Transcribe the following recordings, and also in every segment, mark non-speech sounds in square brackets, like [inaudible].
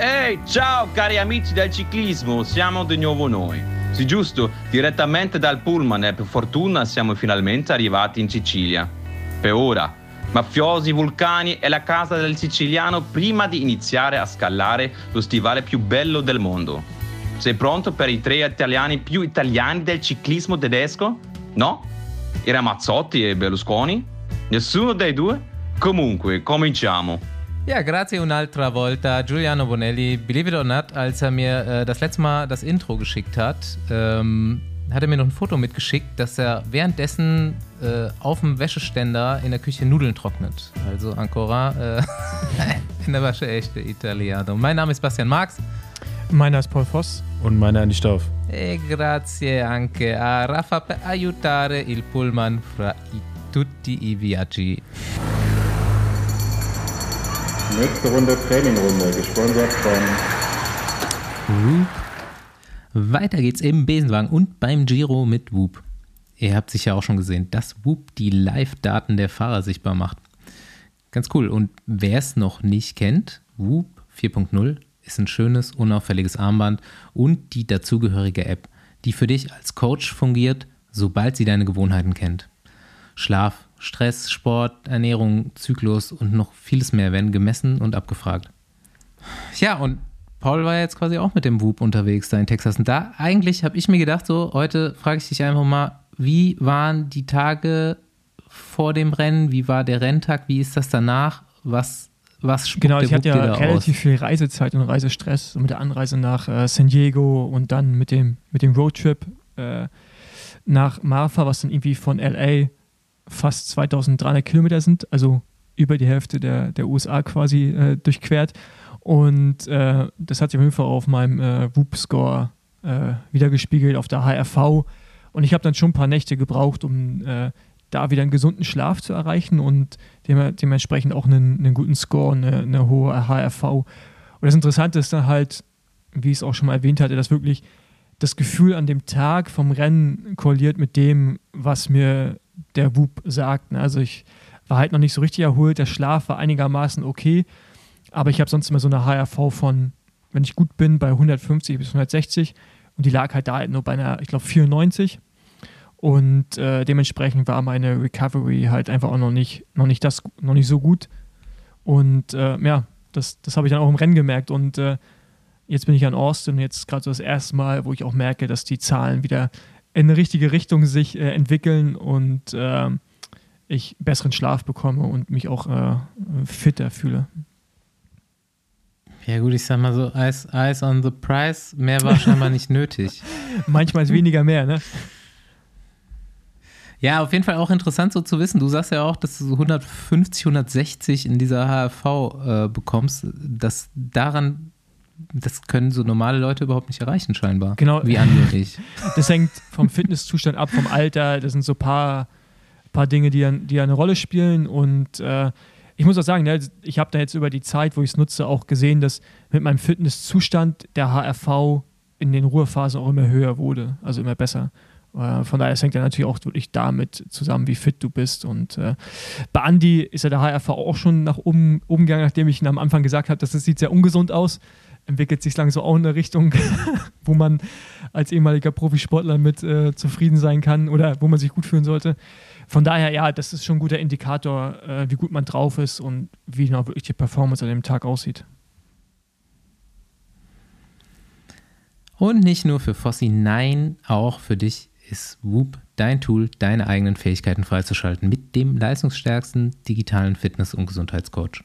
Ehi, ciao cari amici del ciclismo, siamo di nuovo noi. Sì, giusto, direttamente dal pullman e per fortuna siamo finalmente arrivati in Sicilia. Per ora, mafiosi, vulcani e la casa del siciliano prima di iniziare a scalare lo stivale più bello del mondo. Sei pronto per i tre italiani più italiani del ciclismo tedesco? No? I Ramazzotti e Berlusconi? Nessuno dei due? Comunque, cominciamo. Ja, grazie un'altra volta. Giuliano Bonelli, believe it or not, als er mir äh, das letzte Mal das Intro geschickt hat, ähm, hat er mir noch ein Foto mitgeschickt, dass er währenddessen äh, auf dem Wäscheständer in der Küche Nudeln trocknet. Also ancora äh, [laughs] in der Wasche echte Italiano. Mein Name ist Bastian Marx. Meiner ist Paul Voss. Und meiner Andi Stauf. E grazie anche a Rafa per aiutare il pullman fra i, tutti i viaggi. Nächste Runde Trainingrunde, gesponsert von Whoop. Weiter geht's im Besenwagen und beim Giro mit Whoop. Ihr habt sicher auch schon gesehen, dass Whoop die Live-Daten der Fahrer sichtbar macht. Ganz cool. Und wer es noch nicht kennt, Whoop 4.0 ist ein schönes, unauffälliges Armband und die dazugehörige App, die für dich als Coach fungiert, sobald sie deine Gewohnheiten kennt. Schlaf, Stress, Sport, Ernährung, Zyklus und noch vieles mehr werden gemessen und abgefragt. Ja, und Paul war jetzt quasi auch mit dem Whoop unterwegs da in Texas. Und da eigentlich habe ich mir gedacht, so, heute frage ich dich einfach mal, wie waren die Tage vor dem Rennen? Wie war der Renntag? Wie ist das danach? Was, was Genau, ich hatte ja relativ aus? viel Reisezeit und Reisestress mit der Anreise nach äh, San Diego und dann mit dem, mit dem Roadtrip äh, nach Marfa, was dann irgendwie von LA fast 2300 Kilometer sind, also über die Hälfte der, der USA quasi äh, durchquert. Und äh, das hat sich auf jeden Fall auf meinem äh, Whoop-Score äh, wiedergespiegelt, auf der HRV. Und ich habe dann schon ein paar Nächte gebraucht, um äh, da wieder einen gesunden Schlaf zu erreichen und dem, dementsprechend auch einen, einen guten Score, eine, eine hohe HRV. Und das Interessante ist dann halt, wie ich es auch schon mal erwähnt hatte, dass wirklich das Gefühl an dem Tag vom Rennen korreliert mit dem, was mir der Whoop sagt. ne? Also ich war halt noch nicht so richtig erholt, der Schlaf war einigermaßen okay, aber ich habe sonst immer so eine HRV von, wenn ich gut bin, bei 150 bis 160 und die lag halt da halt nur bei einer, ich glaube, 94. Und äh, dementsprechend war meine Recovery halt einfach auch noch nicht, noch nicht das, noch nicht so gut. Und äh, ja, das, das habe ich dann auch im Rennen gemerkt. Und äh, jetzt bin ich an Austin und jetzt gerade so das erste Mal, wo ich auch merke, dass die Zahlen wieder in eine richtige Richtung sich äh, entwickeln und äh, ich besseren Schlaf bekomme und mich auch äh, fitter fühle. Ja gut, ich sag mal so, Eyes, eyes on the prize, mehr war scheinbar nicht nötig. [laughs] Manchmal ist weniger mehr, ne? Ja, auf jeden Fall auch interessant so zu wissen. Du sagst ja auch, dass du so 150, 160 in dieser HRV äh, bekommst. Das daran, das können so normale Leute überhaupt nicht erreichen, scheinbar. Genau. Wie Andi und ich. [laughs] Das hängt vom Fitnesszustand ab, vom Alter. Das sind so ein paar, paar Dinge, die, die eine Rolle spielen. Und äh, ich muss auch sagen, ne, ich habe da jetzt über die Zeit, wo ich es nutze, auch gesehen, dass mit meinem Fitnesszustand der HRV in den Ruhephasen auch immer höher wurde, also immer besser. Äh, Von daher, es hängt ja natürlich auch wirklich damit zusammen, wie fit du bist. Und äh, bei Andi ist ja der HRV auch schon nach oben, oben gegangen, nachdem ich ihn am Anfang gesagt habe, dass es sieht sehr ungesund aus. Entwickelt sich langsam auch in eine Richtung, [laughs] wo man als ehemaliger Profisportler mit äh, zufrieden sein kann oder wo man sich gut fühlen sollte. Von daher, ja, das ist schon ein guter Indikator, äh, wie gut man drauf ist und wie genau wirklich die Performance an dem Tag aussieht. Und nicht nur für Fossi, nein, auch für dich ist Whoop dein Tool, deine eigenen Fähigkeiten freizuschalten mit dem leistungsstärksten digitalen Fitness- und Gesundheitscoach.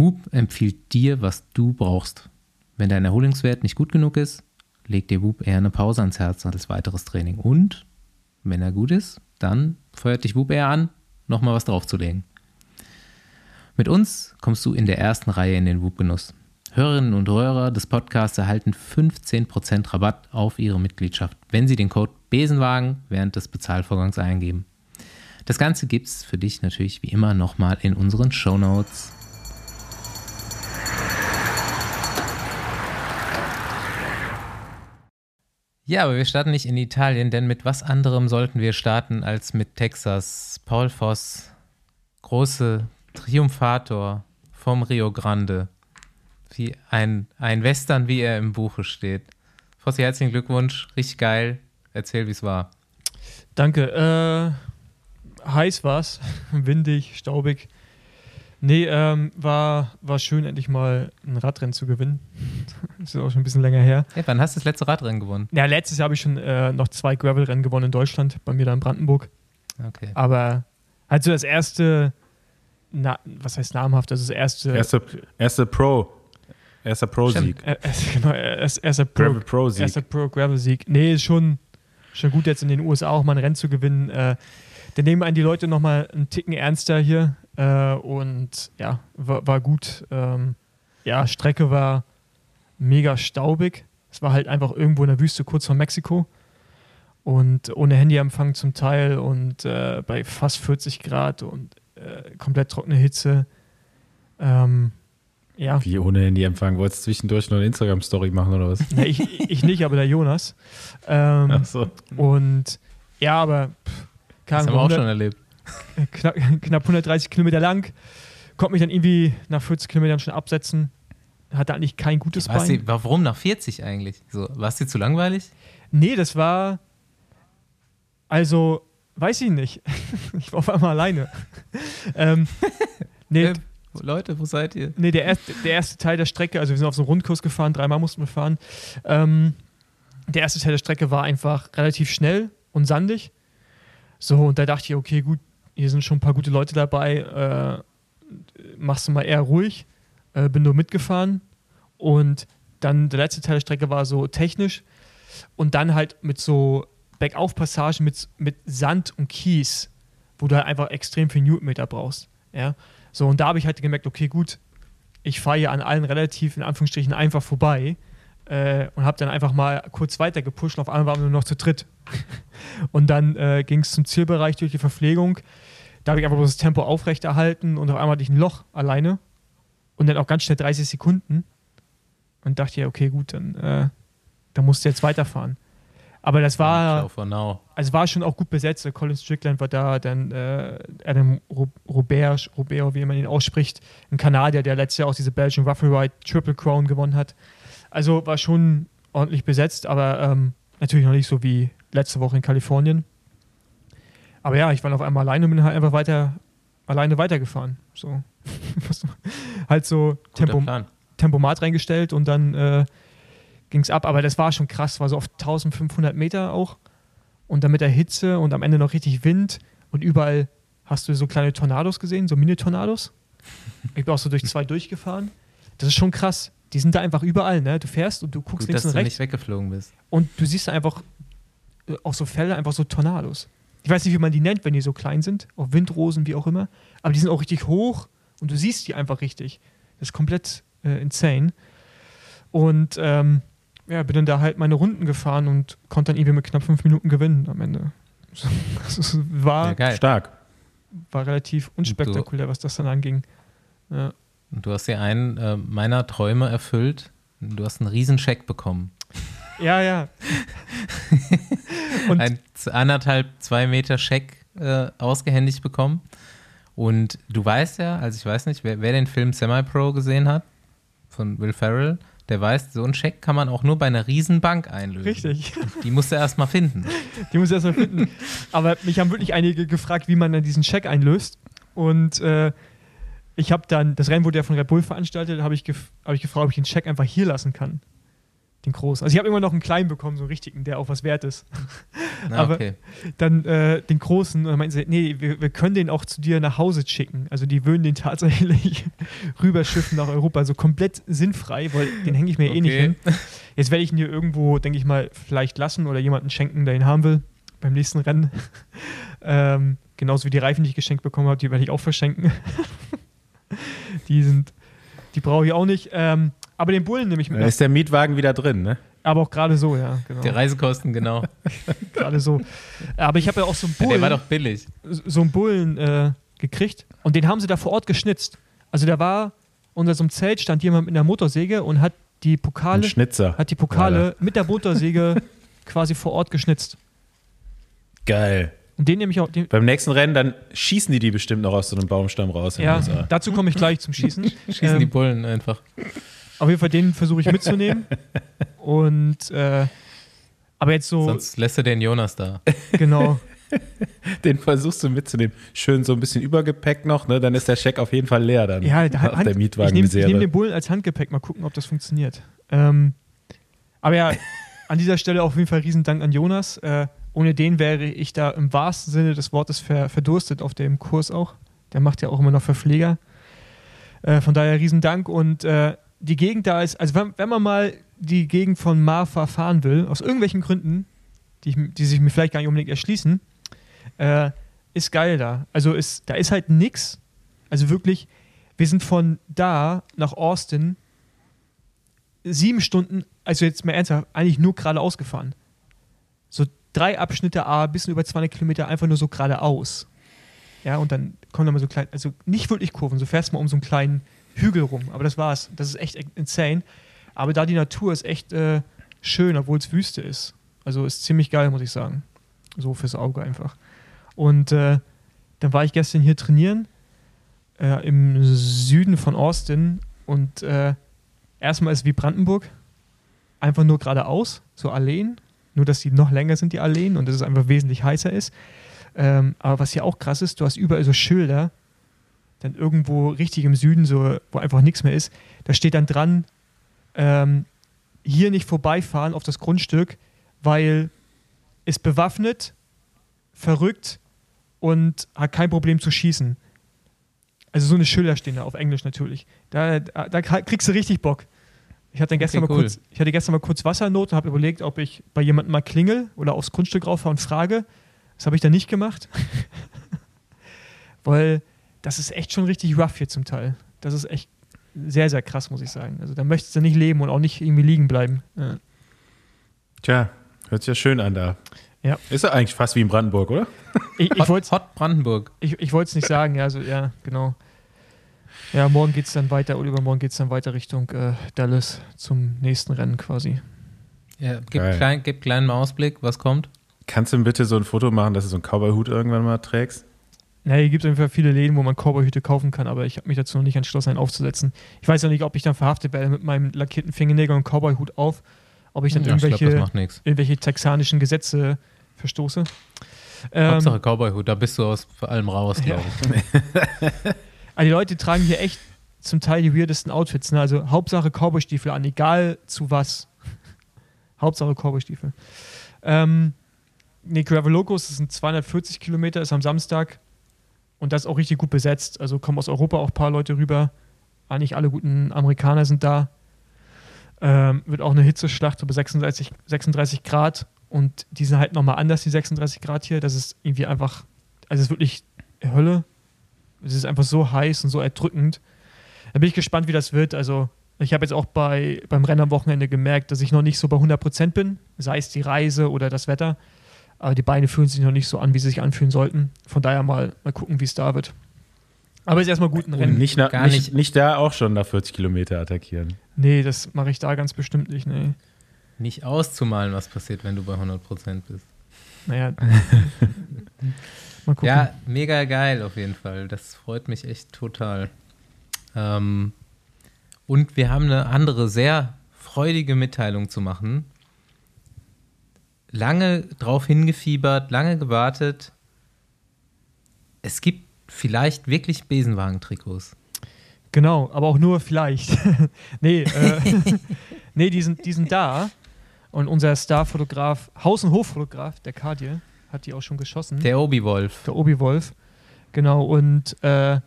Whoop empfiehlt dir, was du brauchst. Wenn dein Erholungswert nicht gut genug ist, leg dir Whoop eher eine Pause ans Herz als weiteres Training. Und wenn er gut ist, dann feuert dich Whoop eher an, nochmal was draufzulegen. Mit uns kommst du in der ersten Reihe in den Whoop-Genuss. Hörerinnen und Hörer des Podcasts erhalten 15% Rabatt auf ihre Mitgliedschaft, wenn sie den Code Besenwagen während des Bezahlvorgangs eingeben. Das Ganze gibt es für dich natürlich wie immer nochmal in unseren Shownotes. Ja, aber wir starten nicht in Italien, denn mit was anderem sollten wir starten als mit Texas. Paul Voss, große Triumphator vom Rio Grande, Wie ein, ein Western, wie er im Buche steht. Fossi, herzlichen Glückwunsch. Richtig geil. Erzähl, wie es war. Danke. Äh, heiß war's, [laughs] windig, staubig. Nee, ähm, war, war schön, endlich mal ein Radrennen zu gewinnen. das [laughs] ist auch schon ein bisschen länger her. Hey, wann hast du das letzte Radrennen gewonnen? Ja, letztes Jahr habe ich schon äh, noch zwei Gravel-Rennen gewonnen in Deutschland, bei mir da in Brandenburg. Okay. Aber halt so das erste, na, was heißt namhaft, ist das erste. Erste, erste Pro. Erster Pro-Sieg. Äh, äh, [laughs] genau, erst- erster Pro, Gravel Pro-Sieg. erster Pro Gravel-Sieg. Nee, ist schon, schon gut, jetzt in den USA auch mal ein Rennen zu gewinnen. Äh, da nehmen einen die Leute nochmal einen Ticken ernster hier. Äh, und ja, war, war gut. Ähm, ja, Strecke war mega staubig. Es war halt einfach irgendwo in der Wüste kurz vor Mexiko. Und ohne Handyempfang zum Teil und äh, bei fast 40 Grad und äh, komplett trockene Hitze. Ähm, ja. Wie ohne Handyempfang? Wolltest du zwischendurch noch eine Instagram-Story machen oder was? Ja, ich, ich nicht, aber der Jonas. [laughs] Ähm, Ach so. Und ja, aber pff, Das haben wir auch schon 100 erlebt. Knapp, knapp 130 Kilometer lang. Konnte mich dann irgendwie nach 40 Kilometern schon absetzen. Hatte eigentlich kein gutes Warst Bein. du, warum nach 40 eigentlich? So, warst du zu langweilig? Nee, das war. Also, weiß ich nicht. [laughs] ich war auf einmal alleine. [laughs] ähm, nee, Äh, Leute, wo seid ihr? Nee, der erste, der erste Teil der Strecke, also wir sind auf so einen Rundkurs gefahren, dreimal mussten wir fahren. Ähm, der erste Teil der Strecke war einfach relativ schnell und sandig. So, und da dachte ich, okay, gut, hier sind schon ein paar gute Leute dabei, äh, machst du mal eher ruhig. Äh, bin nur mitgefahren. Und dann der letzte Teil der Strecke war so technisch und dann halt mit so Bergaufpassagen mit, mit Sand und Kies, wo du halt einfach extrem viel Newtonmeter brauchst. Ja. So, und da habe ich halt gemerkt, okay, gut, ich fahre hier an allen relativ in Anführungsstrichen einfach vorbei äh, und habe dann einfach mal kurz weiter gepusht und auf einmal waren wir nur noch zu dritt. [laughs] und dann äh, ging es zum Zielbereich durch die Verpflegung. Da habe ich einfach bloß das Tempo aufrechterhalten und auf einmal hatte ich ein Loch alleine und dann auch ganz schnell 30 Sekunden und dachte ja, okay, gut, dann, äh, dann musst du jetzt weiterfahren. Aber das war, also war schon auch gut besetzt. Colin Strickland war da, dann äh, Adam Ro- Robert, Robert, wie man ihn ausspricht, ein Kanadier, der letztes Jahr auch diese Belgian Waffle Ride Triple Crown gewonnen hat. Also war schon ordentlich besetzt, aber ähm, natürlich noch nicht so wie letzte Woche in Kalifornien. Aber ja, ich war auf einmal alleine und bin halt einfach weiter, alleine weitergefahren. So. [laughs] Halt so Tempo. Tempomat reingestellt und dann äh, ging es ab. Aber das war schon krass, war so auf 1500 Meter auch. Und dann mit der Hitze und am Ende noch richtig Wind und überall hast du so kleine Tornados gesehen, so Mini-Tornados. [laughs] Ich bin auch so durch zwei durchgefahren. Das ist schon krass. Die sind da einfach überall, ne? Du fährst und du guckst Gut, dass links und du rechts nicht weggeflogen bist. und du siehst da einfach äh, auf so Felder einfach so Tornados. Ich weiß nicht, wie man die nennt, wenn die so klein sind, auch Windrosen, wie auch immer, aber die sind auch richtig hoch und du siehst die einfach richtig. Das ist komplett äh, insane. Und ähm, ja, bin dann da halt meine Runden gefahren und konnte dann irgendwie mit knapp fünf Minuten gewinnen am Ende. [laughs] Es war, Ja. Stark. war relativ unspektakulär, was das dann anging. Ja. Und du hast dir einen äh, meiner Träume erfüllt. Du hast einen riesen Scheck bekommen. Ja, ja. [laughs] Und Ein anderthalb, zwei Meter Scheck äh, ausgehändigt bekommen. Und du weißt ja, also ich weiß nicht, wer, wer den Film Semi-Pro gesehen hat, von Will Ferrell, der weiß, so einen Scheck kann man auch nur bei einer riesen Bank einlösen. richtig. Die musst du erst mal finden. Die muss ich erst mal finden. Aber mich haben wirklich einige gefragt, wie man dann diesen Check einlöst. Und äh, ich habe dann, das Rennen wurde ja von Red Bull veranstaltet, habe ich, gef hab ich gefragt, ob ich den Check einfach hier lassen kann. Den großen. Also ich habe immer noch einen kleinen bekommen, so einen richtigen, der auch was wert ist. Na, [laughs] Aber- okay. Dann äh, den großen, und dann meinten sie, nee, wir, wir können den auch zu dir nach Hause schicken. Also die würden den tatsächlich [laughs] rüberschiffen nach Europa. Also komplett sinnfrei, weil den hänge ich mir eh nicht Okay. hin. Jetzt werde ich ihn hier irgendwo, denke ich mal, vielleicht lassen oder jemanden schenken, der ihn haben will beim nächsten Rennen. [laughs] ähm, genauso wie die Reifen, die ich geschenkt bekommen habe, die werde ich auch verschenken. die sind, die brauche ich auch nicht. Ähm, aber den Bullen nehme ich mit. Da ist der Mietwagen wieder drin, ne? Aber auch gerade so, ja, genau. Die Reisekosten, genau. [laughs] Gerade so. Aber ich habe ja auch so einen Ja, Bullen. der war doch billig. so einen Bullen äh, gekriegt und den haben sie da vor Ort geschnitzt. Also da war unter so einem Zelt stand jemand mit einer Motorsäge und hat die Ein Pokale, Schnitzer. hat die Pokale mit der Motorsäge [laughs] quasi vor Ort geschnitzt. Geil. Und den nehme ich auch. Den, Beim nächsten Rennen, dann schießen die die bestimmt noch aus so einem Baumstamm raus. ja, dazu komme ich gleich zum Schießen. [laughs] Schießen die Ähm, Bullen einfach. Auf jeden Fall den versuche ich mitzunehmen. [laughs] Und äh, aber jetzt so, Sonst lässt du den Jonas da. genau. [laughs] Den versuchst du mitzunehmen. Schön so ein bisschen Übergepäck noch, ne? Dann ist der Scheck auf jeden Fall leer dann. Ja, da- Hand, der ich nehme nehm den Bullen als Handgepäck, mal gucken, ob das funktioniert. Ähm, aber ja, an dieser Stelle auf jeden Fall riesen Dank an Jonas. Äh, ohne den wäre ich da im wahrsten Sinne des Wortes ver, verdurstet auf dem Kurs auch. Der macht ja auch immer noch Verpfleger. Äh, von daher riesen Dank und äh, die Gegend da ist, also wenn, wenn man mal die Gegend von Marfa fahren will, aus irgendwelchen Gründen, die, ich, die sich mir vielleicht gar nicht unbedingt erschließen, äh, ist geil da. Also ist, da ist halt nix. Also wirklich, wir sind von da nach Austin sieben Stunden, also jetzt mal ernsthaft, eigentlich nur geradeaus gefahren. So drei Abschnitte A, bisschen über 200 Kilometer, einfach nur so geradeaus. Ja, und dann kommen da mal so klein, also nicht wirklich Kurven, so fährst mal um so einen kleinen Hügel rum, aber das war's. Das ist echt insane. Aber da die Natur ist echt äh, schön, obwohl es Wüste ist. Also ist ziemlich geil, muss ich sagen. So fürs Auge einfach. Und äh, dann war ich gestern hier trainieren äh, im Süden von Austin und äh, erstmal ist wie Brandenburg einfach nur geradeaus, so Alleen, nur dass die noch länger sind, die Alleen, und dass es einfach wesentlich heißer ist. Ähm, aber was hier auch krass ist, du hast überall so Schilder, dann irgendwo richtig im Süden, so, wo einfach nichts mehr ist, da steht dann dran, ähm, hier nicht vorbeifahren auf das Grundstück, weil ist bewaffnet, verrückt und hat kein Problem zu schießen. Also so eine Schilder stehen da auf Englisch natürlich. Da, da, da kriegst du richtig Bock. Ich hatte, gestern Okay, mal cool. kurz, ich hatte gestern mal kurz Wassernot und habe überlegt, ob ich bei jemandem mal klingel oder aufs Grundstück rauffahre und frage. Das habe ich dann nicht gemacht. [laughs] Weil das ist echt schon richtig rough hier zum Teil. Das ist echt sehr, sehr krass, muss ich sagen. Also da möchtest du nicht leben und auch nicht irgendwie liegen bleiben. Ja. Tja, hört sich ja schön an da. Ja. Ist ja eigentlich fast wie in Brandenburg, oder? Ich, ich Hot, wollte Hot Brandenburg. ich, ich es nicht sagen, ja, also ja, genau. Ja, morgen geht es dann weiter, oder übermorgen geht es dann weiter Richtung äh, Dallas zum nächsten Rennen quasi. Ja, gib, Geil. klein, gib kleinen Ausblick, was kommt. Kannst du mir bitte so ein Foto machen, dass du so einen Cowboy-Hut irgendwann mal trägst? Ja, hier gibt es einfach viele Läden, wo man Cowboyhüte kaufen kann, aber ich habe mich dazu noch nicht entschlossen, einen aufzusetzen. Ich weiß ja nicht, ob ich dann verhaftet werde mit meinem lackierten Fingernägel und Cowboyhut auf, ob ich dann Ja, ich irgendwelche, macht nichts. irgendwelche texanischen Gesetze verstoße. Ähm, Hauptsache Cowboy-Hut, da bist du aus allem raus, glaube ich. [laughs] Also die Leute tragen hier echt zum Teil die weirdesten Outfits. Ne? Also Hauptsache Cowboystiefel an, egal zu was. [laughs] Hauptsache Cowboystiefel. Ähm, nee, Gravel Locos, das sind 240 Kilometer, ist am Samstag. Und das ist auch richtig gut besetzt. Also kommen aus Europa auch ein paar Leute rüber. Eigentlich alle guten Amerikaner sind da. Ähm, wird auch eine Hitzeschlacht, so bei 36, 36 Grad. Und die sind halt nochmal anders, die 36 Grad hier. Das ist irgendwie einfach, also es ist wirklich Hölle. Es ist einfach so heiß und so erdrückend. Da bin ich gespannt, wie das wird. Also, ich habe jetzt auch bei, beim Rennen am Wochenende gemerkt, dass ich noch nicht so bei 100% bin, sei es die Reise oder das Wetter. Aber die Beine fühlen sich noch nicht so an, wie sie sich anfühlen sollten. Von daher mal, mal gucken, wie es da wird. Aber ist erstmal gut ein Rennen. nicht, Gar nicht, nicht. nicht da auch schon nach 40 Kilometer attackieren. Nee, das mache ich da ganz bestimmt nicht. Nee. Nicht auszumalen, was passiert, wenn du bei 100% bist. Naja. [laughs] mal gucken. Ja, mega geil auf jeden Fall. Das freut mich echt total. Ähm, und wir haben eine andere, sehr freudige Mitteilung zu machen. Lange drauf hingefiebert, lange gewartet. Es gibt vielleicht wirklich Besenwagen-Trikots. Genau, aber auch nur vielleicht. [laughs] nee, äh, [laughs] nee die, sind, die sind da. Und unser Starfotograf, Haus- und Hoffotograf, der Kadir, hat die auch schon geschossen. Der Obi-Wolf. der Obi-Wolf. Genau, und äh,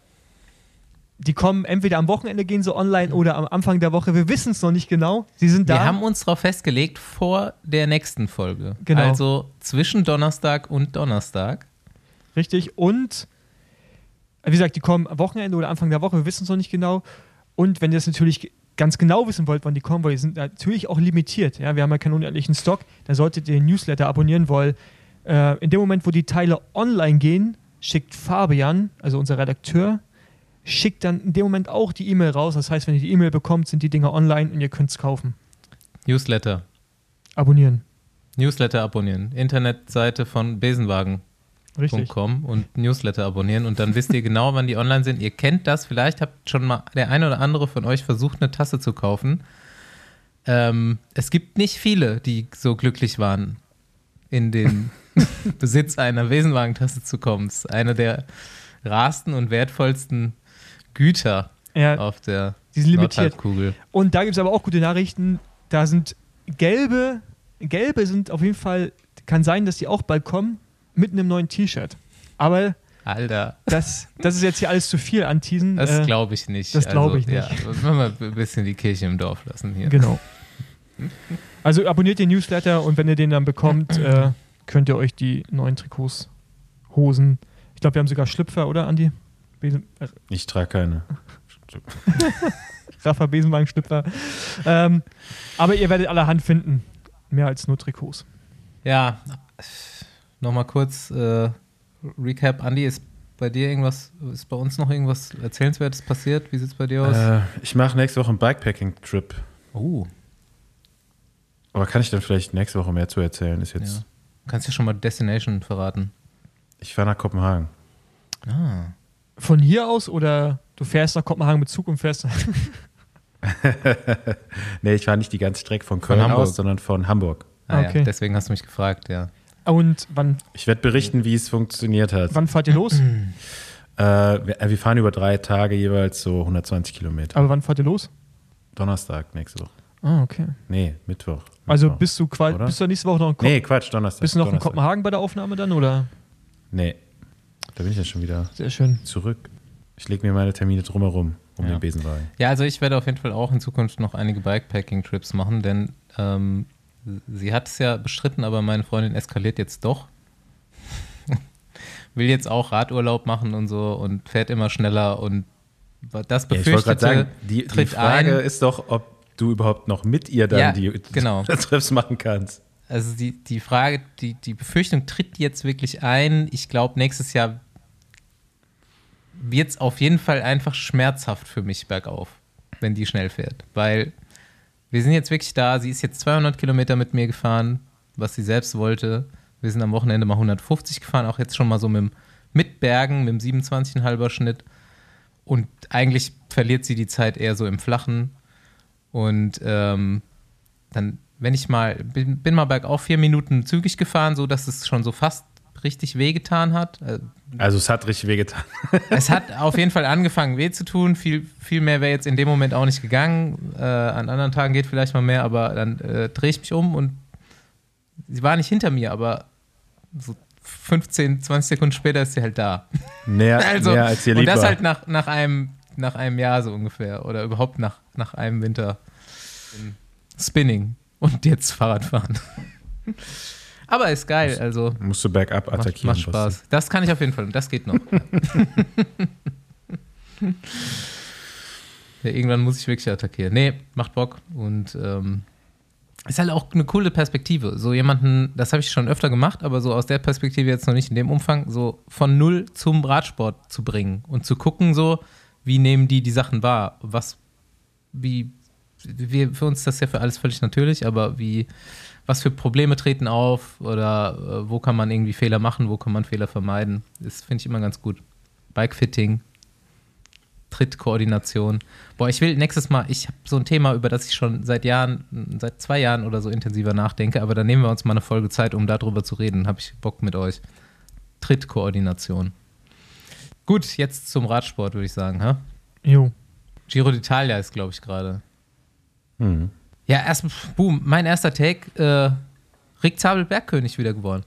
die kommen entweder am Wochenende gehen sie online oder am Anfang der Woche. Wir wissen es noch nicht genau. Sie sind da. Wir haben uns darauf festgelegt vor der nächsten Folge. Genau. Also zwischen Donnerstag und Donnerstag. Richtig. Und wie gesagt, die kommen am Wochenende oder Anfang der Woche, wir wissen es noch nicht genau. Und wenn ihr das natürlich ganz genau wissen wollt, wann die kommen, weil die sind natürlich auch limitiert. Ja, wir haben ja keinen unendlichen Stock, dann solltet ihr den Newsletter abonnieren, weil äh, in dem Moment, wo die Teile online gehen, schickt Fabian, also unser Redakteur, schickt dann in dem Moment auch die E-Mail raus. Das heißt, wenn ihr die E-Mail bekommt, sind die Dinger online und ihr könnt es kaufen. Newsletter. Abonnieren. Newsletter abonnieren. Internetseite von Besenwagen. Richtig. und Newsletter abonnieren und dann wisst ihr genau, wann die online sind. Ihr kennt das, vielleicht habt schon mal der eine oder andere von euch versucht, eine Tasse zu kaufen. Ähm, es gibt nicht viele, die so glücklich waren, in den [laughs] Besitz einer Wesenwagentasse zu kommen. Es ist eine der rarsten und wertvollsten Güter Ja, auf der die sind limitiert. Und da gibt es aber auch gute Nachrichten. Da sind gelbe, gelbe sind auf jeden Fall, kann sein, dass die auch bald kommen, mit einem neuen T-Shirt. Aber Alter, das, das ist jetzt hier alles zu viel anteasen. das Äh, glaube ich nicht. das glaube ich Ja, wollen wir mal ein bisschen die Kirche im Dorf lassen hier. Genau. Also abonniert den Newsletter und wenn ihr den dann bekommt, äh, könnt ihr euch die neuen Trikots, Hosen. Ich glaube, wir haben sogar Schlüpfer, oder, Andi? Besen, äh, Ich trage keine. [laughs] Rafa Besenwagen-Schlüpfer. Ähm, aber ihr werdet allerhand finden. Mehr als nur Trikots. Ja, nochmal kurz äh, Recap. Andi, ist bei dir irgendwas, ist bei uns noch irgendwas Erzählenswertes passiert? Wie sieht es bei dir aus? Äh, ich mache nächste Woche einen Bikepacking-Trip. Oh, Aber kann ich dann vielleicht nächste Woche mehr zu erzählen? Ist jetzt. Ja. kannst du schon mal Destination verraten? Ich fahre nach Kopenhagen. Ah, Von hier aus oder du fährst nach Kopenhagen mit Zug und fährst. [laughs] nee, ich fahre nicht die ganze Strecke von Köln Hamburg. aus, sondern von Hamburg. ah Okay. ja, deswegen hast du mich gefragt, ja. Und wann, Ich werde berichten, wie es funktioniert hat. wann fahrt ihr los? [clears throat] Äh, wir, äh, wir fahren über drei Tage jeweils so 120 Kilometer. Aber wann fahrt ihr los? Donnerstag nächste Woche. Ah, okay. Nee, Mittwoch. Also Mittwoch. bist du bist du nächste Woche noch in Kopenhagen? Nee, Quatsch, Donnerstag. bist du noch in Donnerstag. Kopenhagen bei der Aufnahme dann oder? Nee, da bin ich ja schon wieder Sehr schön. zurück. Ich lege mir meine Termine drumherum um Ja. den Besenwagen. Ja, also ich werde auf jeden Fall auch in Zukunft noch einige Bikepacking-Trips machen, denn ähm, sie hat es ja bestritten, aber meine Freundin eskaliert jetzt doch. [laughs] Will jetzt auch Radurlaub machen und so und fährt immer schneller und das Ja, ich wollte gerade befürchtete sagen, die, die Frage ein. ist doch, ob du überhaupt noch mit ihr dann Ja, die genau. [laughs] Trips machen kannst. Also die, die Frage, die, die Befürchtung tritt jetzt wirklich ein. Ich glaube, nächstes Jahr wird es auf jeden Fall einfach schmerzhaft für mich bergauf, wenn die schnell fährt. Weil wir sind jetzt wirklich da. Sie ist jetzt 200 Kilometer mit mir gefahren, was sie selbst wollte. Wir sind am Wochenende mal 150 gefahren, auch jetzt schon mal so mit, mit Bergen, mit dem 27,5er Schnitt. Und eigentlich verliert sie die Zeit eher so im Flachen. Und ähm, dann, wenn ich mal, bin, bin mal bergauf vier Minuten zügig gefahren, so dass es schon so fast richtig wehgetan hat. Äh, Also es hat richtig wehgetan. [laughs] Es hat auf jeden Fall angefangen weh zu tun. Viel, viel mehr wäre jetzt in dem Moment auch nicht gegangen. Äh, an anderen Tagen geht vielleicht mal mehr, aber dann äh, drehe ich mich um und sie war nicht hinter mir, aber so 15, 20 Sekunden später ist sie halt da. Näher, [laughs] Also, näher als ihr und das halt nach, nach, einem, nach einem Jahr so ungefähr. Oder überhaupt nach, nach einem Winter. Spinning und jetzt Fahrradfahren. Aber ist geil, also Musst du bergab macht, attackieren. macht Spaß. Das kann ich auf jeden Fall und das geht noch. [laughs] ja, irgendwann muss ich wirklich attackieren. Nee, macht Bock und ähm, ist halt auch eine coole Perspektive. So jemanden, das habe ich schon öfter gemacht, aber so aus der Perspektive jetzt noch nicht in dem Umfang, so von null zum Radsport zu bringen und zu gucken, so, wie nehmen die die Sachen wahr? Was, wie, wir, für uns ist das ja für alles völlig natürlich, aber wie, was für Probleme treten auf oder äh, wo kann man irgendwie Fehler machen, wo kann man Fehler vermeiden? Das finde ich immer ganz gut. Bikefitting, Trittkoordination. Boah, ich will nächstes Mal, ich habe so ein Thema, über das ich schon seit Jahren, seit zwei Jahren oder so intensiver nachdenke, aber da nehmen wir uns mal eine Folge Zeit, um darüber zu reden. Habe ich Bock mit euch. Trittkoordination. Gut, jetzt zum Radsport, würde ich sagen. Ha? Jo. Giro d'Italia ist, glaube ich, gerade. Mhm. Ja, erst, boom, mein erster Take, äh, Rick Zabel Bergkönig wieder geworden.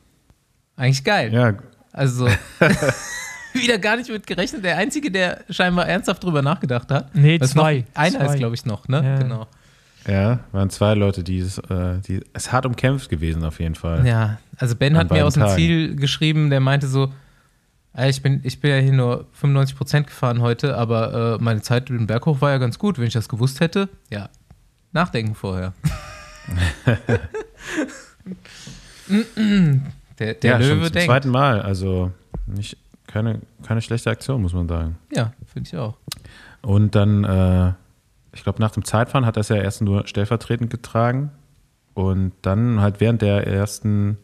Eigentlich geil. Ja, Also [laughs] [laughs] wieder gar nicht mit gerechnet. Der Einzige, der scheinbar ernsthaft drüber nachgedacht hat. Nee, zwei. Noch, einer Zwei. ist, glaube ich, noch, ne? Ja. Genau. ja, waren zwei Leute, die es, äh, die, es ist hart umkämpft gewesen auf jeden Fall. Ja, also Ben An hat mir aus dem Tagen. Ziel geschrieben, der meinte so, "Ey, ich bin, ich bin ja hier nur 95% gefahren heute, aber äh, meine Zeit über den Berg hoch war ja ganz gut. Wenn ich das gewusst hätte, ja, nachdenken vorher. [laughs] der der ja, schon Löwe zum denkt. zweiten Mal. Also nicht, keine, keine schlechte Aktion, muss man sagen. Ja, finde ich auch. Und dann, äh, ich glaube, nach dem Zeitfahren hat er es ja erst nur stellvertretend getragen. Und dann halt während der ersten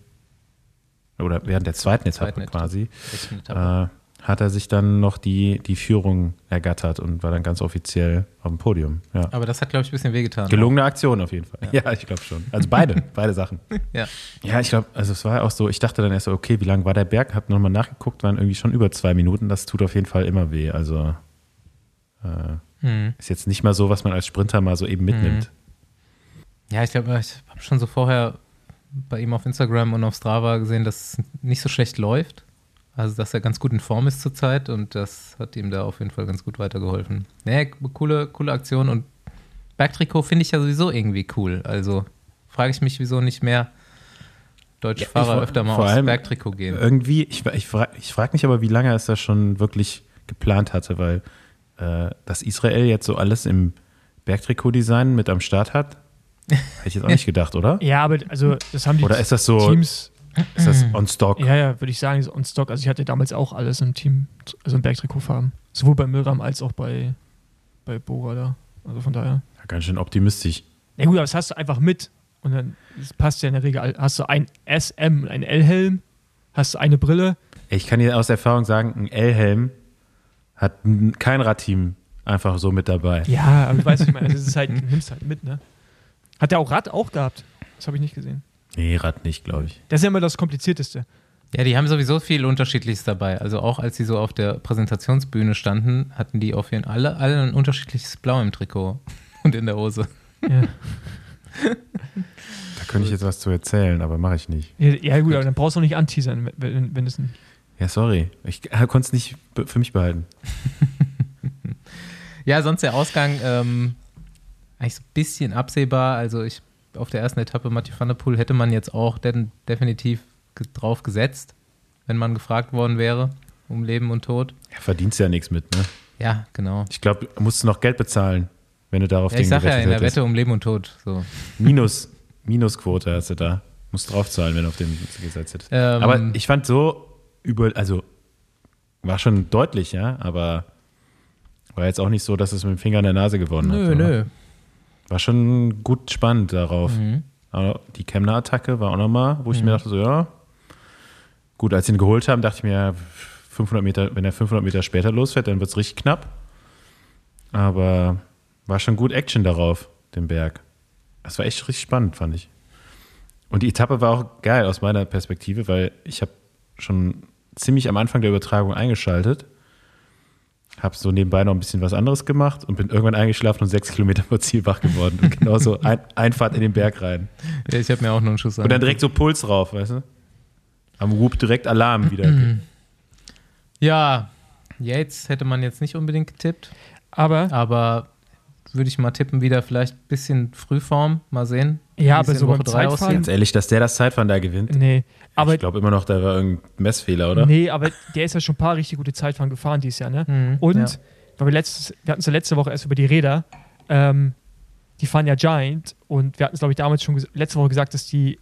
oder während der zweiten Etappe Zweiten Etappe. quasi, Etappe. äh, hat er sich dann noch die, die Führung ergattert und war dann ganz offiziell auf dem Podium. Ja. Aber das hat, glaube ich, ein bisschen wehgetan. Gelungene Aktion auf jeden Fall. Ja, ich glaube schon. Also beide, [laughs] beide Sachen. Ja. Ja, ich glaube, also es war auch so, ich dachte dann erst so, okay, wie lang war der Berg? Hab nochmal nachgeguckt, waren irgendwie schon über zwei Minuten. Das tut auf jeden Fall immer weh. Also äh, Hm. ist jetzt nicht mal so, was man als Sprinter mal so eben mitnimmt. Ja, ich glaube, ich habe schon so vorher bei ihm auf Instagram und auf Strava gesehen, dass es nicht so schlecht läuft. Also, dass er ganz gut in Form ist zurzeit und das hat ihm da auf jeden Fall ganz gut weitergeholfen. Nee, coole, coole Aktion und Bergtrikot finde ich ja sowieso irgendwie cool. Also frage ich mich, wieso nicht mehr deutsche Ja, ich Fahrer vor- öfter mal vor aufs allem Bergtrikot gehen. Irgendwie, ich, ich frage ich frag mich aber, wie lange er es da schon wirklich geplant hatte, weil äh, dass Israel jetzt so alles im Bergtrikot-Design mit am Start hat, hätte ich jetzt auch [laughs] nicht gedacht, oder? Ja, aber also das haben die Oder ist das so, Teams, ist das on stock? ja, ja, würde ich sagen, ist on stock. Also ich hatte damals auch alles im Team, also im Bergtrikotfarben. Sowohl bei Milram als auch bei, bei Bora da. Also von daher. Ja, ganz schön optimistisch. Ja gut, aber das hast du einfach mit. Und dann das passt ja in der Regel. Hast du ein SM und ein L-Helm, hast du eine Brille. Ich kann dir aus Erfahrung sagen, ein L-Helm hat kein Radteam einfach so mit dabei. Ja, aber du weißt, was ich meine. Also es ist halt, du nimmst halt mit, ne? Hat der auch Rad auch gehabt? Das habe ich nicht gesehen. Nee, Rad nicht, glaube ich. Das ist ja immer das Komplizierteste. Ja, die haben sowieso viel Unterschiedliches dabei. Also auch als sie so auf der Präsentationsbühne standen, hatten die auf jeden Fall alle, alle ein unterschiedliches Blau im Trikot [laughs] und in der Hose. Ja, [laughs] Da könnte ich jetzt was zu erzählen, aber mache ich nicht. ja, ja gut, aber dann brauchst du auch nicht anteasern, wenn, wenn, wenn es ein. Ja, sorry. Ich konnte es nicht für mich behalten. [laughs] Ja, sonst der Ausgang ähm, eigentlich so ein bisschen absehbar. Also ich auf der ersten Etappe Mathieu van der Poel hätte man jetzt auch definitiv drauf gesetzt, wenn man gefragt worden wäre um Leben und Tod. Ja, verdienst ja nichts mit, ne? Ja, genau. Ich glaube, musst du noch Geld bezahlen, wenn du darauf Ja, ich den sage ja in der hättest. Wette um Leben und Tod. So. Minus, Minusquote hast du da. Musst draufzahlen, wenn du auf den gesetzt hättest. Ähm, aber ich fand so über, also war schon deutlich, ja, aber war jetzt auch nicht so, dass es mit dem Finger in der Nase gewonnen hat. Nö, nö. War schon gut spannend darauf. Mhm. Aber die Chemner-Attacke war auch nochmal, wo ich mir dachte, so, ja, gut, als sie ihn geholt haben, dachte ich mir, ja, 500 Meter, wenn er 500 Meter später losfährt, dann wird es richtig knapp. Aber war schon gut Action darauf, den Berg. Das war echt richtig spannend, fand ich. Und die Etappe war auch geil aus meiner Perspektive, weil ich habe schon ziemlich am Anfang der Übertragung eingeschaltet, habe so nebenbei noch ein bisschen was anderes gemacht und bin irgendwann eingeschlafen und sechs Kilometer vor Ziel wach geworden. Und genauso ein, Einfahrt in den Berg rein. Ja, ich habe mir auch noch einen Schuss Und dann direkt so Puls drauf, weißt du? Am Whoop direkt Alarm wieder. [clears throat] Ja, Yates hätte man jetzt nicht unbedingt getippt, Aber, aber würde ich mal tippen, wieder vielleicht ein bisschen Frühform. Mal sehen. Ja, aber so beim Zeitfahren- Ganz ehrlich, dass der das Zeitfahren da gewinnt. nee. Aber, ich glaube immer noch, da war irgendein Messfehler, oder? nee, aber der ist ja schon ein paar richtig gute Zeitfahren gefahren dieses Jahr, ne? [laughs] Mhm, Und, ja. weil wir, letztes, wir hatten es ja letzte Woche erst über die Räder, ähm, die fahren ja Giant und wir hatten es, glaube ich, damals schon letzte Woche gesagt, dass die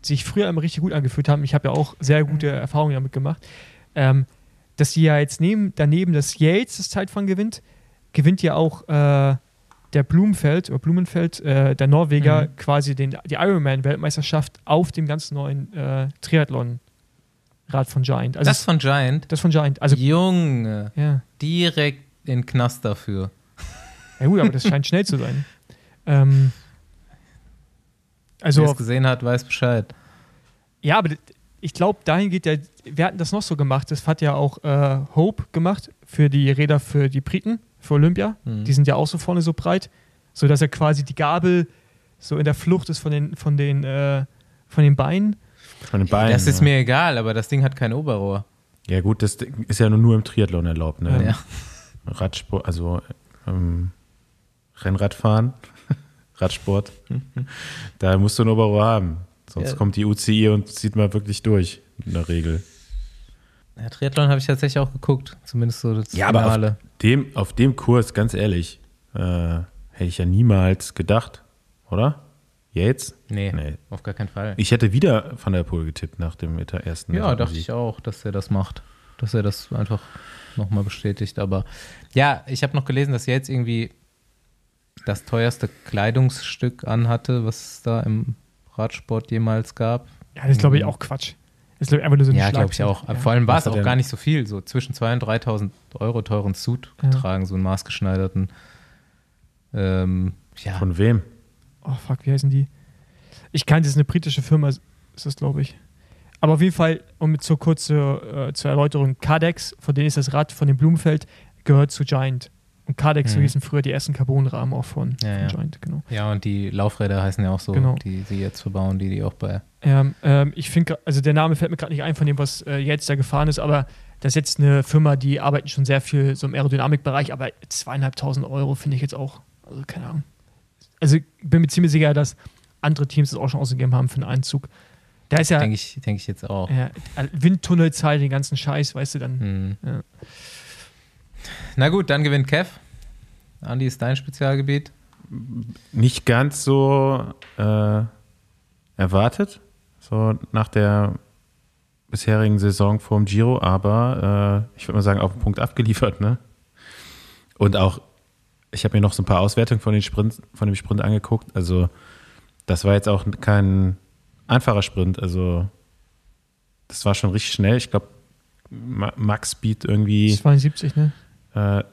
sich früher immer richtig gut angefühlt haben. Ich habe ja auch sehr gute Erfahrungen damit gemacht. Ähm, dass die ja jetzt neben, daneben, dass Yates das Zeitfahren gewinnt, gewinnt ja auch äh, der Blumenfeld oder Blumenfeld, äh, der Norweger, Mhm. quasi den, die Ironman-Weltmeisterschaft auf dem ganz neuen äh, Triathlon-Rad von Giant. Also das von Giant. das von Giant. Also, Junge, ja. direkt in den Knast dafür. Ja gut, aber das scheint schnell zu sein. Ähm, also, Wer es gesehen hat, weiß Bescheid. ja, aber ich glaube, dahin geht der, wir hatten das noch so gemacht, das hat ja auch äh, Hope gemacht für die Räder für die Briten, für Olympia. Mhm. Die sind ja auch so vorne so breit, sodass er quasi die Gabel so in der Flucht ist von den, von den, äh, von den Beinen. Von den Beinen. das ist ja. mir egal, aber das Ding hat kein Oberrohr. Ja, gut, das ist ja nur, nur im Triathlon erlaubt, ne? Ja. Radsport, also ähm, Rennradfahren, [laughs] Radsport. da musst du ein Oberrohr haben. Sonst Ja. kommt die UCI und zieht mal wirklich durch, in der Regel. Ja, Triathlon habe ich tatsächlich auch geguckt, zumindest so das Ja, aber Finale. auf dem, auf dem Kurs, ganz ehrlich, äh, hätte ich ja niemals gedacht, oder? Jetzt? nee, Nee. auf gar keinen Fall. Ich hätte wieder Van der Poel getippt nach dem ersten Ja, dachte ich auch, dass er das macht. Dass er das einfach nochmal bestätigt. Aber ja, ich habe noch gelesen, dass er jetzt irgendwie das teuerste Kleidungsstück anhatte, was es da im Radsport jemals gab. Ja, das ist, glaube ich, auch Quatsch. Ist glaub ich, einfach nur so eine Ja, glaube ich auch. Ja. Vor allem war Was es auch denn- gar nicht so viel. So zwischen 2.000 und 3.000 Euro teuren Suit Ja. getragen, so einen maßgeschneiderten. Ähm, ja, Von wem? Oh fuck, wie heißen die? Ich kann, das ist eine britische Firma, ist das, glaube ich. Aber auf jeden Fall, um mit so kurz zur, äh, zur Erläuterung, Cardex, von denen ist das Rad von dem Blumenfeld, gehört zu Giant. Und Cardex, so Mhm. hießen früher die ersten Carbonrahmen auch von, Ja, von ja. Giant, genau. ja, und die Laufräder heißen ja auch so, Genau. die sie jetzt verbauen, die die auch bei. Ähm, ähm, ich finde, also der Name fällt mir gerade nicht ein von dem, was äh, jetzt da gefahren ist, aber das ist jetzt eine Firma, die arbeiten schon sehr viel so im Aerodynamikbereich, aber zweieinhalbtausend Euro finde ich jetzt auch, also keine Ahnung. Also ich bin mir ziemlich sicher, dass andere Teams das auch schon ausgegeben haben für einen Einzug. Da ist ja, Denke ich, denk ich jetzt auch. ja Windtunnelzeit, den ganzen Scheiß, weißt du dann. Hm. Ja. Na gut, dann gewinnt Kev. Andi ist dein Spezialgebiet. Nicht ganz so äh, erwartet, so nach der bisherigen Saison vorm Giro, aber äh, ich würde mal sagen, auf den Punkt abgeliefert, ne? Und auch, ich habe mir noch so ein paar Auswertungen von, den Sprint, von dem Sprint angeguckt. Also, das war jetzt auch kein einfacher Sprint. Also, das war schon richtig schnell. Ich glaube, Max Speed irgendwie 72, ne? Äh,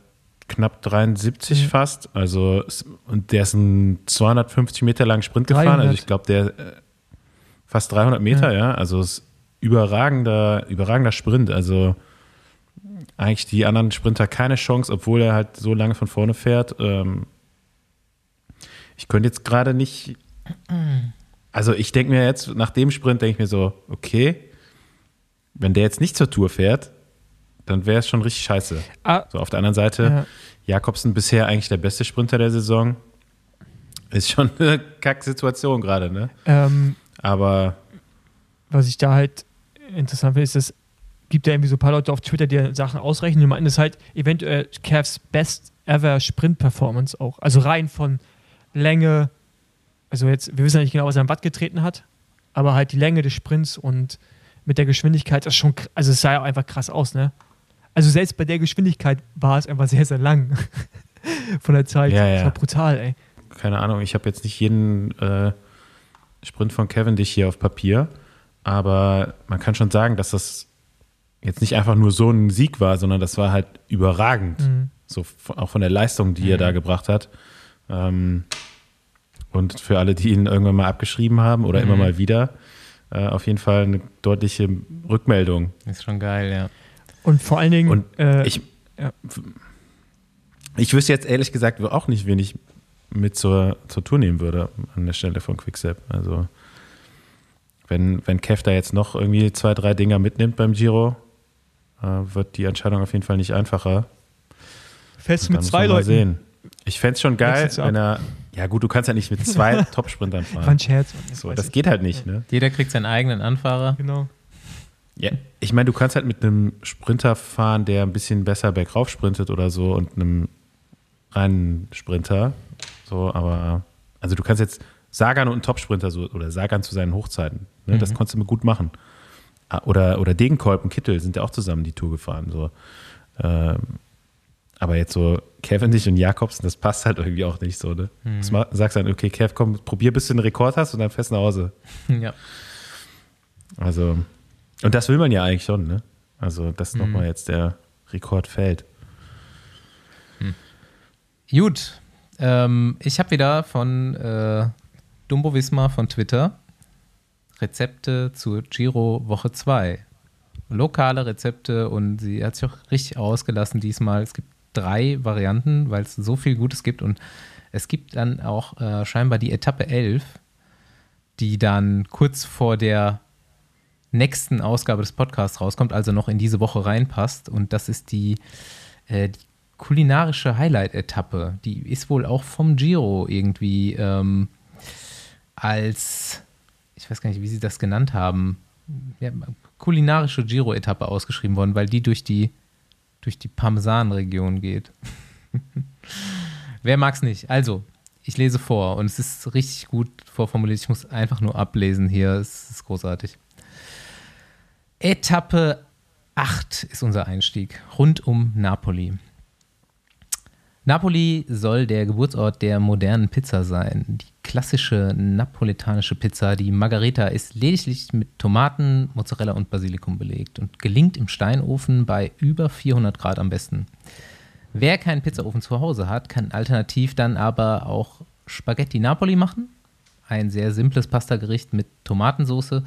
knapp 73 Mhm. fast. Also, und der ist einen 250 Meter langen Sprint gefahren. 300. Also, ich glaube, der äh, fast 300 Meter, ja. Also, es ist überragender, überragender Sprint. Also, eigentlich die anderen Sprinter keine Chance, obwohl er halt so lange von vorne fährt. Ähm, ich könnte jetzt gerade nicht. Also, ich denke mir jetzt, nach dem Sprint denke ich mir so, okay, wenn der jetzt nicht zur Tour fährt, dann wäre es schon richtig scheiße. Ah, So, auf der anderen Seite, ja. Jakobsen bisher eigentlich der beste Sprinter der Saison. Ist schon eine [laughs] Kacksituation gerade, ne? ähm, Aber was ich da halt interessant finde, ist, es gibt ja irgendwie so ein paar Leute auf Twitter, die Sachen ausrechnen. Die meinen, das ist halt eventuell Cavs Best Ever Sprint Performance auch. Also rein von Länge, also jetzt, wir wissen ja nicht genau, was er am Watt getreten hat, aber halt die Länge des Sprints und mit der Geschwindigkeit, das ist schon, also es sah ja auch einfach krass aus, ne? Also selbst bei der Geschwindigkeit war es einfach sehr, sehr lang [laughs] von der Zeit. Ja, ja. Das war brutal, ey. keine Ahnung, ich habe jetzt nicht jeden äh, Sprint von Cavendish hier auf Papier, aber man kann schon sagen, dass das jetzt nicht einfach nur so ein Sieg war, sondern das war halt überragend. Mhm. So auch von der Leistung, die er da gebracht hat. Ähm, und für alle, die ihn irgendwann mal abgeschrieben haben oder immer mal wieder, äh, auf jeden Fall eine deutliche Rückmeldung. Ist schon geil, ja. Und vor allen Dingen, Und äh, ich, ja. ich wüsste jetzt ehrlich gesagt auch nicht, wen ich mit zur, zur Tour nehmen würde an der Stelle von Quickstep. Also wenn, wenn Kev da jetzt noch irgendwie zwei, drei Dinger mitnimmt beim Giro, äh, wird die Entscheidung auf jeden Fall nicht einfacher. fest mit zwei Leuten. sehen. Ich fände es schon geil, wenn er, ja gut, du kannst ja nicht mit zwei [laughs] Topsprintern War fahren. ein Scherz. So, das geht halt nicht, ne? Jeder kriegt seinen eigenen Anfahrer. Genau. Ja, ich meine, du kannst halt mit einem Sprinter fahren, der ein bisschen besser bergauf sprintet oder so und einem reinen Sprinter. So, aber also du kannst jetzt Sagan und einen Topsprinter so oder Sagan zu seinen Hochzeiten. Ne, Das konntest du gut machen. Ah, Oder, oder Degenkolb und Kittel sind ja auch zusammen die Tour gefahren. So. Ähm, aber jetzt so Cavendish und Jakobsen, das passt halt irgendwie auch nicht so. Ne? Das ma- sagst dann, okay, Kev, komm, probier, bis du einen Rekord hast und dann fest nach Hause. [laughs] ja. Also, und das will man ja eigentlich schon, ne? Also, dass nochmal jetzt der Rekord fällt. Gut. Ähm, ich habe wieder von äh, Dumbo Wismar von Twitter Rezepte zur Giro Woche 2. Lokale Rezepte und sie hat sich auch richtig ausgelassen diesmal. Es gibt drei Varianten, weil es so viel Gutes gibt und es gibt dann auch äh, scheinbar die Etappe 11, die dann kurz vor der nächsten Ausgabe des Podcasts rauskommt, also noch in diese Woche reinpasst und das ist die, äh, die kulinarische Highlight-Etappe. Die ist wohl auch vom Giro irgendwie ähm, als, ich weiß gar nicht, wie sie das genannt haben, ja, kulinarische Giro-Etappe ausgeschrieben worden, weil die durch die, durch die Parmesan-Region geht. [laughs] Wer mag's nicht? Also, ich lese vor und es ist richtig gut vorformuliert. Ich muss einfach nur ablesen hier. Es ist großartig. Etappe 8 ist unser Einstieg, rund um Napoli. Napoli soll der Geburtsort der modernen Pizza sein. Die klassische napoletanische Pizza, die Margarita, ist lediglich mit Tomaten, Mozzarella und Basilikum belegt und gelingt im Steinofen bei über 400 Grad am besten. Wer keinen Pizzaofen zu Hause hat, kann alternativ dann aber auch Spaghetti Napoli machen. Ein sehr simples Pastagericht mit Tomatensauce.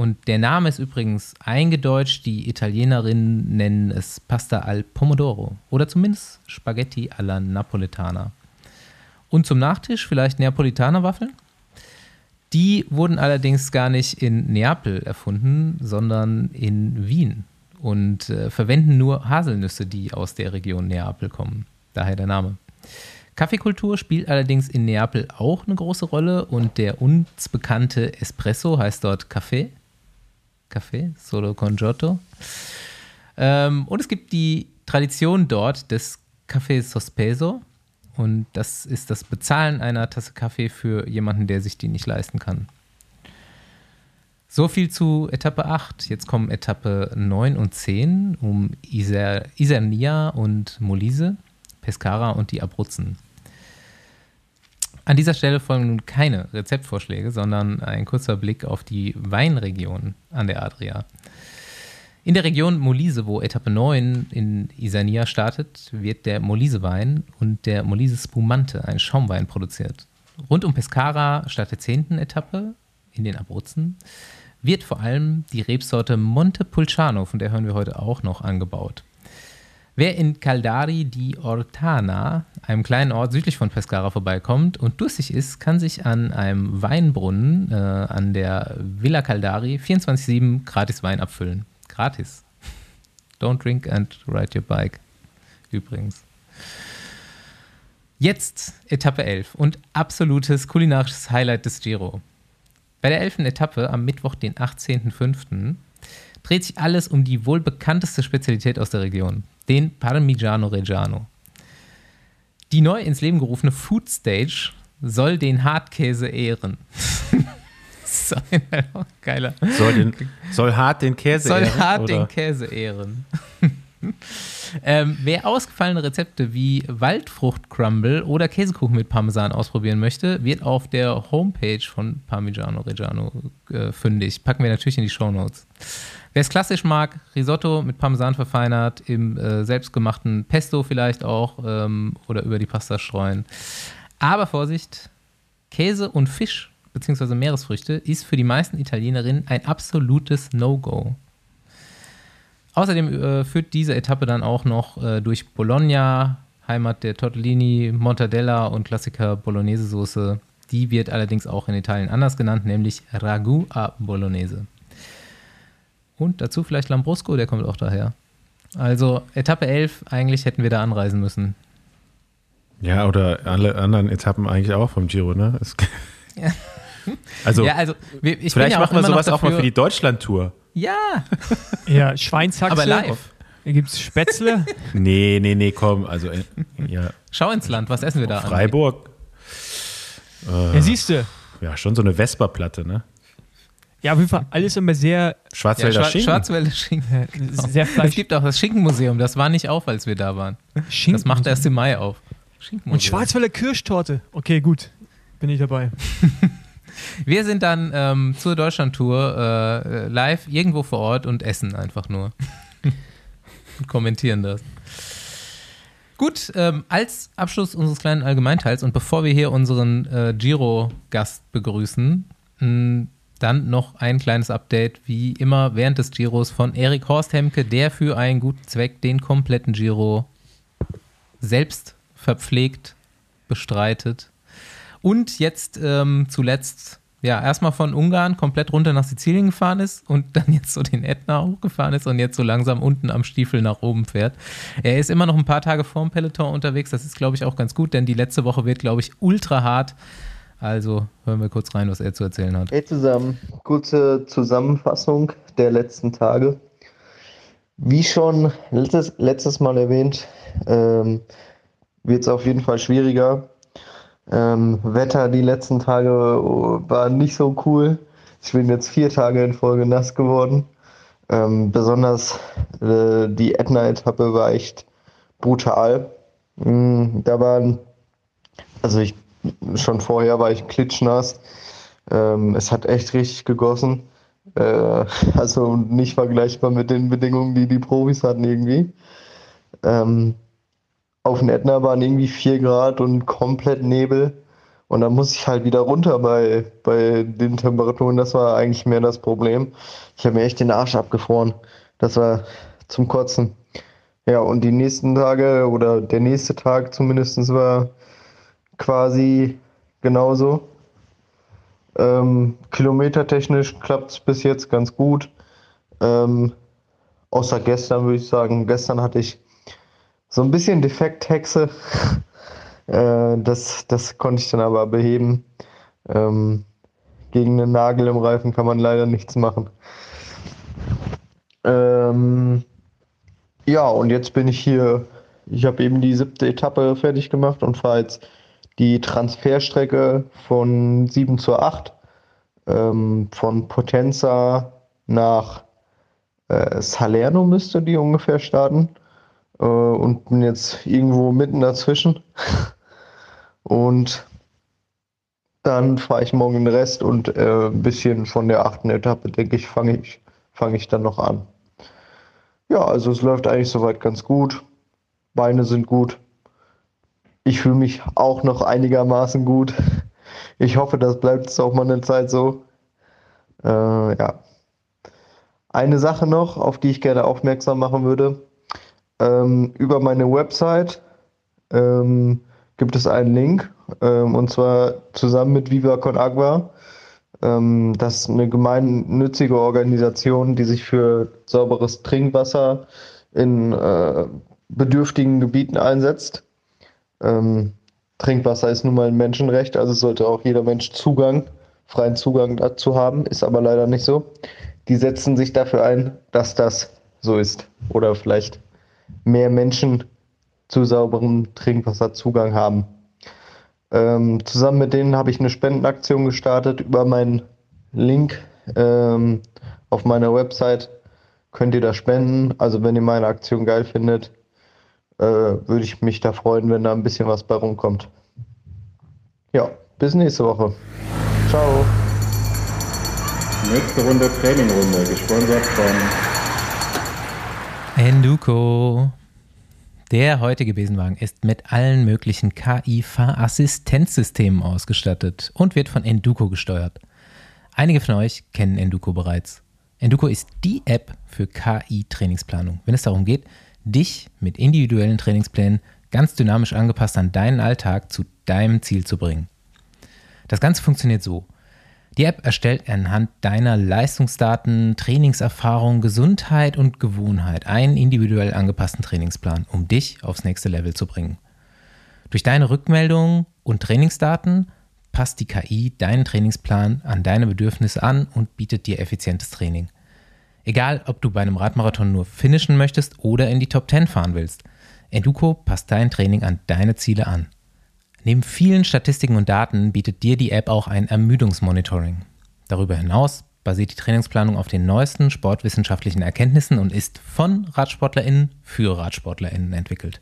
Und der Name ist übrigens eingedeutscht. Die Italienerinnen nennen es Pasta al Pomodoro oder zumindest Spaghetti alla Napoletana. Und zum Nachtisch vielleicht Neapolitaner-Waffeln. Die wurden allerdings gar nicht in Neapel erfunden, sondern in Wien und äh, verwenden nur Haselnüsse, die aus der Region Neapel kommen. Daher der Name. Kaffeekultur spielt allerdings in Neapel auch eine große Rolle und der uns bekannte Espresso heißt dort Kaffee. Kaffee, solo con giotto. Ähm, und es gibt die Tradition dort des Café Sospeso. Und das ist das Bezahlen einer Tasse Kaffee für jemanden, der sich die nicht leisten kann. So viel zu Etappe 8. Jetzt kommen Etappe 9 und 10 um Iser, Isernia und Molise, Pescara und die Abruzzen. An dieser Stelle folgen nun keine Rezeptvorschläge, sondern ein kurzer Blick auf die Weinregion an der Adria. In der Region Molise, wo Etappe 9 in Isernia startet, wird der Molise-Wein und der Molise Spumante, ein Schaumwein, produziert. Rund um Pescara statt der 10. Etappe in den Abruzzen wird vor allem die Rebsorte Montepulciano, von der hören wir heute auch noch, angebaut. Wer in Caldari di Ortana, einem kleinen Ort südlich von Pescara, vorbeikommt und durstig ist, kann sich an einem Weinbrunnen äh, an der Villa Caldari 24-7 gratis Wein abfüllen. Gratis. Don't drink and ride your bike. Übrigens. Jetzt Etappe 11 und absolutes kulinarisches Highlight des Giro. Bei der elften Etappe am Mittwoch, den 18.05., dreht sich alles um die wohl bekannteste Spezialität aus der Region, den Parmigiano Reggiano. Die neu ins Leben gerufene Food Stage soll den Hartkäse ehren. [laughs] geiler. Soll, den, soll hart den Käse soll ehren? Soll hart oder? den Käse ehren. [laughs] Ähm, wer ausgefallene Rezepte wie Waldfrucht-Crumble oder Käsekuchen mit Parmesan ausprobieren möchte, wird auf der Homepage von Parmigiano Reggiano äh, fündig. Packen wir natürlich in die Show Notes. Wer es klassisch mag, Risotto mit Parmesan verfeinert, im äh, selbstgemachten Pesto vielleicht auch ähm, oder über die Pasta streuen. Aber Vorsicht, Käse und Fisch bzw. Meeresfrüchte ist für die meisten Italienerinnen ein absolutes No-Go. Außerdem äh, führt diese Etappe dann auch noch äh, durch Bologna, Heimat der Tortellini, Mortadella und Klassiker Bolognese-Soße. Die wird allerdings auch in Italien anders genannt, nämlich Ragu a Bolognese. Und dazu vielleicht Lambrusco, der kommt auch daher. Also Etappe 11, eigentlich hätten wir da anreisen müssen. Ja, oder alle anderen Etappen eigentlich auch vom Giro, ne? Es, ja. [laughs] [laughs] Also, ja, also wir, ich vielleicht ja machen wir sowas auch mal für die Deutschland-Tour. Ja. [laughs] Ja, Schweinshaxe. Aber live. Gibt es Spätzle. nee, nee, nee, komm. Also, äh, ja. Schau ins Land, was essen wir da? Freiburg. Äh, ja, siehst du. Ja, schon so eine Vesperplatte, ne? Ja, auf jeden Fall alles immer sehr. Schwarzwälder ja, Schwa Schinken. Schwarzwälder Schinken. Genau. Sehr. Es gibt auch das Schinkenmuseum, das war nicht auf, als wir da waren. Das macht erst im Mai auf. Und Schwarzwälder Kirschtorte. Okay, gut. Bin ich dabei. [laughs] Wir sind dann ähm, zur Deutschlandtour äh, live irgendwo vor Ort und essen einfach nur. [laughs] und kommentieren das. Gut, ähm, als Abschluss unseres kleinen Allgemeinteils und bevor wir hier unseren äh, Giro-Gast begrüßen, mh, dann noch ein kleines Update, wie immer während des Giros von Erik Horst Hemke, der für einen guten Zweck den kompletten Giro selbst verpflegt, bestreitet und jetzt ähm, zuletzt, ja, erstmal von Ungarn komplett runter nach Sizilien gefahren ist und dann jetzt so den Ätna hochgefahren ist und jetzt so langsam unten am Stiefel nach oben fährt. Er ist immer noch ein paar Tage vorm Peloton unterwegs. Das ist, glaube ich, auch ganz gut, denn die letzte Woche wird, glaube ich, ultra hart. Also hören wir kurz rein, was er zu erzählen hat. Hey zusammen, kurze Zusammenfassung der letzten Tage. Wie schon letztes, letztes Mal erwähnt, ähm, wird es auf jeden Fall schwieriger. Ähm, Wetter die letzten Tage war nicht so cool. Ich bin jetzt vier Tage in Folge nass geworden. Ähm, besonders äh, die Ätna-Etappe war echt brutal. Mhm, da waren, also ich schon vorher war ich klitschnass. Ähm, es hat echt richtig gegossen. Äh, [laughs] also nicht vergleichbar mit den Bedingungen, die die Profis hatten irgendwie. Ähm, auf den Ätna waren irgendwie 4 Grad und komplett Nebel. Und dann muss ich halt wieder runter bei, bei den Temperaturen. Das war eigentlich mehr das Problem. Ich habe mir echt den Arsch abgefroren. Das war zum Kotzen. Ja, und die nächsten Tage oder der nächste Tag zumindest war quasi genauso. Ähm, kilometertechnisch klappt es bis jetzt ganz gut. Ähm, außer gestern würde ich sagen. Gestern hatte ich so ein bisschen Defekthexe. [laughs] äh, das, das konnte ich dann aber beheben. Ähm, gegen einen Nagel im Reifen kann man leider nichts machen. Ähm, ja, und jetzt bin ich hier. Ich habe eben die siebte Etappe fertig gemacht und fahre jetzt die Transferstrecke von 7 zu 8 ähm, von Potenza nach äh, Salerno müsste die ungefähr starten äh, und bin jetzt irgendwo mitten dazwischen [laughs] und dann fahre ich morgen den Rest und äh, ein bisschen von der achten Etappe, denke ich, fange ich, fang ich dann noch an. Ja, also es läuft eigentlich soweit ganz gut. Beine sind gut. Ich fühle mich auch noch einigermaßen gut. Ich hoffe, das bleibt jetzt auch mal eine Zeit so. Äh, ja. Eine Sache noch, auf die ich gerne aufmerksam machen würde. Ähm, über meine Website ähm, gibt es einen Link, ähm, und zwar zusammen mit Viva Con Agua. Ähm, das ist eine gemeinnützige Organisation, die sich für sauberes Trinkwasser in äh, bedürftigen Gebieten einsetzt. Ähm, Trinkwasser ist nun mal ein Menschenrecht, also sollte auch jeder Mensch Zugang, freien Zugang dazu haben, ist aber leider nicht so. Die setzen sich dafür ein, dass das so ist oder vielleicht mehr Menschen zu sauberem Trinkwasser Zugang haben. Ähm, zusammen mit denen habe ich eine Spendenaktion gestartet über meinen Link ähm, auf meiner Website. Könnt ihr da spenden? Also wenn ihr meine Aktion geil findet, äh, würde ich mich da freuen, wenn da ein bisschen was bei rumkommt. Ja, bis nächste Woche. Ciao. Nächste Runde Trainingrunde, gesponsert von Enduko. Der heutige Besenwagen ist mit allen möglichen KI-Fahrassistenzsystemen ausgestattet und wird von Enduko gesteuert. Einige von euch kennen Enduko bereits. Enduko ist die App für KI-Trainingsplanung, wenn es darum geht, dich mit individuellen Trainingsplänen ganz dynamisch angepasst an deinen Alltag zu deinem Ziel zu bringen. Das Ganze funktioniert so. Die App erstellt anhand deiner Leistungsdaten, Trainingserfahrung, Gesundheit und Gewohnheit einen individuell angepassten Trainingsplan, um dich aufs nächste Level zu bringen. Durch deine Rückmeldungen und Trainingsdaten passt die KI deinen Trainingsplan an deine Bedürfnisse an und bietet dir effizientes Training. Egal, ob du bei einem Radmarathon nur finishen möchtest oder in die Top 10 fahren willst, Enduko passt dein Training an deine Ziele an. Neben vielen Statistiken und Daten bietet dir die App auch ein Ermüdungsmonitoring. Darüber hinaus basiert die Trainingsplanung auf den neuesten sportwissenschaftlichen Erkenntnissen und ist von RadsportlerInnen für RadsportlerInnen entwickelt.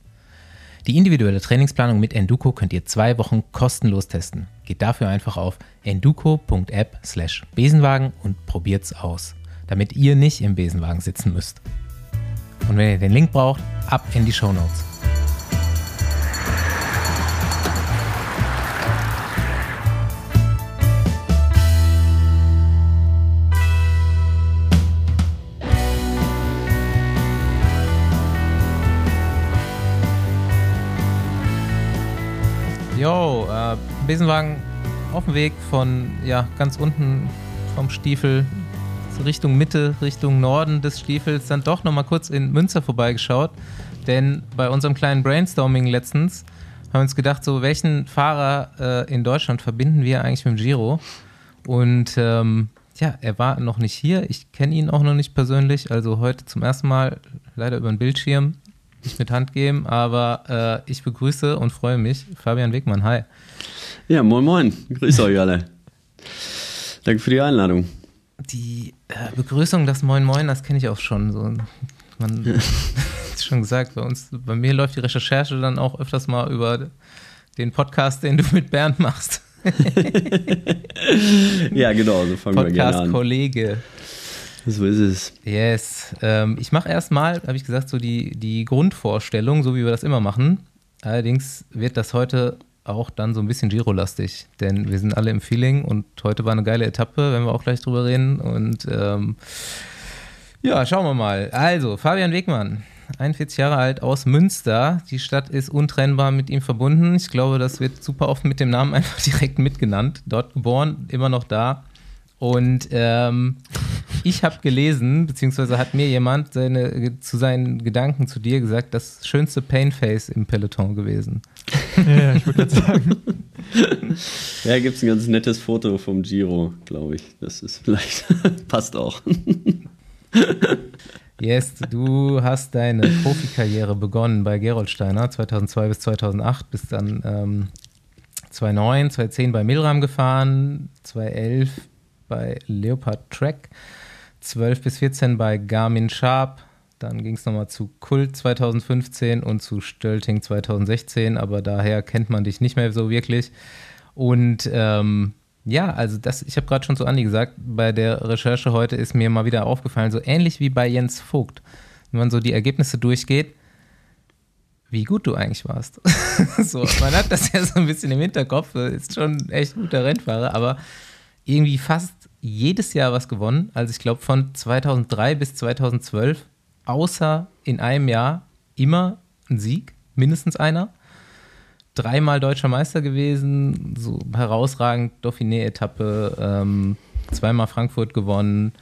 Die individuelle Trainingsplanung mit Enduko könnt ihr zwei Wochen kostenlos testen. Geht dafür einfach auf enduko.app slash Besenwagen und probiert's aus, damit ihr nicht im Besenwagen sitzen müsst. Und wenn ihr den Link braucht, ab in die Show Notes. Jo, äh, Besenwagen auf dem Weg von ja, ganz unten vom Stiefel Richtung Mitte, Richtung Norden des Stiefels, dann doch nochmal kurz in Münster vorbeigeschaut. Denn bei unserem kleinen Brainstorming letztens haben wir uns gedacht, so welchen Fahrer äh, in Deutschland verbinden wir eigentlich mit dem Giro? Und ähm, ja, er war noch nicht hier. Ich kenne ihn auch noch nicht persönlich. Also heute zum ersten Mal leider über den Bildschirm nicht mit Hand geben, aber äh, ich begrüße und freue mich Fabian Wegmann. Hi. Ja, moin moin. Grüße euch alle. Danke für die Einladung. Die äh, Begrüßung, das Moin Moin, das kenne ich auch schon. So, man [laughs] hat schon gesagt, bei uns, bei mir läuft die Recherche dann auch öfters mal über den Podcast, den du mit Bernd machst. [laughs] ja, genau, so fangen wir gerne an. Podcast-Kollege. So ist es. Yes. Ähm, ich mache erstmal, habe ich gesagt, so die, die Grundvorstellung, so wie wir das immer machen. Allerdings wird das heute auch dann so ein bisschen Giro-lastig, denn wir sind alle im Feeling und heute war eine geile Etappe, wenn wir auch gleich drüber reden. Und ähm, ja, schauen wir mal. Also, Fabian Wegmann, 41 Jahre alt aus Münster. Die Stadt ist untrennbar mit ihm verbunden. Ich glaube, das wird super oft mit dem Namen [laughs] einfach direkt mitgenannt. Dort geboren, immer noch da. Und ähm, ich habe gelesen, beziehungsweise hat mir jemand seine, zu seinen Gedanken zu dir gesagt, das schönste Painface im Peloton gewesen. Ja, ich würde sagen. [laughs] Ja, gibt es ein ganz nettes Foto vom Giro, glaube ich. Das ist vielleicht, [laughs] passt auch. Yes, du hast deine Profikarriere begonnen bei Gerolsteiner 2002 bis 2008, bist dann ähm, 2009, 2010 bei Milram gefahren, 2011 bei Leopard Track, 12 bis 14 bei Garmin Sharp, dann ging es nochmal zu Kult 2015 und zu Stölting 2016, aber daher kennt man dich nicht mehr so wirklich. Und ähm, ja, also das, ich habe gerade schon zu Andi gesagt, bei der Recherche heute ist mir mal wieder aufgefallen, so ähnlich wie bei Jens Vogt, wenn man so die Ergebnisse durchgeht, wie gut du eigentlich warst. [laughs] so, man hat das ja so ein bisschen im Hinterkopf, ist schon echt guter Rennfahrer, aber irgendwie fast jedes Jahr was gewonnen. Also ich glaube von 2003 bis 2012, außer in einem Jahr immer ein Sieg, mindestens einer. Dreimal deutscher Meister gewesen, so herausragend Dauphiné-Etappe, ähm, zweimal Frankfurt gewonnen.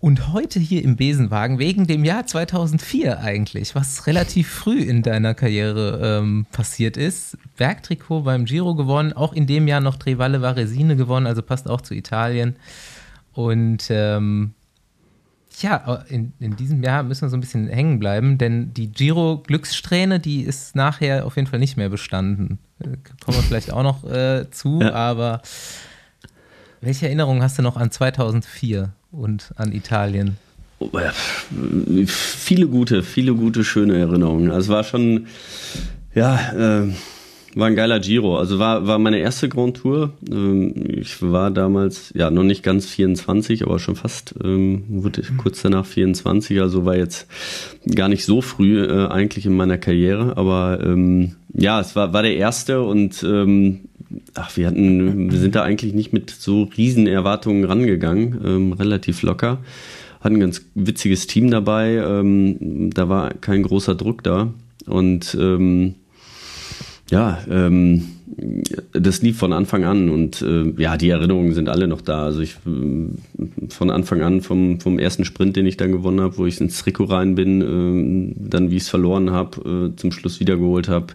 Und heute hier im Besenwagen, wegen dem Jahr 2004 eigentlich, was relativ früh in deiner Karriere ähm, passiert ist. Bergtrikot beim Giro gewonnen, auch in dem Jahr noch Trevalle Varesine gewonnen, also passt auch zu Italien. Und ähm, ja, in, in diesem Jahr müssen wir so ein bisschen hängen bleiben, denn die Giro-Glückssträhne, die ist nachher auf jeden Fall nicht mehr bestanden. Äh, kommen wir vielleicht auch noch äh, zu, ja. aber welche Erinnerungen hast du noch an 2004? und an Italien? Viele gute, viele gute, schöne Erinnerungen. Also war schon, ja, äh, war ein geiler Giro. Also war, war meine erste Grand Tour. Ähm, ich war damals, ja, noch nicht ganz 24, aber schon fast, ähm, wurde kurz danach 24. Also war jetzt gar nicht so früh äh, eigentlich in meiner Karriere. Aber ähm, ja, es war, war der erste und ach, wir hatten, wir sind da eigentlich nicht mit so riesen Erwartungen rangegangen, relativ locker. Hatten ein ganz witziges Team dabei, da war kein großer Druck da. Und ähm, ja, ähm, das lief von Anfang an und äh, ja, die Erinnerungen sind alle noch da. Also ich äh, von Anfang an vom, vom ersten Sprint, den ich dann gewonnen habe, wo ich ins Trikot rein bin, äh, dann wie ich es verloren habe, äh, zum Schluss wiedergeholt habe.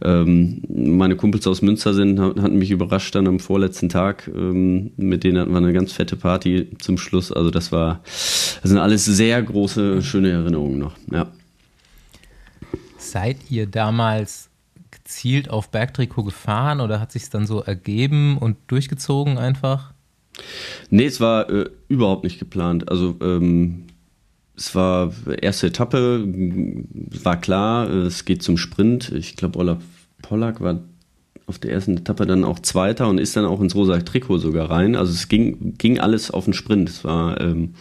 Ähm, meine Kumpels aus Münster sind, hatten mich überrascht dann am vorletzten Tag. Ähm, mit denen hatten wir eine ganz fette Party zum Schluss. Also das war, das sind alles sehr große, schöne Erinnerungen noch. Ja. Seid ihr damals gezielt auf Bergtrikot gefahren oder hat sich dann so ergeben und durchgezogen einfach? Nee, es war äh, überhaupt nicht geplant. Also ähm, es war erste Etappe, war klar, es geht zum Sprint. Ich glaube, Olaf Pollack war auf der ersten Etappe dann auch Zweiter und ist dann auch ins rosa Trikot sogar rein. Also es ging, ging alles auf den Sprint. Es war ähm,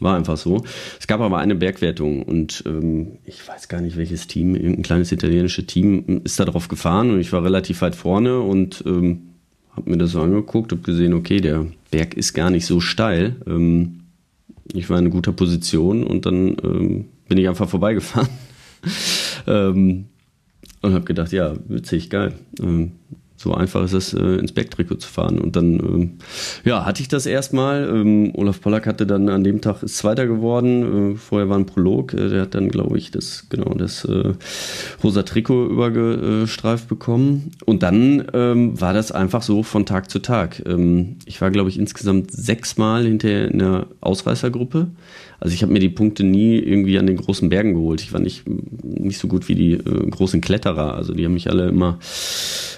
war einfach so. Es gab aber eine Bergwertung und ähm, ich weiß gar nicht, welches Team, irgendein kleines italienisches Team ist da drauf gefahren und ich war relativ weit vorne und ähm, habe mir das so angeguckt, habe gesehen, okay, der Berg ist gar nicht so steil. Ähm, ich war in guter Position und dann ähm, bin ich einfach vorbeigefahren. [laughs] ähm, und habe gedacht, ja, witzig, geil. So einfach ist es, äh, ins Bergtrikot zu fahren. Und dann, ähm, ja, hatte ich das erstmal. Ähm, Olaf Pollack hatte dann an dem Tag ist Zweiter geworden. Äh, vorher war ein Prolog. Äh, der hat dann, glaube ich, das, genau, das äh, rosa Trikot übergestreift bekommen. Und dann ähm, war das einfach so von Tag zu Tag. Ähm, ich war, glaube ich, insgesamt sechsmal hinter in der Ausreißergruppe. Also ich habe mir die Punkte nie irgendwie an den großen Bergen geholt. Ich war nicht, nicht so gut wie die äh, großen Kletterer. Also die haben mich alle immer,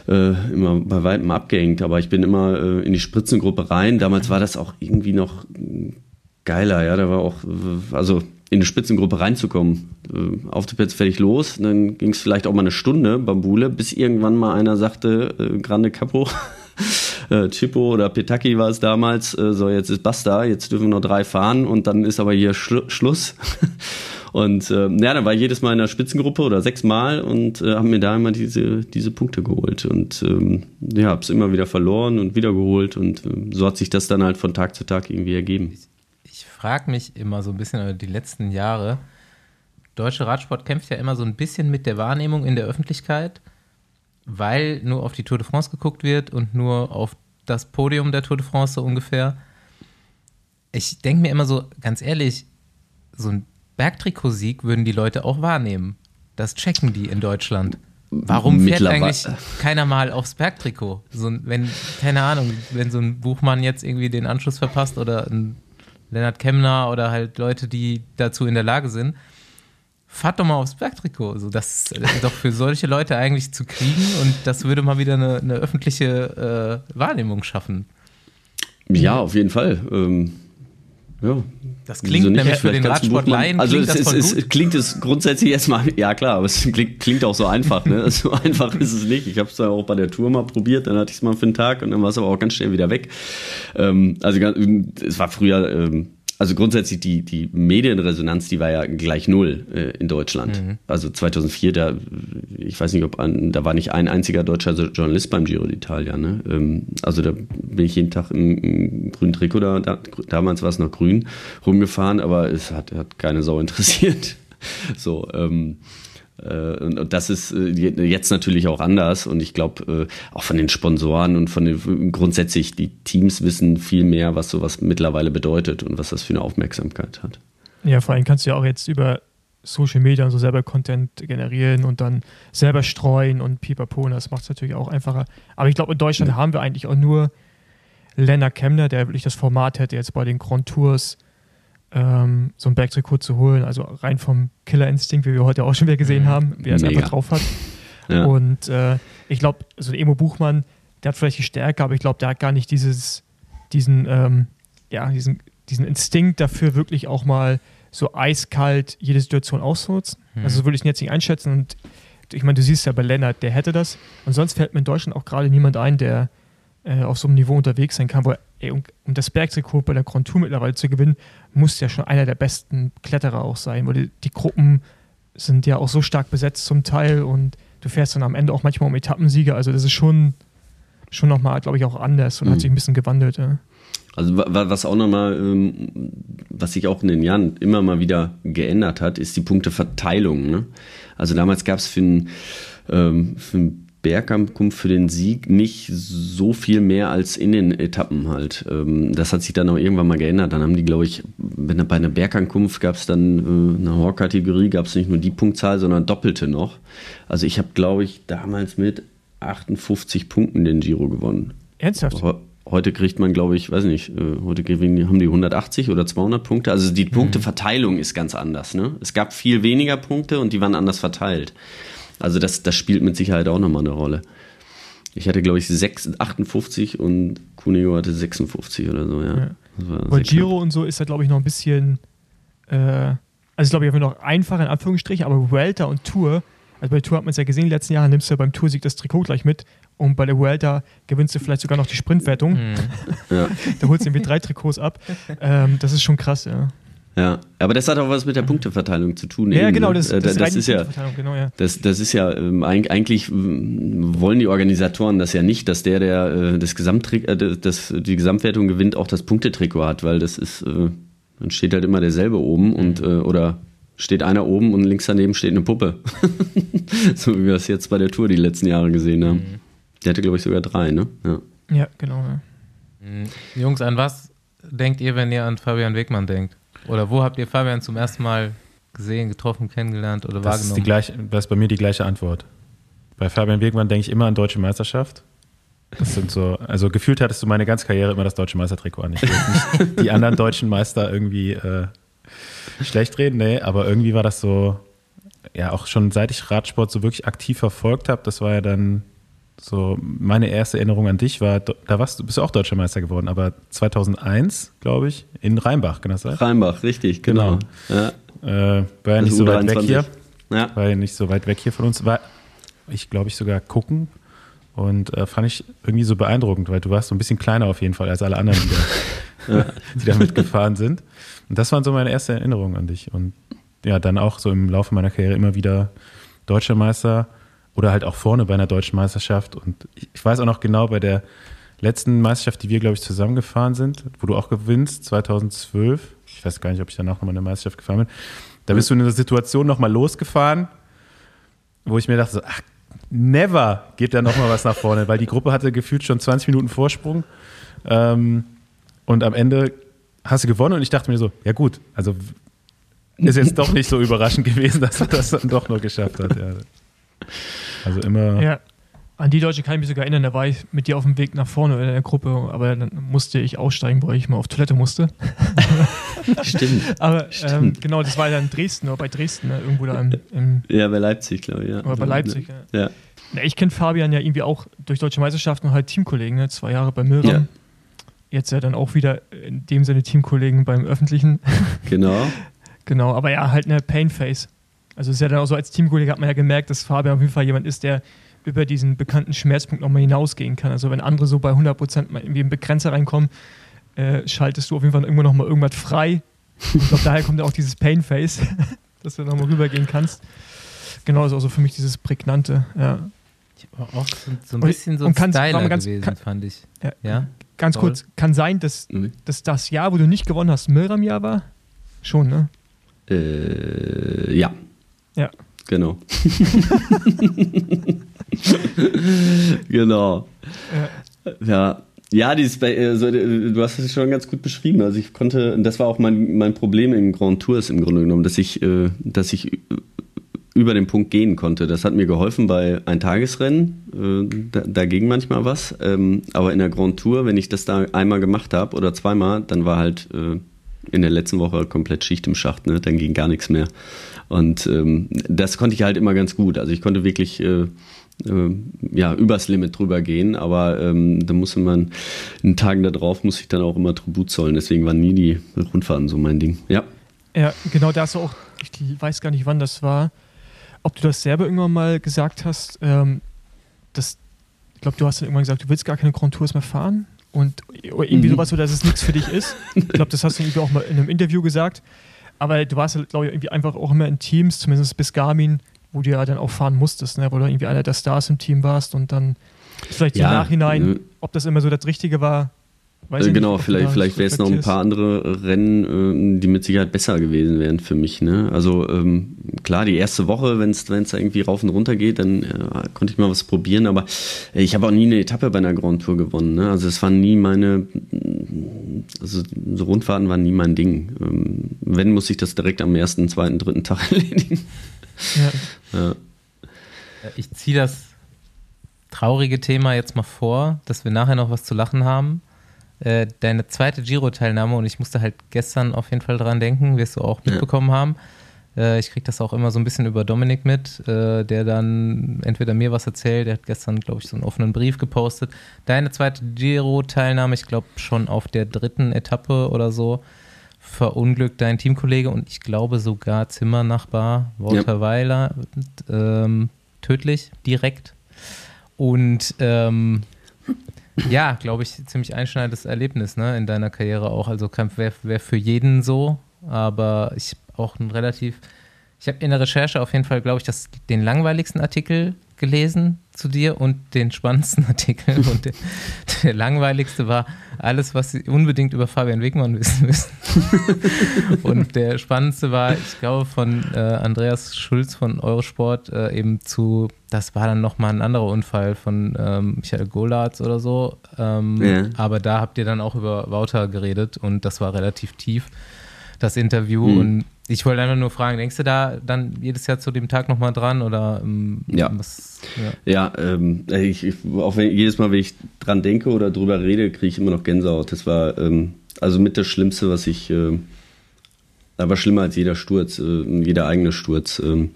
äh, immer bei weitem abgehängt. Aber ich bin immer äh, in die Spritzengruppe rein. Damals war das auch irgendwie noch geiler. Ja, da war auch, also in eine Spitzengruppe reinzukommen. Äh, auf die Plätze fertig los, dann ging es vielleicht auch mal eine Stunde Bambule, bis irgendwann mal einer sagte, äh, Grande Capo, [laughs] äh, Chippo oder Petaki war es damals, äh, so jetzt ist basta, jetzt dürfen wir noch drei fahren und dann ist aber hier Schlu Schluss. [laughs] Und äh, ja, dann war ich jedes Mal in der Spitzengruppe oder sechsmal und äh, haben mir da immer diese, diese Punkte geholt. Und ähm, ja, habe es immer wieder verloren und wiedergeholt. Und äh, so hat sich das dann halt von Tag zu Tag irgendwie ergeben. Ich frage mich immer so ein bisschen, oder die letzten Jahre, deutsche Radsport kämpft ja immer so ein bisschen mit der Wahrnehmung in der Öffentlichkeit, weil nur auf die Tour de France geguckt wird und nur auf das Podium der Tour de France so ungefähr. Ich denke mir immer so, ganz ehrlich, so ein Bergtrikotsieg würden die Leute auch wahrnehmen. Das checken die in Deutschland. Warum fährt eigentlich keiner mal aufs Bergtrikot? So, wenn, keine Ahnung, wenn so ein Buchmann jetzt irgendwie den Anschluss verpasst oder ein Lennart Kemner oder halt Leute, die dazu in der Lage sind, fahrt doch mal aufs Bergtrikot. So, das ist doch für solche Leute eigentlich zu kriegen und das würde mal wieder eine, eine öffentliche äh, Wahrnehmung schaffen. Ja, auf jeden Fall. Ähm ja. Das klingt nämlich für den Radsportleien. Also es, es, es, klingt es grundsätzlich erstmal, ja klar, aber es klingt, klingt auch so einfach. Ne? [laughs] so einfach ist es nicht. Ich habe es ja auch bei der Tour mal probiert, dann hatte ich es mal für einen Tag und dann war es aber auch ganz schnell wieder weg. Ähm, also es war früher ähm, also grundsätzlich die, die Medienresonanz, die war ja gleich null äh, in Deutschland. Mhm. Also 2004, da, ich weiß nicht, ob an, da war nicht ein einziger deutscher Journalist beim Giro d'Italia. Ne? Ähm, also da bin ich jeden Tag im, im grünen Trikot, da, da, damals war es noch grün, rumgefahren, aber es hat, hat keine Sau interessiert. [laughs] so, ähm, äh, und das ist äh, jetzt natürlich auch anders. Und ich glaube, äh, auch von den Sponsoren und von den grundsätzlich die Teams wissen viel mehr, was sowas mittlerweile bedeutet und was das für eine Aufmerksamkeit hat. Ja, vor allem kannst du ja auch jetzt über Social Media und so selber Content generieren und dann selber streuen und pipapo. Und das macht es natürlich auch einfacher. Aber ich glaube, in Deutschland ja. haben wir eigentlich auch nur Lennart Kemner, der wirklich das Format hätte, jetzt bei den Grand Tours ähm, so ein Bergtrikot zu holen. Also rein vom Killerinstinkt, wie wir heute auch schon wieder gesehen mhm. haben, wie er es einfach drauf hat. [laughs] Ja. Und äh, ich glaube, so ein Emo Buchmann, der hat vielleicht die Stärke, aber ich glaube, der hat gar nicht dieses, diesen, ähm, ja, diesen, diesen Instinkt dafür, wirklich auch mal so eiskalt jede Situation auszunutzen. Mhm. Also so würde ich ihn jetzt nicht einschätzen. Und ich meine, du siehst ja bei Lennart, der hätte das. Und sonst fällt mir in Deutschland auch gerade niemand ein, der äh, auf so einem Niveau unterwegs sein kann, wo ey, um, um, das Bergrekord bei der Grand Tour mittlerweile zu gewinnen, muss ja schon einer der besten Kletterer auch sein, weil die, Gruppen sind ja auch so stark besetzt zum Teil und du fährst dann am Ende auch manchmal um Etappensieger, also das ist schon, schon nochmal, glaube ich, auch anders und mhm. hat sich ein bisschen gewandelt. Ja. Also was auch nochmal, ähm, was sich auch in den Jahren immer mal wieder geändert hat, ist die Punkteverteilung. Ne? Also damals gab es für einen ähm, für Bergkampf für den Sieg nicht so viel mehr als in den Etappen halt. Ähm, das hat sich dann auch irgendwann mal geändert. Dann haben die, glaube ich, bei einer Bergankunft gab es dann äh, eine Horkategorie, gab es nicht nur die Punktzahl, sondern doppelte noch. Also ich habe, glaube ich, damals mit 58 Punkten den Giro gewonnen. Ernsthaft? Heute kriegt man, glaube ich, weiß nicht, äh, heute haben die 180 oder 200 Punkte. Also die mhm. Punkteverteilung ist ganz anders. Ne? Es gab viel weniger Punkte und die waren anders verteilt. Also das, das spielt mit Sicherheit auch nochmal eine Rolle. Ich hatte, glaube ich, 6, 58 und Cuneo hatte 56 oder so, ja. ja. Weil Giro knapp. und so ist ja, glaube ich, noch ein bisschen, äh, also ich glaube, ich habe noch einfacher in Anführungsstrichen, aber Vuelta und Tour, also bei der Tour hat man es ja gesehen, in den letzten Jahren nimmst du ja beim Toursieg das Trikot gleich mit und bei der Vuelta gewinnst du vielleicht sogar noch die Sprintwertung. Mhm. Ja. [laughs] da holst du irgendwie drei Trikots ab. Ähm, das ist schon krass, ja. Ja, aber das hat auch was mit der Punkteverteilung zu tun. Ja, eben, genau, das, das, das, das ist ja, genau, ja. Das, das ist ja ähm, eigentlich wollen die Organisatoren das ja nicht, dass der, der äh, das Gesamttrick, äh, das, die Gesamtwertung gewinnt, auch das Punktetrikot hat, weil das ist, äh, dann steht halt immer derselbe oben und äh, oder steht einer oben und links daneben steht eine Puppe. [laughs] so wie wir es jetzt bei der Tour die letzten Jahre gesehen haben. Mhm. Der hatte, glaube ich, sogar drei, ne? Ja, ja genau. Ja. Mhm. Jungs, an was denkt ihr, wenn ihr an Fabian Wegmann denkt? Oder wo habt ihr Fabian zum ersten Mal gesehen, getroffen, kennengelernt oder das wahrgenommen? Ist die gleiche, das ist bei mir die gleiche Antwort. Bei Fabian Wegmann denke ich immer an deutsche Meisterschaft. Das sind so, also gefühlt hattest du meine ganze Karriere immer das deutsche Meistertrikot an. Ich will nicht [laughs] die anderen deutschen Meister irgendwie äh, schlecht reden, nee, aber irgendwie war das so, ja, auch schon seit ich Radsport so wirklich aktiv verfolgt habe, das war ja dann so, meine erste Erinnerung an dich war, da warst du, bist du auch Deutscher Meister geworden, aber 2001, glaube ich, in Rheinbach, kann das sein? Rheinbach, richtig, genau. genau. Ja. Äh, war ja nicht so weit weg U23. hier. Ja. War ja nicht so weit weg hier von uns. War ich, glaube ich, sogar gucken. Und äh, fand ich irgendwie so beeindruckend, weil du warst so ein bisschen kleiner auf jeden Fall als alle anderen, die da, [laughs] [laughs] die da mitgefahren sind. Und das waren so meine ersten Erinnerungen an dich. Und ja, dann auch so im Laufe meiner Karriere immer wieder Deutscher Meister oder halt auch vorne bei einer deutschen Meisterschaft. Und ich, ich weiß auch noch genau bei der letzten Meisterschaft, die wir, glaube ich, zusammengefahren sind, wo du auch gewinnst, 2012. Ich weiß gar nicht, ob ich danach nochmal eine Meisterschaft gefahren bin. Da bist du in einer Situation nochmal losgefahren, wo ich mir dachte, so, ach, never geht da nochmal was nach vorne, weil die Gruppe hatte gefühlt schon 20 Minuten Vorsprung. Ähm, und am Ende hast du gewonnen und ich dachte mir so, ja gut, also ist jetzt doch nicht so überraschend gewesen, [laughs] dass er das dann doch noch geschafft hat. Ja. Also immer. Ja. An die Deutsche kann ich mich sogar erinnern, da war ich mit dir auf dem Weg nach vorne in der Gruppe, aber dann musste ich aussteigen, weil ich mal auf Toilette musste. [laughs] Stimmt. [laughs] Aber ähm, genau, das war ja in Dresden oder bei Dresden, ne? irgendwo da im, im Ja, bei Leipzig, glaube ich. Ja. oder bei Leipzig. Ja. Ja. Na, ich kenne Fabian ja irgendwie auch durch deutsche Meisterschaften und halt Teamkollegen, ne? zwei Jahre bei Milram. Ja. Jetzt ja dann auch wieder in dem Sinne Teamkollegen beim Öffentlichen. Genau. [laughs] genau, aber ja, halt eine Painface. Also es ist ja dann auch so, als Teamkollege hat man ja gemerkt, dass Fabian auf jeden Fall jemand ist, der über diesen bekannten Schmerzpunkt nochmal hinausgehen kann. Also wenn andere so bei 100% mal irgendwie im Begrenzer reinkommen, äh, schaltest du auf jeden Fall irgendwo nochmal irgendwas frei. Und ich glaube, daher kommt ja auch dieses Painface, [laughs] dass du nochmal rübergehen kannst. Genau, ist auch so für mich dieses prägnante, ja. Ich war auch so, so ein Und- bisschen so und ein kannst- Styler ganz- gewesen, kann- fand ich. Ja. Ja? Ganz Paul? kurz, kann sein, dass, Mhm. dass das Jahr, wo du nicht gewonnen hast, Milram-Jahr war? Schon, ne? Äh, ja. Ja. Genau. [laughs] genau. Ja. Ja, dieses, bei- äh, du hast es schon ganz gut beschrieben. Also ich konnte, das war auch mein, mein Problem in Grand Tours im Grunde genommen, dass ich, äh, dass ich über den Punkt gehen konnte. Das hat mir geholfen bei ein Tagesrennen. Äh, da, da ging manchmal was. Ähm, aber in der Grand Tour, wenn ich das da einmal gemacht habe oder zweimal, dann war halt in der letzten Woche komplett Schicht im Schacht. Ne? Dann ging gar nichts mehr. Und ähm, das konnte ich halt immer ganz gut. Also ich konnte wirklich äh, äh, ja, übers Limit drüber gehen, aber ähm, da musste man in Tagen da drauf muss ich dann auch immer Tribut zollen. Deswegen waren nie die Rundfahrten so mein Ding. Ja. Ja, genau, da hast du auch, ich weiß gar nicht, wann das war, ob du das selber irgendwann mal gesagt hast, ähm, dass, ich glaube, du hast dann irgendwann gesagt, du willst gar keine Grand Tours mehr fahren und irgendwie Mhm. sowas, so dass es nichts für dich ist. Ich glaube, das hast du irgendwie auch mal in einem Interview gesagt. Aber du warst, glaube ich, irgendwie einfach auch immer in Teams, zumindest bis Garmin, wo du ja dann auch fahren musstest, ne? wo du irgendwie einer der Stars im Team warst und dann vielleicht Ja, im Nachhinein, ne. ob das immer so das Richtige war. Äh, genau, nicht, vielleicht, vielleicht wäre es noch ein paar andere Rennen, äh, die mit Sicherheit besser gewesen wären für mich. Ne? Also ähm, klar, die erste Woche, wenn es irgendwie rauf und runter geht, dann äh, konnte ich mal was probieren, aber äh, ich habe auch nie eine Etappe bei einer Grand Tour gewonnen. Ne? Also es waren nie meine, also so Rundfahrten waren nie mein Ding. Ähm, wenn, muss ich das direkt am ersten, zweiten, dritten Tag [laughs] erledigen. Ja. Ja. Ich ziehe das traurige Thema jetzt mal vor, dass wir nachher noch was zu lachen haben. Äh, deine zweite Giro-Teilnahme, und ich musste halt gestern auf jeden Fall dran denken, wirst du auch Ja. mitbekommen haben. Äh, ich kriege das auch immer so ein bisschen über Dominik mit, äh, der dann entweder mir was erzählt, der hat gestern, glaube ich, so einen offenen Brief gepostet. Deine zweite Giro-Teilnahme, ich glaube schon auf der dritten Etappe oder so, verunglückt dein Teamkollege und ich glaube sogar Zimmernachbar Walter Weiler ähm, tödlich, direkt. Und ähm, ja, glaube ich, ziemlich einschneidendes Erlebnis ne, in deiner Karriere auch. Also wäre wär für jeden so, aber ich auch ein relativ, ich habe in der Recherche auf jeden Fall, glaube ich, das, den langweiligsten Artikel gelesen zu dir und den spannendsten Artikel. [laughs] Und der, der langweiligste war alles, was Sie unbedingt über Fabian Wegmann wissen müssen. [laughs] und der spannendste war, ich glaube, von äh, Andreas Schulz von Eurosport äh, eben zu, das war dann nochmal ein anderer Unfall von ähm, Michael Golatz oder so. Ähm, Ja. Aber da habt ihr dann auch über Wouter geredet und das war relativ tief, das Interview. Mhm. Und ich wollte einfach nur fragen, denkst du da dann jedes Jahr zu dem Tag nochmal dran oder ähm, Ja. was, ja. Ja, ähm, ich, ich, auch wenn, jedes Mal, wenn ich dran denke oder drüber rede, kriege ich immer noch Gänsehaut. Das war ähm, also mit das Schlimmste, was ich, äh, aber schlimmer als jeder Sturz, äh, jeder eigene Sturz. Ähm,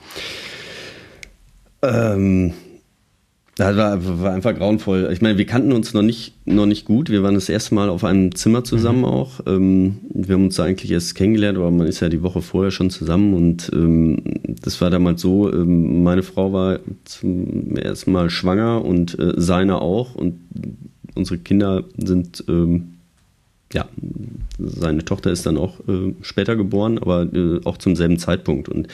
ähm, Das war, war, einfach grauenvoll. Ich meine, wir kannten uns noch nicht, noch nicht gut. Wir waren das erste Mal auf einem Zimmer zusammen mhm. auch. Ähm, wir haben uns da eigentlich erst kennengelernt, aber man ist ja die Woche vorher schon zusammen. Und ähm, das war damals so, ähm, meine Frau war zum ersten Mal schwanger und äh, seine auch. Und unsere Kinder sind ähm, ja, seine Tochter ist dann auch äh, später geboren, aber äh, auch zum selben Zeitpunkt. Und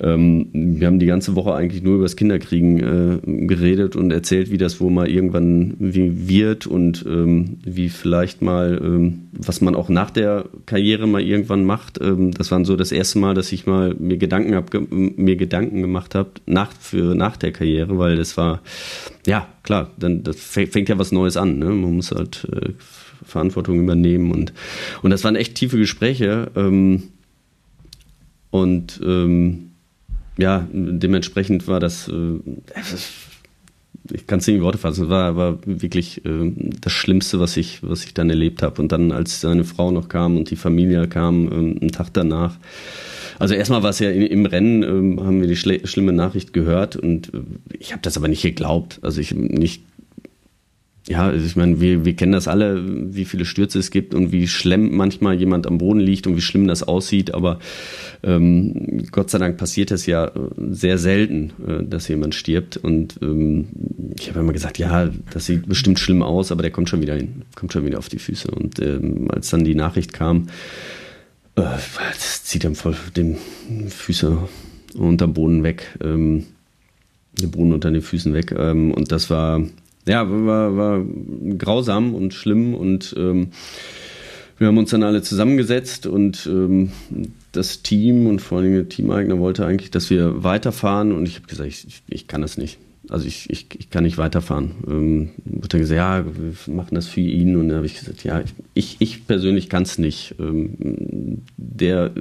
ähm, wir haben die ganze Woche eigentlich nur über das Kinderkriegen äh, geredet und erzählt, wie das wohl mal irgendwann wie wird und ähm, wie vielleicht mal, ähm, was man auch nach der Karriere mal irgendwann macht. Ähm, das war so das erste Mal, dass ich mal mir Gedanken, hab, mir Gedanken gemacht habe nach, für nach der Karriere, weil das war, ja, klar, dann das fängt ja was Neues an. Ne? Man muss halt äh, Verantwortung übernehmen. Und, und das waren echt tiefe Gespräche. Ähm, und ähm, ja, dementsprechend war das, äh, ich kann es nicht in Worte fassen, war, war wirklich äh, das Schlimmste, was ich, was ich dann erlebt habe. Und dann, als seine Frau noch kam und die Familie kam, ähm, einen Tag danach, also erstmal war es ja im Rennen, ähm, haben wir die schlimme Nachricht gehört und äh, ich habe das aber nicht geglaubt. Also ich nicht ja, also ich meine, wir, wir kennen das alle, wie viele Stürze es gibt und wie schlimm manchmal jemand am Boden liegt und wie schlimm das aussieht. Aber ähm, Gott sei Dank passiert es ja äh, sehr selten, äh, dass jemand stirbt. Und ähm, ich habe immer gesagt, ja, das sieht bestimmt schlimm aus, aber der kommt schon wieder hin, kommt schon wieder auf die Füße. Und ähm, als dann die Nachricht kam, äh, das zieht ihm voll den Füße unterm Boden weg, ähm, den Boden unter den Füßen weg. Ähm, und das war ja, war, war grausam und schlimm und ähm, wir haben uns dann alle zusammengesetzt und ähm, das Team und vor allem der Teameigner wollte eigentlich, dass wir weiterfahren und ich habe gesagt, ich, ich kann das nicht. Also ich, ich, ich kann nicht weiterfahren. Ähm, wurde gesagt, ja, wir machen das für ihn und dann habe ich gesagt, ja, ich, ich persönlich kann es nicht. Ähm, der,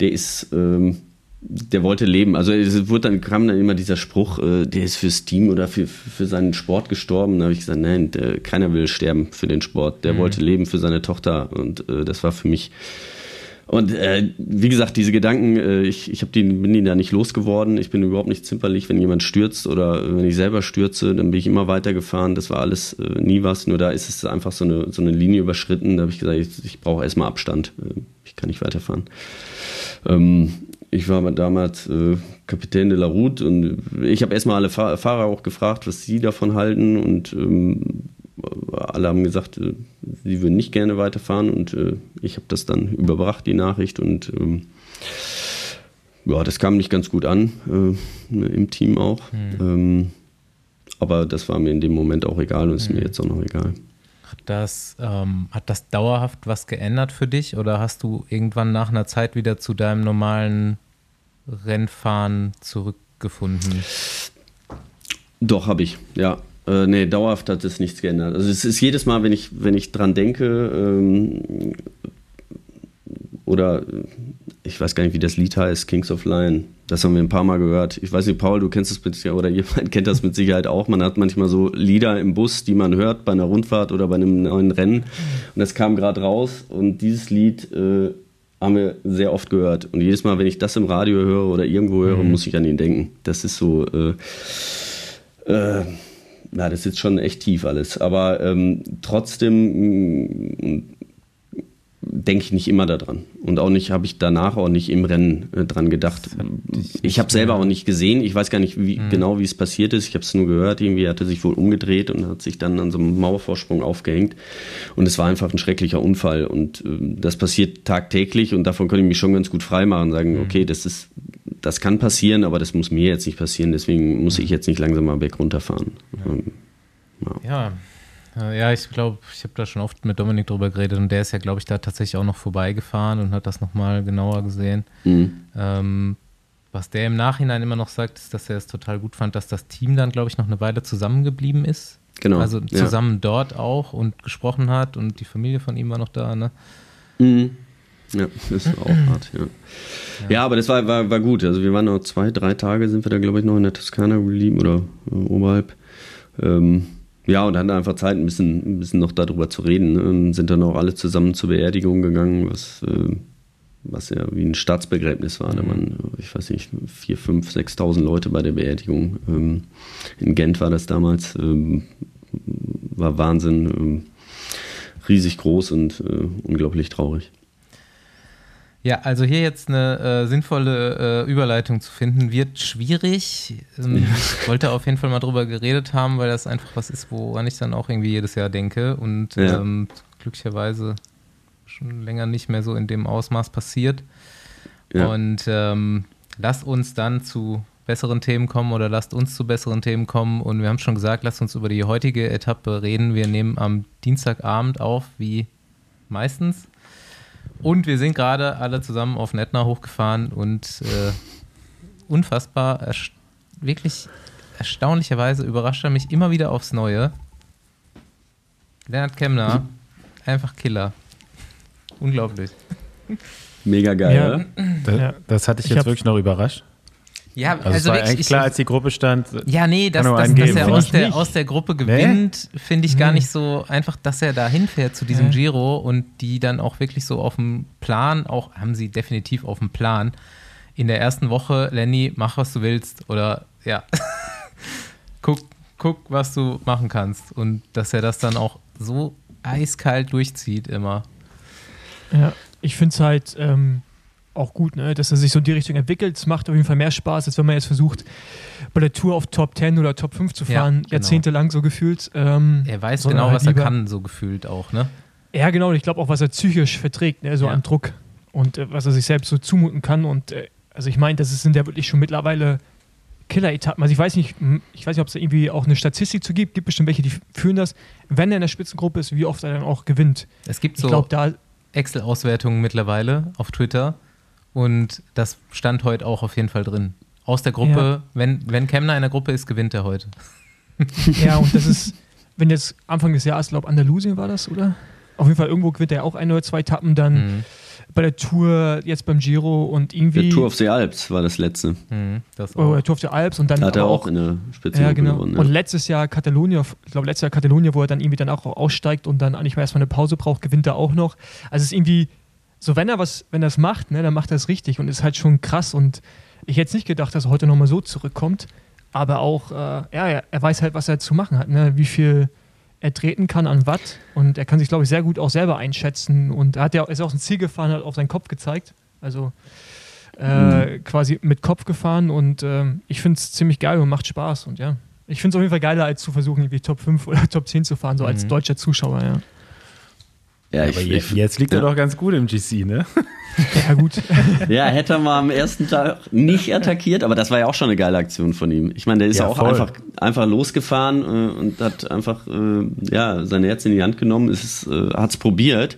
der ist ähm, der wollte leben. Also es wurde dann, kam dann immer dieser Spruch, äh, der ist fürs Team oder für, für seinen Sport gestorben. Da habe ich gesagt, nein, der, keiner will sterben für den Sport. Der mhm. wollte leben für seine Tochter. Und äh, das war für mich. Und äh, wie gesagt, diese Gedanken, äh, ich, ich hab die, bin die da nicht losgeworden. Ich bin überhaupt nicht zimperlich, wenn jemand stürzt oder wenn ich selber stürze, dann bin ich immer weitergefahren. Das war alles äh, nie was. Nur da ist es einfach so eine, so eine Linie überschritten. Da habe ich gesagt, ich, ich brauche erstmal Abstand. Äh, ich kann nicht weiterfahren. Ähm, ich war damals äh, Kapitän de la Route und ich habe erstmal alle Fahr Fahrer auch gefragt, was sie davon halten und ähm, alle haben gesagt, äh, sie würden nicht gerne weiterfahren und äh, ich habe das dann überbracht, die Nachricht und ähm, ja, das kam nicht ganz gut an, äh, im Team auch. Mhm. Ähm, aber das war mir in dem Moment auch egal und ist mhm. mir jetzt auch noch egal. Hat das, ähm, hat das dauerhaft was geändert für dich oder hast du irgendwann nach einer Zeit wieder zu deinem normalen Rennfahren zurückgefunden? Doch, habe ich, ja. Äh, nee, dauerhaft hat es nichts geändert. Also es ist jedes Mal, wenn ich, wenn ich dran denke, ähm, oder ich weiß gar nicht, wie das Lied heißt, Kings of Lion. Das haben wir ein paar Mal gehört. Ich weiß nicht, Paul, du kennst das mit Sicherheit oder jemand kennt das mit Sicherheit auch. Man hat manchmal so Lieder im Bus, die man hört bei einer Rundfahrt oder bei einem neuen Rennen. Und das kam gerade raus und dieses Lied äh, haben wir sehr oft gehört. Und jedes Mal, wenn ich das im Radio höre oder irgendwo höre, mhm. muss ich an ihn denken. Das ist so. Äh, äh, ja, das ist schon echt tief alles. Aber ähm, trotzdem denke ich nicht immer daran. Und auch nicht, habe ich danach auch nicht im Rennen äh, dran gedacht. Ich habe selber auch nicht gesehen. Ich weiß gar nicht wie, mhm. genau, wie es passiert ist. Ich habe es nur gehört. Irgendwie hat er sich wohl umgedreht und hat sich dann an so einem Mauervorsprung aufgehängt. Und es war einfach ein schrecklicher Unfall. Und äh, das passiert tagtäglich und davon könnte ich mich schon ganz gut freimachen. Sagen, mhm. okay, das ist, das kann passieren, aber das muss mir jetzt nicht passieren. Deswegen muss ich jetzt nicht langsam mal weg runterfahren. ja. Ähm, ja. Ja, ich glaube, ich habe da schon oft mit Dominik drüber geredet und der ist ja, glaube ich, da tatsächlich auch noch vorbeigefahren und hat das nochmal genauer gesehen. Mhm. Ähm, was der im Nachhinein immer noch sagt, ist, dass er es total gut fand, dass das Team dann, glaube ich, noch eine Weile zusammengeblieben ist. Genau. Also zusammen ja. dort auch und gesprochen hat und die Familie von ihm war noch da, ne? Mhm. Ja, das war auch [clears throat] hart, ja. ja. ja. aber das war, war, war gut. Also wir waren noch zwei, drei Tage sind wir da, glaube ich, noch in der Toskana geblieben oder äh, oberhalb. Ähm, ja, und hatten einfach Zeit, ein bisschen, ein bisschen noch darüber zu reden. Ne? Und sind dann auch alle zusammen zur Beerdigung gegangen, was äh, was ja wie ein Staatsbegräbnis war. Da waren, ich weiß nicht, 4, 5, 6.000 Leute bei der Beerdigung. Ähm, in Gent war das damals. Ähm, war Wahnsinn. Ähm, riesig groß und äh, unglaublich traurig. Ja, also hier jetzt eine äh, sinnvolle äh, Überleitung zu finden, wird schwierig. Ähm, ich wollte auf jeden Fall mal drüber geredet haben, weil das einfach was ist, woran ich dann auch irgendwie jedes Jahr denke und Ja. ähm, glücklicherweise schon länger nicht mehr so in dem Ausmaß passiert. Ja. Und ähm, lasst uns dann zu besseren Themen kommen oder lasst uns zu besseren Themen kommen. Und wir haben schon gesagt, lasst uns über die heutige Etappe reden. Wir nehmen am Dienstagabend auf, wie meistens. Und wir sind gerade alle zusammen auf Netna hochgefahren und äh, unfassbar, erst wirklich erstaunlicherweise überrascht er mich immer wieder aufs Neue. Lennart Kemner, einfach Killer. Unglaublich. Mega geil, Ja. oder? Das, das hatte ich Ich jetzt wirklich noch überrascht. Ja, Also, es war eigentlich ich- klar, als die Gruppe stand. Ja, nee, dass, Kann nur dass, dass er aus der, aus der Gruppe gewinnt, finde ich gar Nee. nicht so einfach, dass er da hinfährt zu diesem Nee. Giro und die dann auch wirklich so auf dem Plan, auch haben sie definitiv auf dem Plan. In der ersten Woche, Lenny, mach was du willst oder ja, [laughs] guck, guck, was du machen kannst. Und dass er das dann auch so eiskalt durchzieht immer. Ja, ich finde es halt ähm, auch gut, ne, dass er sich so in die Richtung entwickelt. Es macht auf jeden Fall mehr Spaß, als wenn man jetzt versucht, bei der Tour auf Top 10 oder Top 5 zu Ja, fahren, genau. jahrzehntelang so gefühlt. Ähm, Er weiß genau, halt was er kann, so gefühlt auch, ne? Ja, genau. Und ich glaube auch, was er psychisch verträgt, ne, so Ja. an Druck und äh, was er sich selbst so zumuten kann. Und äh, also ich meine, das sind ja wirklich schon mittlerweile Killer-Etappen. Also ich weiß nicht, hm, ich weiß nicht, ob es da irgendwie auch eine Statistik zu gibt. Gibt bestimmt welche, die führen das. Wenn er in der Spitzengruppe ist, wie oft er dann auch gewinnt. Es gibt Ich so glaube, da Excel-Auswertungen mittlerweile auf Twitter und das stand heute auch auf jeden Fall drin. Aus der Gruppe, wenn, wenn Kemner in der Gruppe ist, gewinnt er heute. [laughs] Ja, und das ist, wenn jetzt Anfang des Jahres, glaube Andalusien war das, oder? Auf jeden Fall irgendwo gewinnt er auch ein oder zwei Etappen dann Mhm. bei der Tour, jetzt beim Giro und irgendwie. Der Tour of the Alps war das letzte. Mhm, das oh, auch. der Tour auf der Alps und dann Hat er aber auch in der Spitze Ja, genau. gewonnen. Und Ja. letztes Jahr Katalonien, ich glaube letztes Jahr Katalonien, wo er dann irgendwie dann auch aussteigt und dann eigentlich mal erstmal eine Pause braucht, gewinnt er auch noch. Also es ist irgendwie, so wenn er was, wenn er es macht, ne, dann macht er es richtig und ist halt schon krass und ich hätte nicht gedacht, dass er heute nochmal so zurückkommt, aber auch, äh, ja, er, weiß halt, was er zu machen hat, ne, wie viel er treten kann an Watt und er kann sich, glaube ich, sehr gut auch selber einschätzen und er hat ja ist auch ein Ziel gefahren, hat auf seinen Kopf gezeigt, also äh, quasi mit Kopf gefahren und ähm, ich finde es ziemlich geil und macht Spaß und ja. Ich finde es auf jeden Fall geiler, als zu versuchen, irgendwie Top 5 oder [laughs] Top 10 zu fahren, so als Mhm. deutscher Zuschauer, ja. Ja, Aber ich, je- ich, jetzt liegt ja. er doch ganz gut im GC, ne? [laughs] Ja, gut. [laughs] ja, hätte er mal am ersten Tag nicht attackiert, aber das war ja auch schon eine geile Aktion von ihm. Ich meine, der ist Ja, auch voll. einfach, einfach losgefahren äh, und hat einfach äh, ja, sein Herz in die Hand genommen, äh, hat es probiert.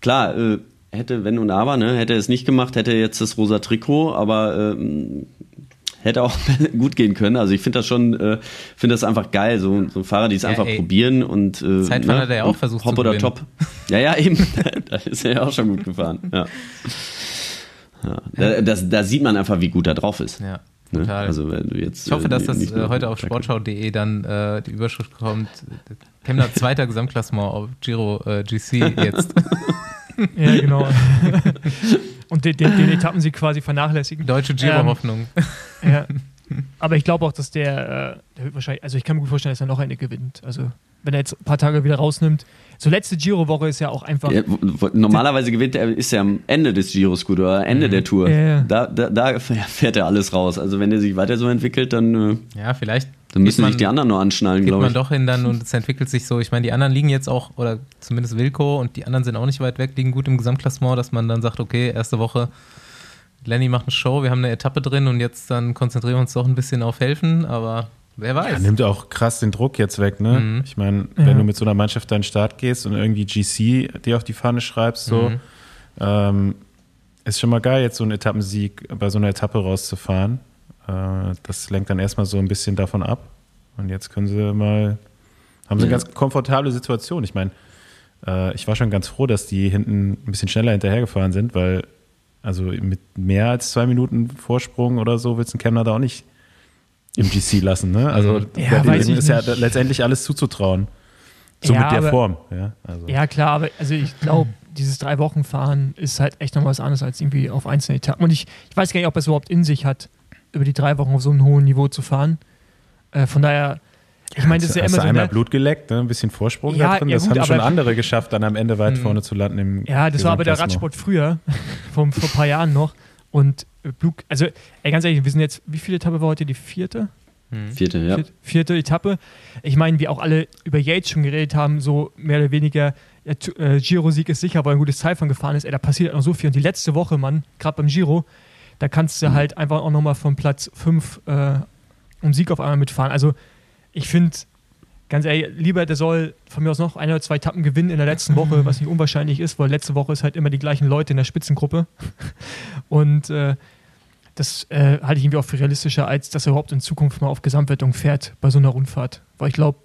Klar, äh, hätte, wenn und aber, ne, hätte er es nicht gemacht, hätte er jetzt das rosa Trikot, aber ähm, hätte auch [laughs] gut gehen können. Also ich finde das schon, äh, finde das einfach geil, so, so Fahrer, die es Ja, einfach ey. probieren und äh, Zeitfahren hat er ja auch versucht Hopp oder. Top. [laughs] Ja, ja, eben. [laughs] da ist er ja auch schon gut gefahren. Ja. Ja, da, das, da sieht man einfach, wie gut er drauf ist. Ja, Ne? total. Also wenn du jetzt, ich hoffe, äh, dass das äh, heute auf sportschau.de dann äh, die Überschrift kommt. Kemner zweiter Gesamtklassement auf Giro äh, GC jetzt. Ja, genau. [laughs] und den, den, den Etappen sie quasi vernachlässigen. Deutsche Giro-Hoffnung. Ja. Aber ich glaube auch, dass der, äh, der wird wahrscheinlich, also ich kann mir gut vorstellen, dass er noch eine gewinnt. Also wenn er jetzt ein paar Tage wieder rausnimmt. So letzte Giro-Woche ist ja auch einfach. Ja, normalerweise gewinnt er, ist er am Ende des Giros gut oder Ende der Tour. Ja, ja. Da, da, da [laughs] fährt er alles raus. Also wenn er sich weiter so entwickelt, dann, äh, Ja, vielleicht dann müssen geht sich die anderen nur anschnallen, geht glaube man ich. doch hin dann und es entwickelt sich so. Ich meine, die anderen liegen jetzt auch, oder zumindest Wilco und die anderen sind auch nicht weit weg, liegen gut im Gesamtklassement, dass man dann sagt, okay, erste Woche, Lenny macht eine Show, wir haben eine Etappe drin und jetzt dann konzentrieren wir uns doch ein bisschen auf Helfen, aber wer weiß. Er nimmt auch krass den Druck jetzt weg, ne? Mhm. Ich meine, Ja. wenn du mit so einer Mannschaft an den Start gehst und irgendwie GC dir auf die Fahne schreibst, so, Mhm. ähm, ist schon mal geil, jetzt so einen Etappensieg bei so einer Etappe rauszufahren. Äh, das lenkt dann erstmal so ein bisschen davon ab. Und jetzt können sie mal, haben sie eine Ja. ganz komfortable Situation. Ich meine, äh, ich war schon ganz froh, dass die hinten ein bisschen schneller hinterhergefahren sind, weil also mit mehr als zwei Minuten Vorsprung oder so willst du einen Kemner da auch nicht im GC [laughs] lassen. Ne? Also Ja, weiß denen ich ist ja nicht. letztendlich alles zuzutrauen. So Ja, mit der aber- Form. Ja, also. Ja, klar, aber also ich glaube, dieses drei Wochen fahren ist halt echt noch was anderes als irgendwie auf einzelne Etappen. Und ich, ich weiß gar nicht, ob er es überhaupt in sich hat, über die drei Wochen auf so einem hohen Niveau zu fahren. Äh, von daher, ich meine, das ist ja immer so. einmal Ne? Blut geleckt, ne? ein bisschen Vorsprung Ja, da drin. ja Das gut, haben schon andere geschafft, dann am Ende weit Mhm. vorne zu landen im Ja, das war aber der. Radsport früher, [laughs] vor, vor ein paar Jahren noch. Und äh, Blut, also, ey, ganz ehrlich, wir sind jetzt, wie viele Etappe war heute? Die vierte? Vierte, ja. Vierte, vierte Etappe. Ich meine, wir auch alle über Yates schon geredet haben, so mehr oder weniger, ja, äh, Giro-Sieg ist sicher, weil ein gutes Zeitfahren gefahren ist. Ey, da passiert halt noch so viel. Und die letzte Woche, Mann, gerade beim Giro, da kannst du halt einfach auch nochmal von Platz 5 äh, um Sieg auf einmal mitfahren. Also, ich finde, ganz ehrlich, lieber der soll von mir aus noch ein oder zwei Etappen gewinnen in der letzten [laughs] Woche, was nicht unwahrscheinlich ist, weil letzte Woche ist halt immer die gleichen Leute in der Spitzengruppe. [laughs] Und äh, das äh, halte ich irgendwie auch für realistischer, als dass er überhaupt in Zukunft mal auf Gesamtwertung fährt bei so einer Rundfahrt. Weil ich glaube,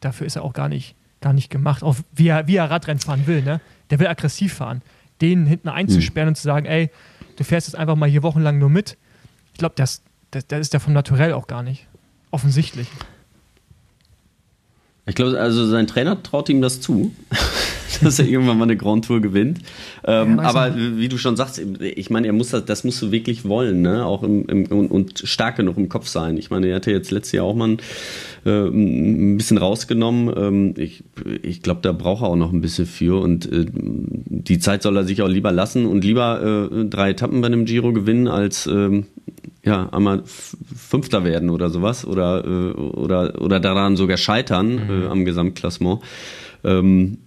dafür ist er auch gar nicht, gar nicht gemacht. Auch wie er, wie er Radrennen fahren will, ne? Der will aggressiv fahren. Den hinten einzusperren und zu sagen, ey, du fährst jetzt einfach mal hier wochenlang nur mit. Ich glaube, das, das, das ist der vom Naturell auch gar nicht. Offensichtlich. Ich glaube, also sein Trainer traut ihm das zu, [laughs] dass er irgendwann mal eine Grand Tour gewinnt. Ähm, Ja, aber wie du schon sagst, ich meine, er muss das, das musst du wirklich wollen, ne? Auch im, im, und, und stark genug im Kopf sein. Ich meine, er hatte jetzt letztes Jahr auch mal ein, äh, ein bisschen rausgenommen. Ähm, ich ich glaube, da braucht er auch noch ein bisschen für und äh, die Zeit soll er sich auch lieber lassen und lieber äh, drei Etappen bei einem Giro gewinnen, als ähm, ja, einmal Fünfter werden oder sowas oder, oder, oder daran sogar scheitern äh, am Gesamtklassement. Ähm,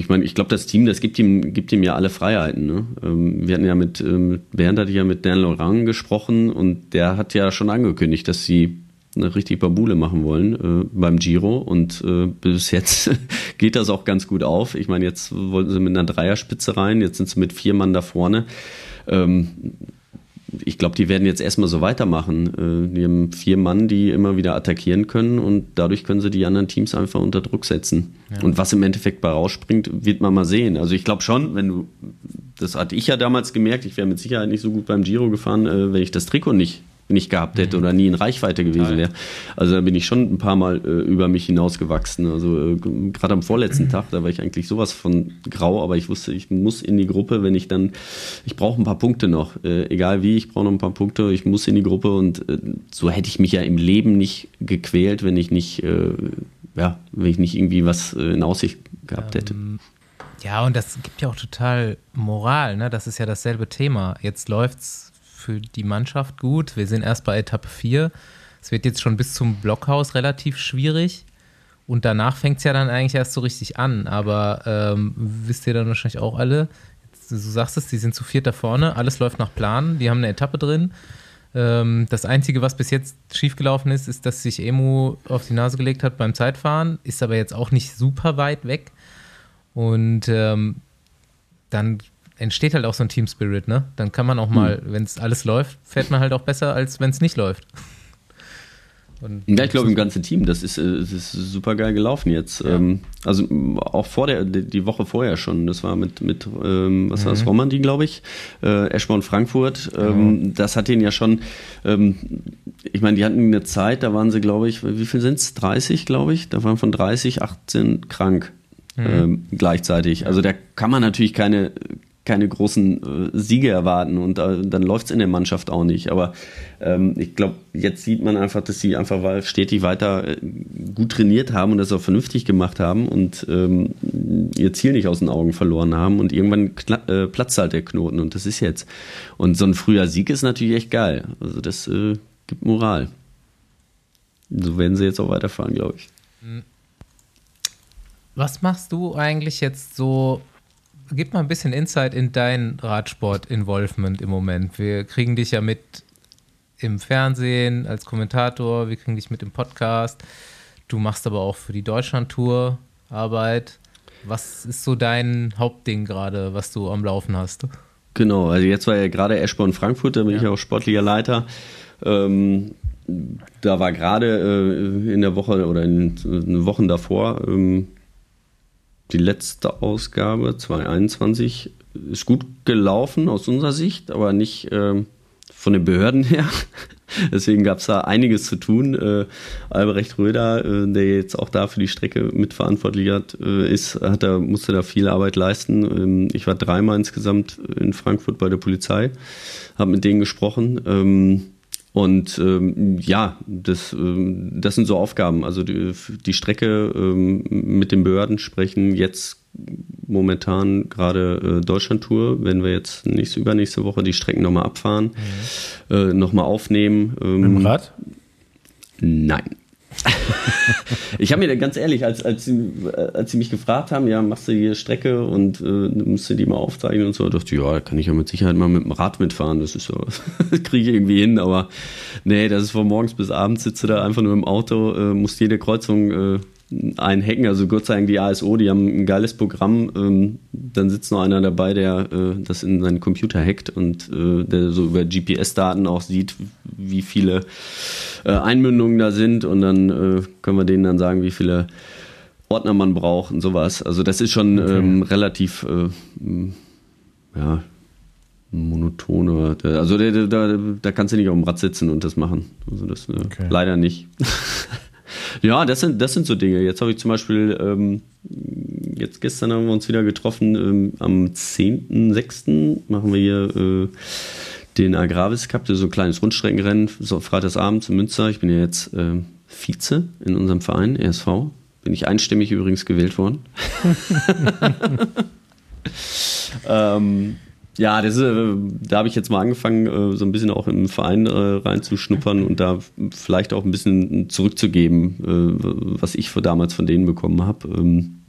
ich meine, ich glaube, das Team, das gibt ihm, gibt ihm ja alle Freiheiten. Ne? Ähm, wir hatten ja mit, ähm, Bernd hatte ja mit Dan Laurent gesprochen und der hat ja schon angekündigt, dass sie eine richtig Babule machen wollen äh, beim Giro und äh, bis jetzt [laughs] geht das auch ganz gut auf. Ich meine, jetzt wollten sie mit einer Dreierspitze rein, jetzt sind sie mit vier Mann da vorne. Ähm, ich glaube, die werden jetzt erstmal so weitermachen. Äh, Die haben vier Mann, die immer wieder attackieren können und dadurch können sie die anderen Teams einfach unter Druck setzen. Und was im Endeffekt bei rausspringt, wird man mal sehen. Also ich glaube schon, wenn du, das hatte ich ja damals gemerkt, ich wäre mit Sicherheit nicht so gut beim Giro gefahren, äh, wenn ich das Trikot nicht nicht gehabt hätte oder nie in Reichweite gewesen wäre. Also da bin ich schon ein paar Mal äh, über mich hinausgewachsen. Also äh, gerade am vorletzten Tag, da war ich eigentlich sowas von grau, aber ich wusste, ich muss in die Gruppe, wenn ich dann, ich brauche ein paar Punkte noch, äh, egal wie, ich brauche noch ein paar Punkte, ich muss in die Gruppe und äh, so hätte ich mich ja im Leben nicht gequält, wenn ich nicht, äh, ja, wenn ich nicht irgendwie was äh, in Aussicht gehabt hätte. Ja, und das gibt ja auch total Moral, ne? Das ist ja dasselbe Thema. Jetzt läuft's für die Mannschaft gut. Wir sind erst bei Etappe 4. Es wird jetzt schon bis zum Blockhaus relativ schwierig. Und danach fängt es ja dann eigentlich erst so richtig an. Aber ähm, wisst ihr dann wahrscheinlich auch alle, jetzt, du sagst es, die sind zu viert da vorne, alles läuft nach Plan, die haben eine Etappe drin. Ähm, das Einzige, was bis jetzt schiefgelaufen ist, ist, dass sich Emu auf die Nase gelegt hat beim Zeitfahren, ist aber jetzt auch nicht super weit weg. Und ähm, dann entsteht halt auch so ein Team Spirit, ne? Dann kann man auch mal, wenn es alles läuft, fährt man halt auch besser, als wenn es nicht läuft. Und Ja, ich glaube im ganzen Team, das ist, äh, es ist super geil gelaufen jetzt. Ähm, also auch vor der, die Woche vorher schon, das war mit, mit ähm, was war das, Romandie, glaube ich, äh, Eschborn Frankfurt. Ähm, Das hat ihn ja schon, ähm, ich meine, die hatten eine Zeit, da waren sie, glaube ich, wie viel sind es? 30, glaube ich. Da waren von 30 18 krank ähm, gleichzeitig. Also da kann man natürlich keine keine großen äh, Siege erwarten und äh, dann läuft es in der Mannschaft auch nicht. Aber ähm, ich glaube, jetzt sieht man einfach, dass sie einfach stetig weiter äh, gut trainiert haben und das auch vernünftig gemacht haben und ähm, ihr Ziel nicht aus den Augen verloren haben und irgendwann äh, platzt halt der Knoten und das ist jetzt. Und so ein früher Sieg ist natürlich echt geil. Also das äh, gibt Moral. So werden sie jetzt auch weiterfahren, glaube ich. Was machst du eigentlich jetzt so? Gib mal ein bisschen Insight in dein Radsport-Involvement im Moment. Wir kriegen dich ja mit im Fernsehen als Kommentator, wir kriegen dich mit im Podcast. Du machst aber auch für die Deutschland-Tour Arbeit. Was ist so dein Hauptding gerade, was du am Laufen hast? Genau, also jetzt war ja gerade Eschborn Frankfurt, da bin ich ja auch sportlicher Leiter. Ähm, da war gerade äh, in der Woche oder in den Wochen davor ähm, die letzte Ausgabe 2021 ist gut gelaufen aus unserer Sicht, aber nicht ähm, von den Behörden [laughs] her. Deswegen gab es da einiges zu tun. Äh, Albrecht Röder, äh, der jetzt auch da für die Strecke mitverantwortlich hat, äh, ist, hat da, musste da viel Arbeit leisten. Ähm, ich war dreimal insgesamt in Frankfurt bei der Polizei, habe mit denen gesprochen. Ähm, und ähm, ja, das, ähm, das sind so Aufgaben. Also die, die Strecke ähm, mit den Behörden sprechen jetzt momentan gerade äh, Deutschland-Tour. Wenn wir jetzt nächste, übernächste Woche die Strecken nochmal abfahren, mhm. äh, nochmal aufnehmen. Ähm, Mit dem Rad? Nein. [laughs] ich habe mir ganz ehrlich, als, als, sie, als sie mich gefragt haben, ja, machst du die Strecke und äh, musst du die mal aufzeichnen und so, dachte ich, ja, da kann ich ja mit Sicherheit mal mit dem Rad mitfahren. Das ist so, [laughs] kriege ich irgendwie hin, aber nee, das ist von morgens bis abends sitze da einfach nur im Auto, äh, musst jede Kreuzung äh, einhacken. Also Gott sei Dank die ASO, die haben ein geiles Programm. Ähm, dann sitzt noch einer dabei, der äh, das in seinen Computer hackt und äh, der so über GPS-Daten auch sieht, wie viele äh, Einmündungen da sind. Und dann äh, können wir denen dann sagen, wie viele Ordner man braucht und sowas. Also das ist schon okay. ähm, relativ, äh, ja, monoton. Oder, also da, da, da, kannst du nicht auf dem Rad sitzen und das machen. Also das äh, okay. leider nicht. [laughs] Ja, das sind, das sind so Dinge. Jetzt habe ich zum Beispiel, ähm, jetzt gestern haben wir uns wieder getroffen, ähm, am 10.06. machen wir hier äh, den Agravis Cup, das ist so ein kleines Rundstreckenrennen, so freitagsabends in Münster. Ich bin ja jetzt äh, Vize in unserem Verein, ESV. Bin ich einstimmig übrigens gewählt worden. [laughs] [laughs] ähm, ja, das, äh, da habe ich jetzt mal angefangen, äh, so ein bisschen auch im Verein äh, reinzuschnuppern und da vielleicht auch ein bisschen zurückzugeben, was ich für damals von denen bekommen habe. Ähm,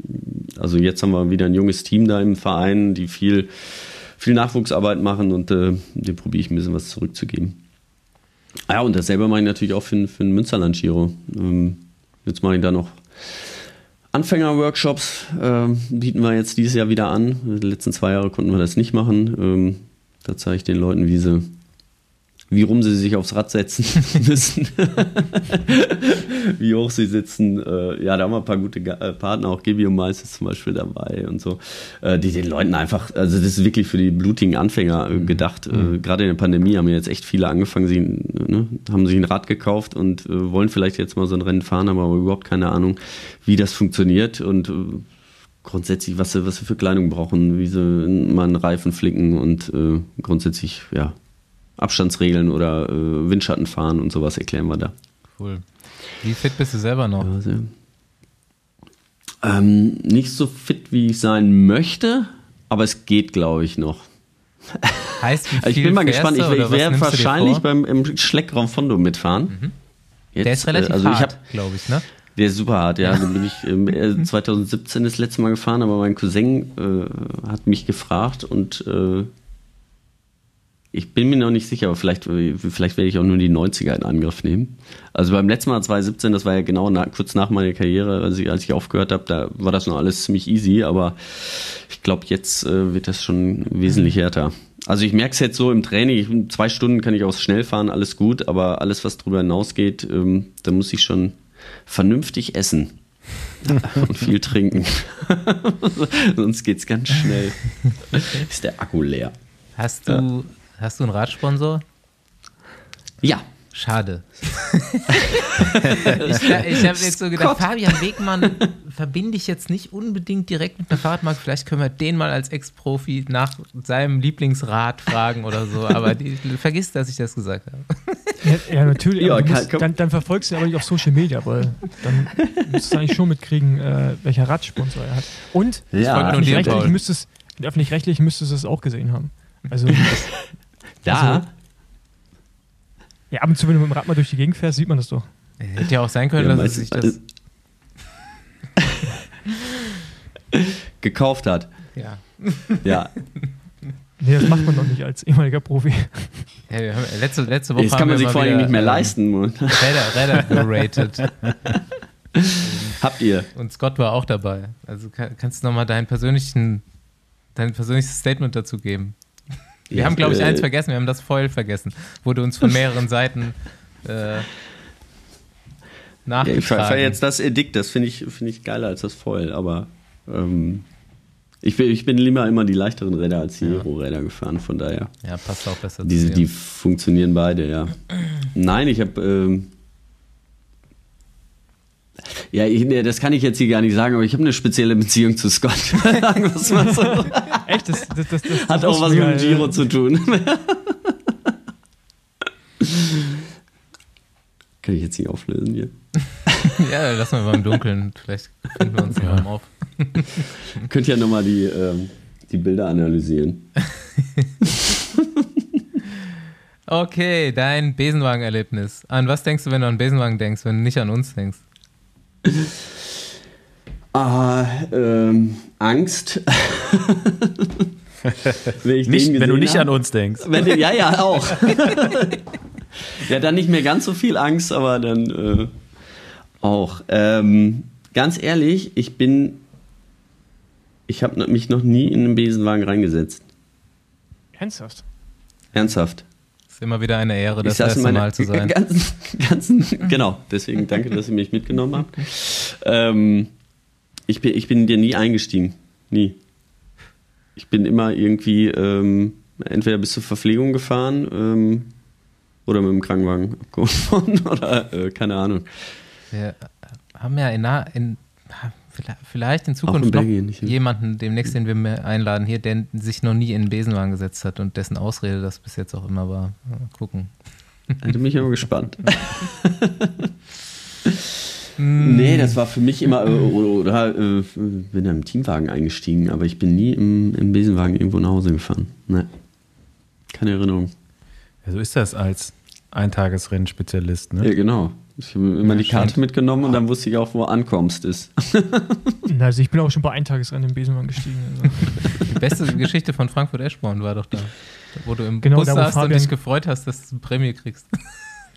also jetzt haben wir wieder ein junges Team da im Verein, die viel, viel Nachwuchsarbeit machen und äh, dem probiere ich ein bisschen was zurückzugeben. Ja, und dasselbe mache ich natürlich auch für, für den Münsterland-Giro. Ähm, jetzt mache ich da noch Anfänger-Workshops äh, bieten wir jetzt dieses Jahr wieder an. Die letzten zwei Jahre konnten wir das nicht machen. Ähm, da zeige ich den Leuten, wie sie wie rum sie sich aufs Rad setzen [laughs] müssen, wie hoch sie sitzen. Äh, ja, da haben wir ein paar gute äh, Partner, auch Gibi und ist zum Beispiel dabei und so, äh, die den Leuten einfach, also das ist wirklich für die blutigen Anfänger äh, gedacht. Mhm. Gerade in der Pandemie haben jetzt echt viele angefangen, sie, ne, haben sich ein Rad gekauft und äh, wollen vielleicht jetzt mal so ein Rennen fahren, haben aber überhaupt keine Ahnung, wie das funktioniert und äh, grundsätzlich, was sie, was sie für Kleidung brauchen, wie sie mal einen Reifen flicken und grundsätzlich, ja, Abstandsregeln oder äh, Windschatten fahren und sowas erklären wir da. Cool. Wie fit bist du selber noch? Also, ähm, nicht so fit, wie ich sein möchte, aber es geht, glaube ich, noch. Heißt, [laughs] ich bin mal gespannt. Ich, ich werde wahrscheinlich beim im Schleckraum Fondo mitfahren. Mhm. Jetzt, der ist relativ äh, also hart, glaube ich, ne? Der ist super hart, ja. Dann bin ich äh, [laughs] 2017 das letzte Mal gefahren, aber mein Cousin äh, hat mich gefragt und äh, ich bin mir noch nicht sicher, aber vielleicht, vielleicht werde ich auch nur die 90er in Angriff nehmen. Also beim letzten Mal 2017, das war ja genau nach, kurz nach meiner Karriere, als ich, als ich aufgehört habe, da war das noch alles ziemlich easy, aber ich glaube, jetzt äh, wird das schon wesentlich härter. Also ich merke es jetzt so im Training, ich, zwei Stunden kann ich auch schnell fahren, alles gut, aber alles, was darüber hinausgeht, ähm, da muss ich schon vernünftig essen. [laughs] und viel trinken. [laughs] Sonst geht es ganz schnell. [laughs] Ist der Akku leer. Hast du ja. Hast du einen Radsponsor? Ja. Schade. [laughs] ich, ich habe jetzt so gedacht, Gott. Fabian Wegmann verbinde ich jetzt nicht unbedingt direkt mit einer Fahrradmarke. Vielleicht können wir den mal als Ex-Profi nach seinem Lieblingsrad fragen oder so. Aber die, vergiss, dass ich das gesagt habe. Ja, ja natürlich. Ja, musst, dann, dann, verfolgst du aber nicht auf Social Media, weil dann müsstest du eigentlich schon mitkriegen, äh, welcher Radsponsor er hat. Und ja, öffentlich-rechtlich müsstest, öffentlich müsstest du es auch gesehen haben. Also [laughs] Da? Also, ja, ab und zu, wenn du mit dem Rad mal durch die Gegend fährst, sieht man das doch. Hätte ja auch sein können, ja, dass er sich das [laughs] gekauft hat. Ja. Ja. [laughs] Nee, das macht man doch nicht als ehemaliger Profi. Ja, wir haben, letzte, letzte Woche das kann man sich vor allem nicht mehr ähm, leisten. Räder, Räder [laughs] geratet. Habt ihr? Und Scott war auch dabei. Also kann, kannst du nochmal dein, persönlichen, dein persönliches Statement dazu geben? Wir haben, glaube ich, äh, eins vergessen. Wir haben das Foil vergessen. Wurde uns von mehreren Seiten äh, nachgetragen. Ja, ich feiere jetzt das Edikt. Das finde ich, find ich geiler als das Foil. Aber ähm, Ich bin, ich bin lieber immer die leichteren Räder als die Hero-Räder gefahren, von daher. Ja, passt auch besser Diese, zu die funktionieren beide, ja. Nein, ich habe. Ähm, ja, ich, das kann ich jetzt hier gar nicht sagen, aber ich habe eine spezielle Beziehung zu Scott. [laughs] Sagen wir es mal so. Echt, das, das, das, das Hat auch was mit dem Giro zu tun. [laughs] kann ich jetzt nicht auflösen hier. [laughs] Ja, lass mal beim Dunkeln. Vielleicht finden wir uns ja. mal auf. [laughs] Könnt ja nochmal die, ähm, die Bilder analysieren. Okay, dein Besenwagen-Erlebnis. An was denkst du, wenn du an Besenwagen denkst, wenn du nicht an uns denkst? Ah, ähm, Angst. [laughs] wenn, ich Nicht, den wenn du nicht hab. an uns denkst. Wenn, du- ja, ja, auch. [laughs] ja, dann nicht mehr ganz so viel Angst, aber dann äh, auch. Ähm, ganz ehrlich, ich bin. Ich habe mich noch nie in einen Besenwagen reingesetzt. Ernsthaft? Ernsthaft. Ist immer wieder eine Ehre, das erste Mal zu [laughs] sein. Ganzen, ganzen, genau, deswegen danke, dass ihr mich mitgenommen habt. Ähm, ich, bin, ich bin dir nie eingestiegen. Nie. Ich bin immer irgendwie ähm, entweder bis zur Verpflegung gefahren ähm, oder mit dem Krankenwagen [laughs] abgeholt worden oder äh, keine Ahnung. Wir haben ja in, in vielleicht in Zukunft in noch Belgien ne? jemanden demnächst, den wir einladen hier, der sich noch nie in den Besenwagen gesetzt hat und dessen Ausrede das bis jetzt auch immer war. Mal gucken. Da bin ich aber gespannt. [laughs] nee, das war für mich immer, äh, oder, oder äh, bin da im Teamwagen eingestiegen, aber ich bin nie im, im Besenwagen irgendwo nach Hause gefahren. Nee. Keine Erinnerung. Ja, so ist das als Eintagesrennspezialist. Ne? Ja, genau. Ich habe immer Ja, die Karte stimmt. mitgenommen und dann wusste ich auch, wo Ankommst ist. [laughs] Na, Also ich bin auch schon bei Eintagesrennen im Besenwagen gestiegen. Also. Die beste Geschichte von Frankfurt-Eschborn war doch da. Wo du im Genau, Bus da, wo saßt und Fabian- dich gefreut hast, dass du Prämie kriegst.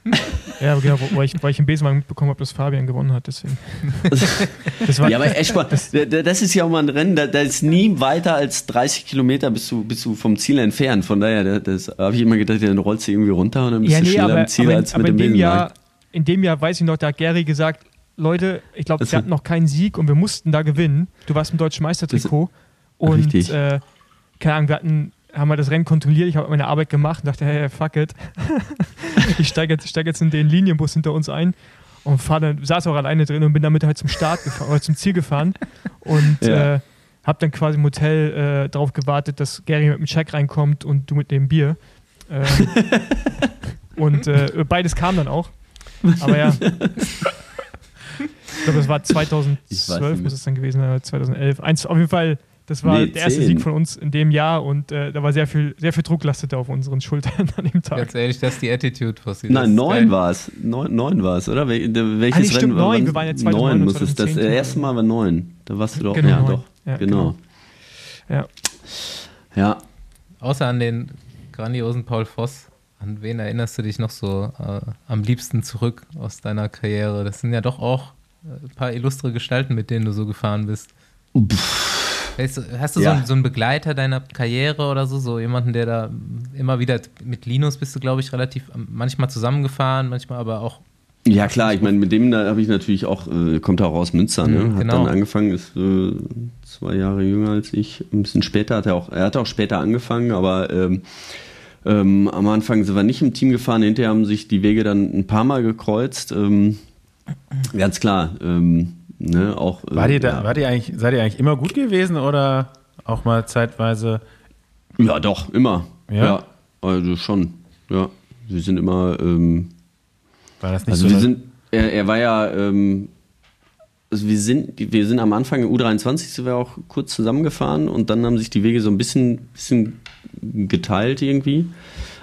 [laughs] Ja, genau, wo, wo ich, weil ich im Besenwagen mitbekommen habe, dass Fabian gewonnen hat, deswegen. [laughs] Das war, Ja, aber Eschborn, das, das ist ja auch mal ein Rennen, da, da ist nie weiter als 30 Kilometer bist du, bist du vom Ziel entfernt. Von daher, da- das habe ich immer gedacht, dann rollst du irgendwie runter und dann bist ja, du nee, schneller aber, am Ziel aber, als aber mit in dem Besenwagen. Jahr, in dem Jahr weiß ich noch, da hat Gary gesagt, Leute, ich glaube, Das wir hatten noch keinen Sieg und wir mussten da gewinnen. Du warst im deutschen Meistertrikot und äh, keine Ahnung, wir hatten, haben wir das Rennen kontrolliert, ich habe meine Arbeit gemacht und dachte, hey, fuck it. [laughs] ich steige jetzt, steig jetzt in den Linienbus hinter uns ein und fahr dann, saß auch alleine drin und bin damit halt zum Start gefahren, oder zum Ziel gefahren und Ja. äh, hab dann quasi im Hotel äh, darauf gewartet, dass Gary mit dem Check reinkommt und du mit dem Bier. Ähm, und äh, beides kam dann auch. Aber ja. Ich glaube, das war Ich weiß 2012, nicht muss es dann gewesen sein, oder 2011. Eins, auf jeden Fall, das war Nee, der erste 10. Sieg von uns in dem Jahr und äh, da war sehr viel, sehr viel Druck lastete auf unseren Schultern [laughs] an dem Tag. Ganz ehrlich, das ist die Attitude, Fossi. Das Nein, neun war es. Neun, neun war es, oder? Wel der- Welches Ah, nee, stimmt, Rennen neun. wann- Wir waren ja 2009 Neun muss es. Das 2010. erste Mal war neun. Da warst du doch. Genau, ja, neun. doch. Ja, genau. Ja. Ja. Außer an den grandiosen Paul Voss. An wen erinnerst du dich noch so äh, am liebsten zurück aus deiner Karriere? Das sind ja doch auch äh, ein paar illustre Gestalten, mit denen du so gefahren bist. Weißt du, hast du so, Ja. einen, so einen Begleiter deiner Karriere oder so? So jemanden, der da immer wieder mit Linus bist du, glaube ich, relativ manchmal zusammengefahren, manchmal aber auch. Ja klar, ich meine, mit dem da habe ich natürlich auch, äh, kommt auch aus Münster, ne? Mhm, Hat genau. dann angefangen, ist äh, zwei Jahre jünger als ich. Ein bisschen später hat er auch, er hat auch später angefangen, aber ähm, ähm, am Anfang sind wir nicht im Team gefahren, hinterher haben sich die Wege dann ein paar Mal gekreuzt. Ähm, ganz klar, ähm, ne, auch. äh, War dir da, ja. war dir eigentlich, seid ihr eigentlich immer gut gewesen oder auch mal zeitweise? Ja, doch, immer. Ja? Ja, also schon. Ja, wir sind immer. Ähm, War das nicht also so? wir sind. Er, er war ja. Ähm, also wir sind, wir sind am Anfang in U23 sind wir auch kurz zusammengefahren und dann haben sich die Wege so ein bisschen, bisschen geteilt irgendwie.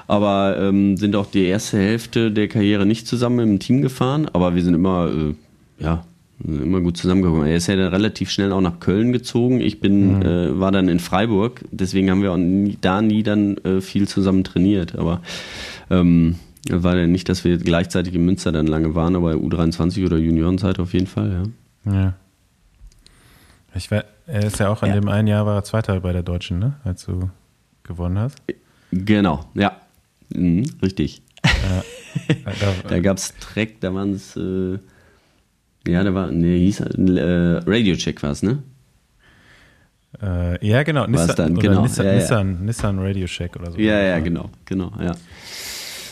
Aber ähm, sind auch die erste Hälfte der Karriere nicht zusammen im Team gefahren, aber wir sind immer, äh, ja, immer gut zusammengekommen. Er ist ja dann relativ schnell auch nach Köln gezogen. Ich bin, äh, war dann in Freiburg, deswegen haben wir auch nie, da nie dann äh, viel zusammen trainiert. Aber ähm, war ja nicht, dass wir gleichzeitig in Münster dann lange waren, aber U23 oder Juniorenzeit auf jeden Fall, ja. Ja. Ich war, er ist ja auch an Ja. dem einen Jahr war er Zweiter bei der Deutschen, ne? Als du gewonnen hast. Genau, ja. Mhm, richtig. Äh, [laughs] Da, Da gab es Track, da waren es, äh, ja, da war, nee, hieß, äh, Radio Check war es, ne? Äh, ja, genau. Nissan, dann, genau. Nissan, Ja, ja. Nissan, Nissan Radio Shack oder so. Ja, ja, genau, genau, ja.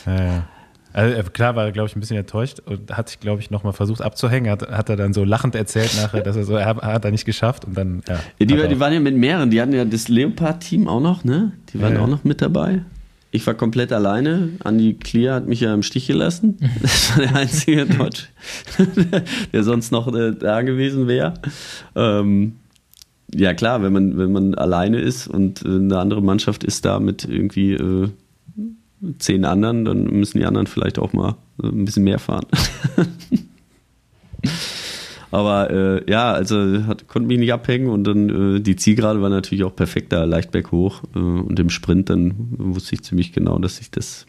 Ja, ja. Also, äh, klar war er, glaube ich, ein bisschen enttäuscht und hat sich, glaube ich, nochmal versucht abzuhängen. Hat, hat er dann so lachend erzählt nachher, dass er so, er hat, er nicht geschafft und dann, ja. Ja, die, die waren ja mit mehreren, die hatten ja das Leopard-Team auch noch, ne? Die waren ja. auch noch mit dabei. Ich war komplett alleine. Andi Clear hat mich ja im Stich gelassen. [laughs] Das war der einzige Deutsch, [laughs] der sonst noch äh, da gewesen wäre. Ähm, ja klar, wenn man, wenn man alleine ist und äh, eine andere Mannschaft ist da mit irgendwie äh, zehn anderen, dann müssen die anderen vielleicht auch mal äh, ein bisschen mehr fahren. [laughs] Aber äh, ja, also hat, konnte mich nicht abhängen und dann äh, die Zielgerade war natürlich auch perfekt da, leicht berghoch. Äh, und im Sprint dann wusste ich ziemlich genau, dass ich das,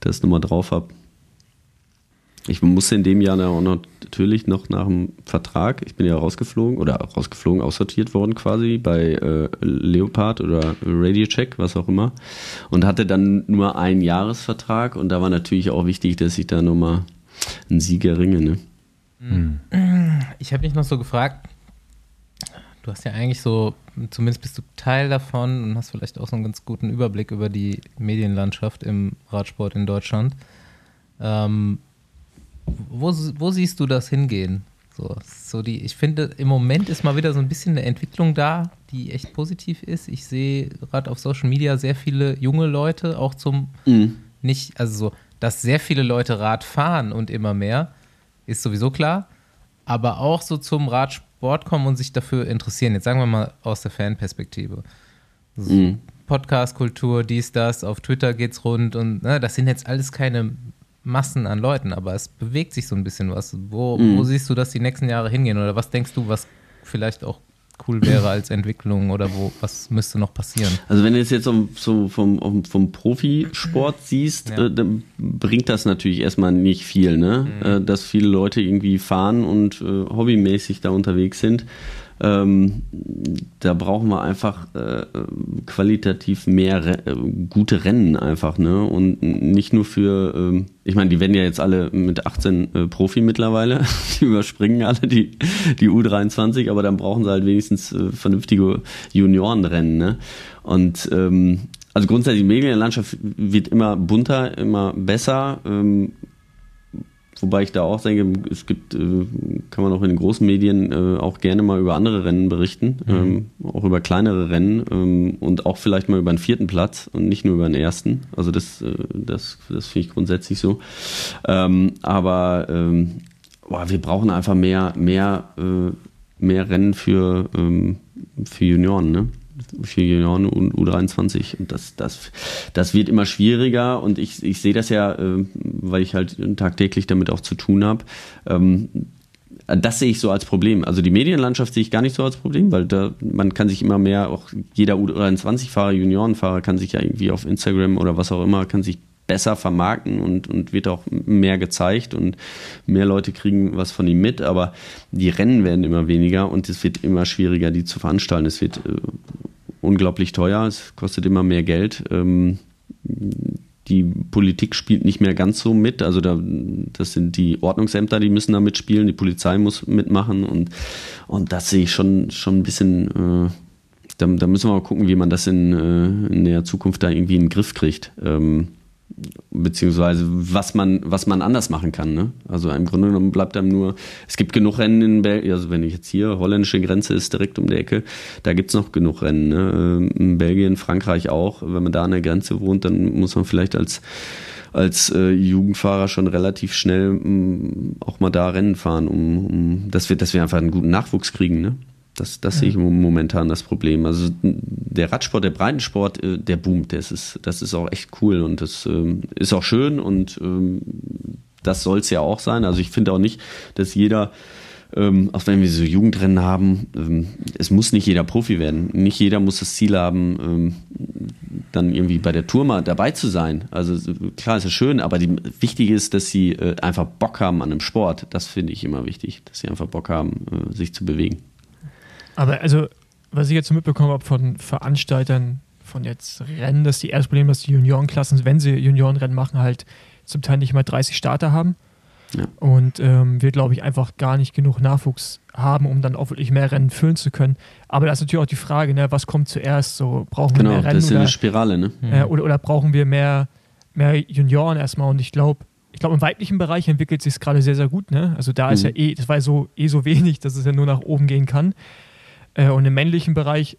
das nochmal drauf habe. Ich musste in dem Jahr auch noch, natürlich noch nach dem Vertrag, ich bin ja rausgeflogen oder rausgeflogen, aussortiert worden quasi bei äh, Leopard oder Radiocheck, was auch immer. Und hatte dann nur einen Jahresvertrag und da war natürlich auch wichtig, dass ich da nochmal einen Sieg erringe. Ne? Ich habe mich noch so gefragt, du hast ja eigentlich so, zumindest bist du Teil davon und hast vielleicht auch so einen ganz guten Überblick über die Medienlandschaft im Radsport in Deutschland. Ähm, wo, wo siehst du das hingehen? So, so die, ich finde, im Moment ist mal wieder so ein bisschen eine Entwicklung da, die echt positiv ist. Ich sehe gerade auf Social Media sehr viele junge Leute, auch zum Mhm. nicht, also so, dass sehr viele Leute Rad fahren und immer mehr, ist sowieso klar, aber auch so zum Radsport kommen und sich dafür interessieren. Jetzt sagen wir mal aus der Fanperspektive. So Mhm. Podcast-Kultur, dies, das, auf Twitter geht's rund und ne, das sind jetzt alles keine Massen an Leuten, aber es bewegt sich so ein bisschen was. Wo, Mhm. wo siehst du, dass die nächsten Jahre hingehen oder was denkst du, was vielleicht auch cool wäre als Entwicklung oder wo, was müsste noch passieren? Also wenn du es jetzt um, so vom, um, vom Profisport siehst, Ja. äh, dann bringt das natürlich erstmal nicht viel, ne? Äh, dass viele Leute irgendwie fahren und äh, hobbymäßig da unterwegs sind. Ähm, da brauchen wir einfach äh, qualitativ mehr Re äh, gute Rennen einfach, ne? Und nicht nur für, ähm, ich meine, die werden ja jetzt alle mit 18 äh, Profi mittlerweile, [laughs] die überspringen alle die, die U23, aber dann brauchen sie halt wenigstens äh, vernünftige Juniorenrennen, ne? Und ähm, also grundsätzlich die Medienlandschaft wird immer bunter, immer besser. Ähm, Wobei ich da auch denke, es gibt, äh, kann man auch in den großen Medien äh, auch gerne mal über andere Rennen berichten, ähm, auch über kleinere Rennen ähm, und auch vielleicht mal über einen vierten Platz und nicht nur über den ersten. Also das, äh, das, das finde ich grundsätzlich so. Ähm, aber boah, wir brauchen einfach mehr, mehr, mehr Rennen für, für Junioren, ne? Für Junioren und U23 und das, das, das wird immer schwieriger und ich, ich sehe das ja, äh, weil ich halt tagtäglich damit auch zu tun habe. Ähm, das sehe ich so als Problem. Also die Medienlandschaft sehe ich gar nicht so als Problem, weil da man kann sich immer mehr, auch jeder U23-Fahrer, Juniorenfahrer kann sich ja irgendwie auf Instagram oder was auch immer, kann sich besser vermarkten und, und wird auch mehr gezeigt und mehr Leute kriegen was von ihm mit, aber die Rennen werden immer weniger und es wird immer schwieriger, die zu veranstalten. Es wird äh, unglaublich teuer, es kostet immer mehr Geld. Ähm, die Politik spielt nicht mehr ganz so mit. Also da, das sind die Ordnungsämter, die müssen da mitspielen, die Polizei muss mitmachen und, und das sehe ich schon, schon ein bisschen, äh, da, da müssen wir mal gucken, wie man das in, äh, in der Zukunft da irgendwie in den Griff kriegt. Ähm, beziehungsweise was man, was man anders machen kann. Ne? Also im Grunde genommen bleibt einem nur, es gibt genug Rennen in Belgien, also wenn ich jetzt hier, holländische Grenze ist direkt um die Ecke, da gibt es noch genug Rennen. Ne? In Belgien, Frankreich auch. Wenn man da an der Grenze wohnt, dann muss man vielleicht als als äh, Jugendfahrer schon relativ schnell mh, auch mal da Rennen fahren, um, um dass wir, dass wir einfach einen guten Nachwuchs kriegen, ne? Das, das sehe ich momentan das Problem. Also der Radsport, der Breitensport, äh, der boomt. Das ist, das ist auch echt cool und das ähm, ist auch schön und ähm, das soll es ja auch sein. Also ich finde auch nicht, dass jeder, ähm, auch wenn wir so Jugendrennen haben, es muss nicht jeder Profi werden. Nicht jeder muss das Ziel haben, dann irgendwie bei der Tour mal dabei zu sein. Also klar ist es schön, aber die, wichtig ist, dass sie äh, einfach Bock haben an dem Sport. Das finde ich immer wichtig, dass sie einfach Bock haben, äh, sich zu bewegen. Aber also, was ich jetzt so mitbekommen habe von Veranstaltern von jetzt Rennen, dass die erste Problem, dass die Juniorenklassen, wenn sie Juniorenrennen machen, halt zum Teil nicht mal 30 Starter haben. Ja. Und ähm, wir, glaube ich, einfach gar nicht genug Nachwuchs haben, um dann auch wirklich mehr Rennen füllen zu können. Aber da ist natürlich auch die Frage, ne, was kommt zuerst? So, brauchen wir Genau, mehr das Rennen ist ja oder, eine Spirale, ne? äh, oder, oder brauchen wir mehr, mehr Junioren erstmal? Und ich glaube, ich glaube, im weiblichen Bereich entwickelt sich es gerade sehr, sehr gut. Ne? Also da ist Mhm. ja eh, das war ja so, eh so [laughs] wenig, dass es ja nur nach oben gehen kann. Äh, und im männlichen Bereich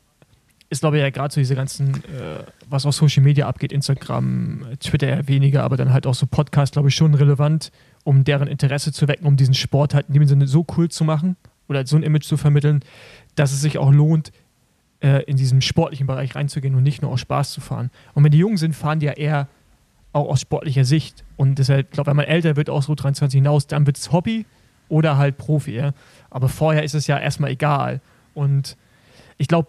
ist, glaube ich, ja gerade so diese ganzen, äh, was auf Social Media abgeht, Instagram, Twitter eher weniger, aber dann halt auch so Podcast, glaube ich, schon relevant, um deren Interesse zu wecken, um diesen Sport halt in dem Sinne so cool zu machen oder so ein Image zu vermitteln, dass es sich auch lohnt, äh, in diesem sportlichen Bereich reinzugehen und nicht nur aus Spaß zu fahren. Und wenn die jung sind, fahren die ja eher auch aus sportlicher Sicht. Und deshalb, glaube wenn man älter wird, aus Route 23 hinaus, dann wird es Hobby oder halt Profi. Ja? Aber vorher ist es ja erstmal egal. Und ich glaube,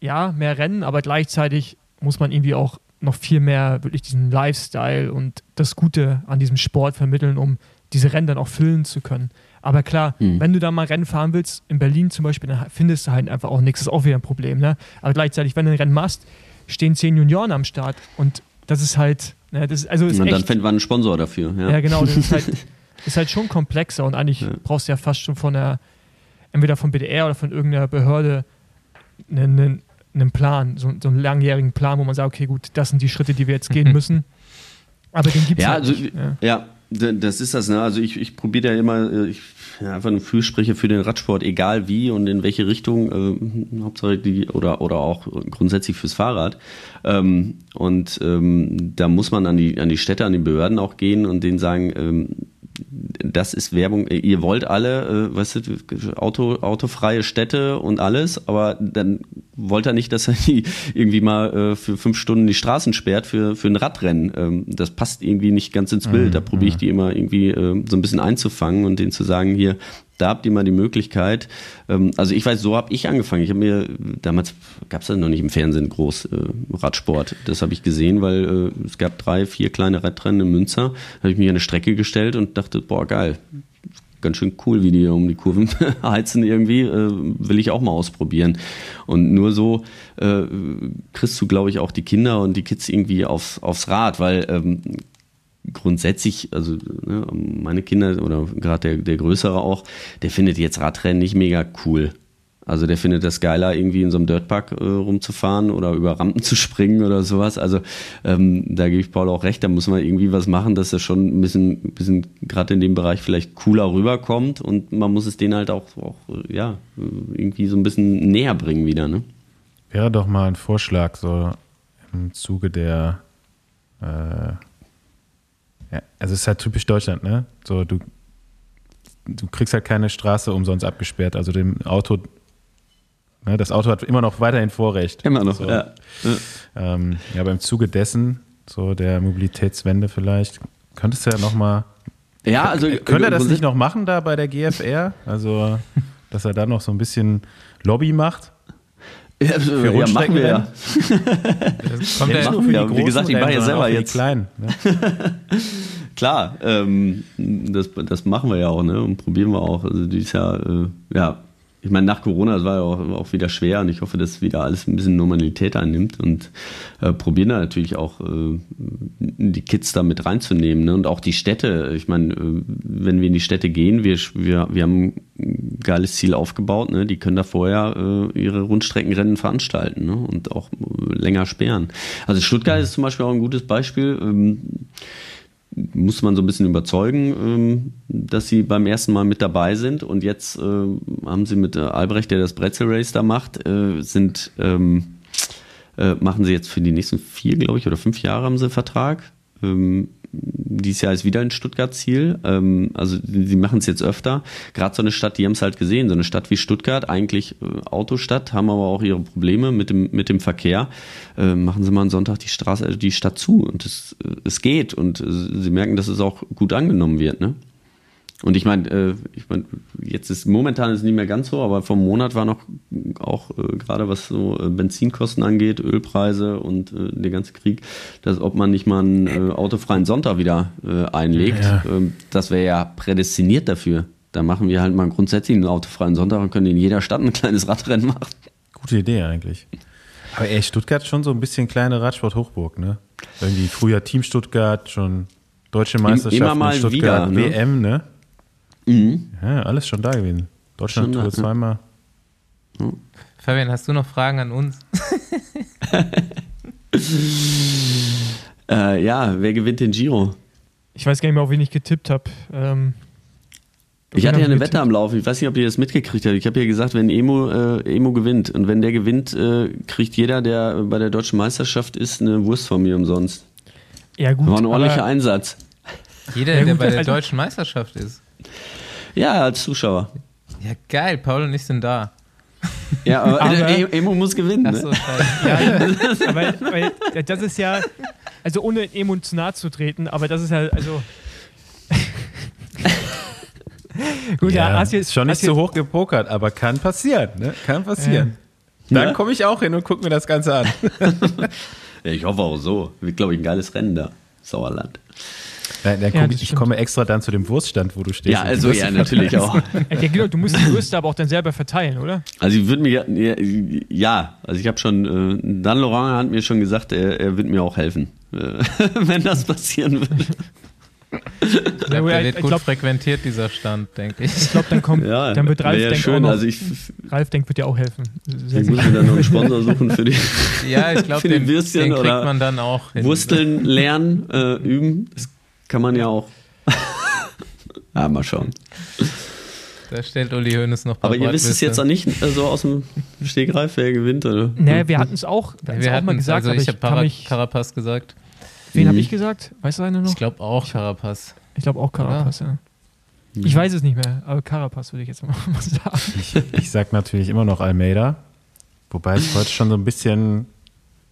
ja, mehr Rennen, aber gleichzeitig muss man irgendwie auch noch viel mehr wirklich diesen Lifestyle und das Gute an diesem Sport vermitteln, um diese Rennen dann auch füllen zu können. Aber klar, Mhm. wenn du da mal Rennen fahren willst, in Berlin zum Beispiel, dann findest du halt einfach auch nichts. Das ist auch wieder ein Problem. Ne? Aber gleichzeitig, wenn du ein Rennen machst, stehen zehn Junioren am Start und das ist halt, ne, das ist, also ist Und dann echt, findet man einen Sponsor dafür. Ja, ja, genau. Das ist halt, [laughs] ist halt schon komplexer und eigentlich Ja. brauchst du ja fast schon von der, entweder von BDR oder von irgendeiner Behörde einen, einen, einen Plan, so, so einen langjährigen Plan, wo man sagt, okay, gut, das sind die Schritte, die wir jetzt gehen [laughs] müssen. Aber den gibt es Ja, halt also, nicht. Ja. ja, das ist das. Ne? Also ich, ich probiere ja immer, äh, ich, ja, einfach eine Fürsprecher für den Radsport, egal wie und in welche Richtung, äh, Hauptsache die oder oder auch grundsätzlich fürs Fahrrad. Ähm, und ähm, da muss man an die an die Städte, an die Behörden auch gehen und denen sagen. Ähm, das ist Werbung. Ihr wollt alle, äh, weißt du, Auto, autofreie Städte und alles, aber dann wollt ihr nicht, dass [laughs] er die irgendwie mal äh, für fünf Stunden die Straßen sperrt für, für ein Radrennen. Ähm, das passt irgendwie nicht ganz ins Bild. Da probiere ich die immer irgendwie äh, so ein bisschen einzufangen und denen zu sagen, hier, da habt ihr mal die Möglichkeit. Ähm, also ich weiß, so habe ich angefangen. Ich habe mir, damals gab es das noch nicht im Fernsehen groß, äh, Radsport. Das habe ich gesehen, weil äh, es gab drei, vier kleine Radrennen in Münster. Da habe ich mich an eine Strecke gestellt und dachte, boah, geil. Ganz schön cool, wie die hier um die Kurven [laughs] heizen irgendwie. Äh, will ich auch mal ausprobieren. Und nur so äh, kriegst du, glaube ich, auch die Kinder und die Kids irgendwie aufs, aufs Rad, weil ähm, grundsätzlich, also ne, meine Kinder oder gerade der, der Größere auch, der findet jetzt Radrennen nicht mega cool. Also der findet das geiler, irgendwie in so einem Dirtpark äh, rumzufahren oder über Rampen zu springen oder sowas. Also ähm, da gebe ich Paul auch recht, da muss man irgendwie was machen, dass er schon ein bisschen, bisschen gerade in dem Bereich vielleicht cooler rüberkommt und man muss es denen halt auch, auch ja, irgendwie so ein bisschen näher bringen wieder. Ne? Wäre doch mal ein Vorschlag, so im Zuge der. Äh, ja, also es ist halt typisch Deutschland, ne? So, du, du kriegst halt keine Straße umsonst abgesperrt. Also dem Auto, ne, das Auto hat immer noch weiterhin Vorrecht. Immer noch, So. ja. Ähm, ja, aber im Zuge dessen, so der Mobilitätswende vielleicht, könntest du ja nochmal. Ja, also Könnte er das nicht noch machen da bei der GFR? Also, dass er da noch so ein bisschen Lobby macht? Ja, Für ja, machen wir ja. Das kommt Ja, ja, machen nur für wir. die Wie Großen gesagt, ich mache ja selber die jetzt- Kleinen. [laughs] Ne? Klar, ähm, das, das machen wir ja auch, ne? Und probieren wir auch. Also dieses Jahr, äh, ja, ich meine, nach Corona, das war ja auch, auch wieder schwer und ich hoffe, dass wieder alles ein bisschen Normalität einnimmt und äh, probieren da natürlich auch äh, die Kids da mit reinzunehmen. Ne? Und auch die Städte. Ich meine, äh, wenn wir in die Städte gehen, wir, wir, wir haben ein geiles Ziel aufgebaut, ne? Die können da vorher äh, ihre Rundstreckenrennen veranstalten ne? und auch äh, länger sperren. Also Stuttgart ist zum Beispiel auch ein gutes Beispiel. Ähm, muss man so ein bisschen überzeugen, ähm, dass sie beim ersten Mal mit dabei sind. Und jetzt äh, haben sie mit äh, Albrecht, der das Brezel Race da macht, äh, sind, ähm, äh, machen sie jetzt für die nächsten vier, glaube ich, oder fünf Jahre haben sie einen Vertrag. Ähm, dieses Jahr ist wieder ein Stuttgart-Ziel. Ähm, also sie machen es jetzt öfter. Gerade so eine Stadt, die haben es halt gesehen, so eine Stadt wie Stuttgart, eigentlich äh, Autostadt, haben aber auch ihre Probleme mit dem, mit dem Verkehr. Äh, machen sie mal einen Sonntag die Straße, äh, die Stadt zu und es, äh, es geht. Und äh, sie merken, dass es auch gut angenommen wird. Ne? Und ich meine, äh, ich meine, jetzt ist momentan ist es nicht mehr ganz so, aber vor einem Monat war noch auch äh, gerade was so äh, Benzinkosten angeht, Ölpreise und äh, der ganze Krieg, dass ob man nicht mal einen äh, autofreien Sonntag wieder einlegt, Ja. ähm, das wäre ja prädestiniert dafür. Da machen wir halt mal grundsätzlich einen autofreien Sonntag und können in jeder Stadt ein kleines Radrennen machen. Gute Idee eigentlich. Aber ey, Stuttgart ist schon so ein bisschen kleine Radsport-Hochburg, ne? Irgendwie früher Team Stuttgart, schon deutsche in Stuttgart, wieder, ne? WM, ne? Mhm. Ja, alles schon da gewesen. Deutschland Schon da, Tour ja. zweimal. Fabian, hast du noch Fragen an uns? [laughs] Äh, ja, wer gewinnt den Giro? Ich weiß gar nicht mehr, auf wen ich getippt habe. Ähm, Ich hatte ja eine getippt? Wette am Laufen. Ich weiß nicht, ob ihr das mitgekriegt habt. Ich habe ja gesagt, wenn Emo, äh, Emo gewinnt und wenn der gewinnt, äh, kriegt jeder, der bei der deutschen Meisterschaft ist, eine Wurst von mir umsonst. Ja, gut. War ein ordentlicher Einsatz. Jeder, Ja, [laughs] der gut, bei der also- deutschen Meisterschaft ist. Ja, als Zuschauer. Ja, geil, Paul und ich sind da. Ja, aber, [laughs] Aber- Emo muss gewinnen. Ne? ja, aber, [laughs] weil, ja, das ist ja, also ohne Emo zu nahe zu treten, aber das ist ja, also. [laughs] gut, ja, hast jetzt ist schon nicht so hoch gepokert, aber kann passieren. Ne? Kann passieren. Dann Ja. komme ich auch hin und gucke mir das Ganze an. Ja, ich hoffe auch so. Wird, glaube ich, ein geiles Rennen da. Sauerland. Dann, dann Ja, ich, ich stimmt. komme extra dann zu dem Wurststand, wo du stehst. Ja, also ja, natürlich auch. [laughs] Ja, genau, du musst die Würste aber auch dann selber verteilen, oder? Also ich würde mir ja, ja, also ich habe schon, äh, Dan Laurent hat mir schon gesagt, er, er wird mir auch helfen, äh, [laughs] wenn das passieren würde. Der ich wird gut glaub- frequentiert, dieser Stand, denke ich. Ich glaube, dann kommt, Ja, dann wird Ralf ja Denk auch schön. noch, Also ich, Ralf Denk wird dir auch helfen. Sehr ich muss mir dann noch einen Sponsor suchen für die Ja, ich glaube, [laughs] den, den Würstchen kriegt oder man dann auch. Wursteln lernen, äh, üben. Das kann man ja auch. ja, [laughs] mal schauen. Da stellt Uli Hoeneß noch ein paar Aber ihr wisst es jetzt auch nicht äh, so aus dem Stegreif, wer gewinnt, oder? Nee, wir hatten es auch, wir Ja, wir auch hatten mal gesagt, also aber ich ich habe Para mich, Carapaz gesagt. wen habe Mhm. ich gesagt? Weißt du einer noch? Ich glaube auch Carapaz. Ich glaube auch Carapaz, ja. Ich weiß es nicht mehr, aber Carapaz würde ich jetzt [laughs] mal sagen. Ich, ich sag natürlich immer noch Almeida. Wobei ich heute schon so ein bisschen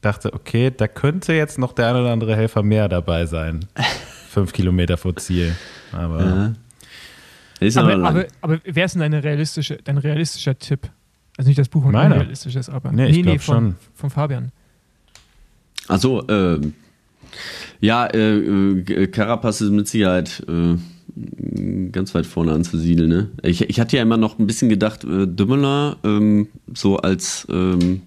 dachte, okay, da könnte jetzt noch der ein oder andere Helfer mehr dabei sein. [laughs] Fünf Kilometer vor Ziel. Aber Ja. Ist aber, Aber, aber, aber wer ist denn deine realistische, dein realistischer Tipp? Also nicht das Buch und ist, aber. Nee, ich glaub von, schon. von Fabian. Achso, ähm, ja, äh, äh, Carapaz ist mit Sicherheit äh, ganz weit vorne anzusiedeln. Ne? Ich, ich hatte ja immer noch ein bisschen gedacht, äh, Dümmeler ähm, so als ähm,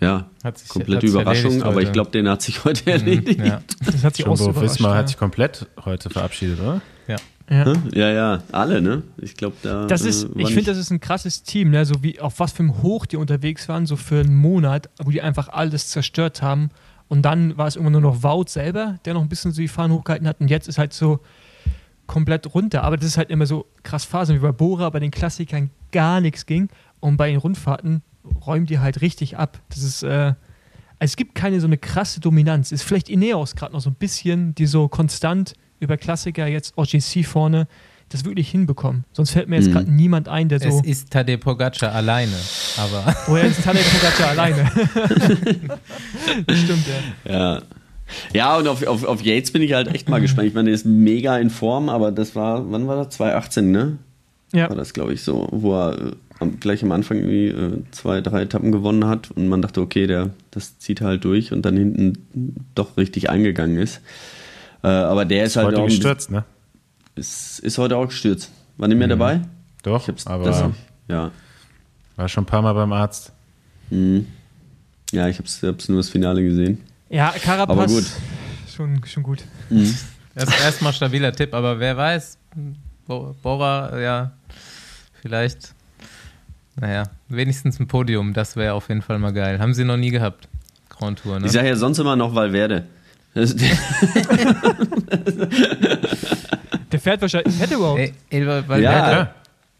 ja, Hat sich, komplette Überraschung, erledigt aber ich glaube, den hat sich heute erledigt. Mhm, ja. Das hat sich auch so. Visma ja. hat sich komplett heute verabschiedet, oder? ja. Ja, ja, alle, ne? Ich glaube, da. Das ist, äh, ich finde, das ist ein krasses Team, ne? so wie auf was für einem Hoch die unterwegs waren, so für einen Monat, wo die einfach alles zerstört haben. Und dann war es immer nur noch Wout selber, der noch ein bisschen so die Fahnen hochgehalten hat. Und jetzt ist halt so komplett runter. Aber das ist halt immer so krass Phasen, wie bei Bora bei den Klassikern gar nichts ging. Und bei den Rundfahrten räumen die halt richtig ab. Das ist, äh, also es gibt keine so eine krasse Dominanz. Ist vielleicht Ineos gerade noch so ein bisschen, die so konstant über Klassiker jetzt OGC vorne das wirklich hinbekommen. Sonst fällt mir jetzt Mhm. gerade niemand ein, der so. Es ist Tadej Pogacar alleine, aber [laughs] Oder ist Tadej Pogacar alleine? [laughs] das stimmt, ja. Ja. Ja, und auf, auf, auf Yates bin ich halt echt mal gespannt. Ich meine, der ist mega in Form, aber das war, wann war das? 2018, ne? Ja, War das, glaube ich, so, wo er äh, gleich am Anfang irgendwie äh, zwei, drei Etappen gewonnen hat und man dachte, okay, der, das zieht halt durch und dann hinten doch richtig eingegangen ist. Äh, aber der ist, halt heute auch gestürzt, ne? ist, ist heute auch gestürzt. War nicht mehr dabei? Doch, Ich hab's, aber das, ja. war schon ein paar Mal beim Arzt. Mhm. Ja, ich hab's, hab's nur das Finale gesehen. ja Carapaz. Aber gut. Schon, schon gut. [laughs] das ist erstmal stabiler Tipp, aber wer weiß, Bo- Bora, ja, vielleicht, naja, wenigstens ein Podium, das wäre auf jeden Fall mal geil. Haben sie noch nie gehabt, Grand Tour, ne? Ich sage ja sonst immer noch Valverde. [laughs] [laughs] Der fährt wahrscheinlich. Fährt er überhaupt? Ey, ey, weil, weil Ja. Werde,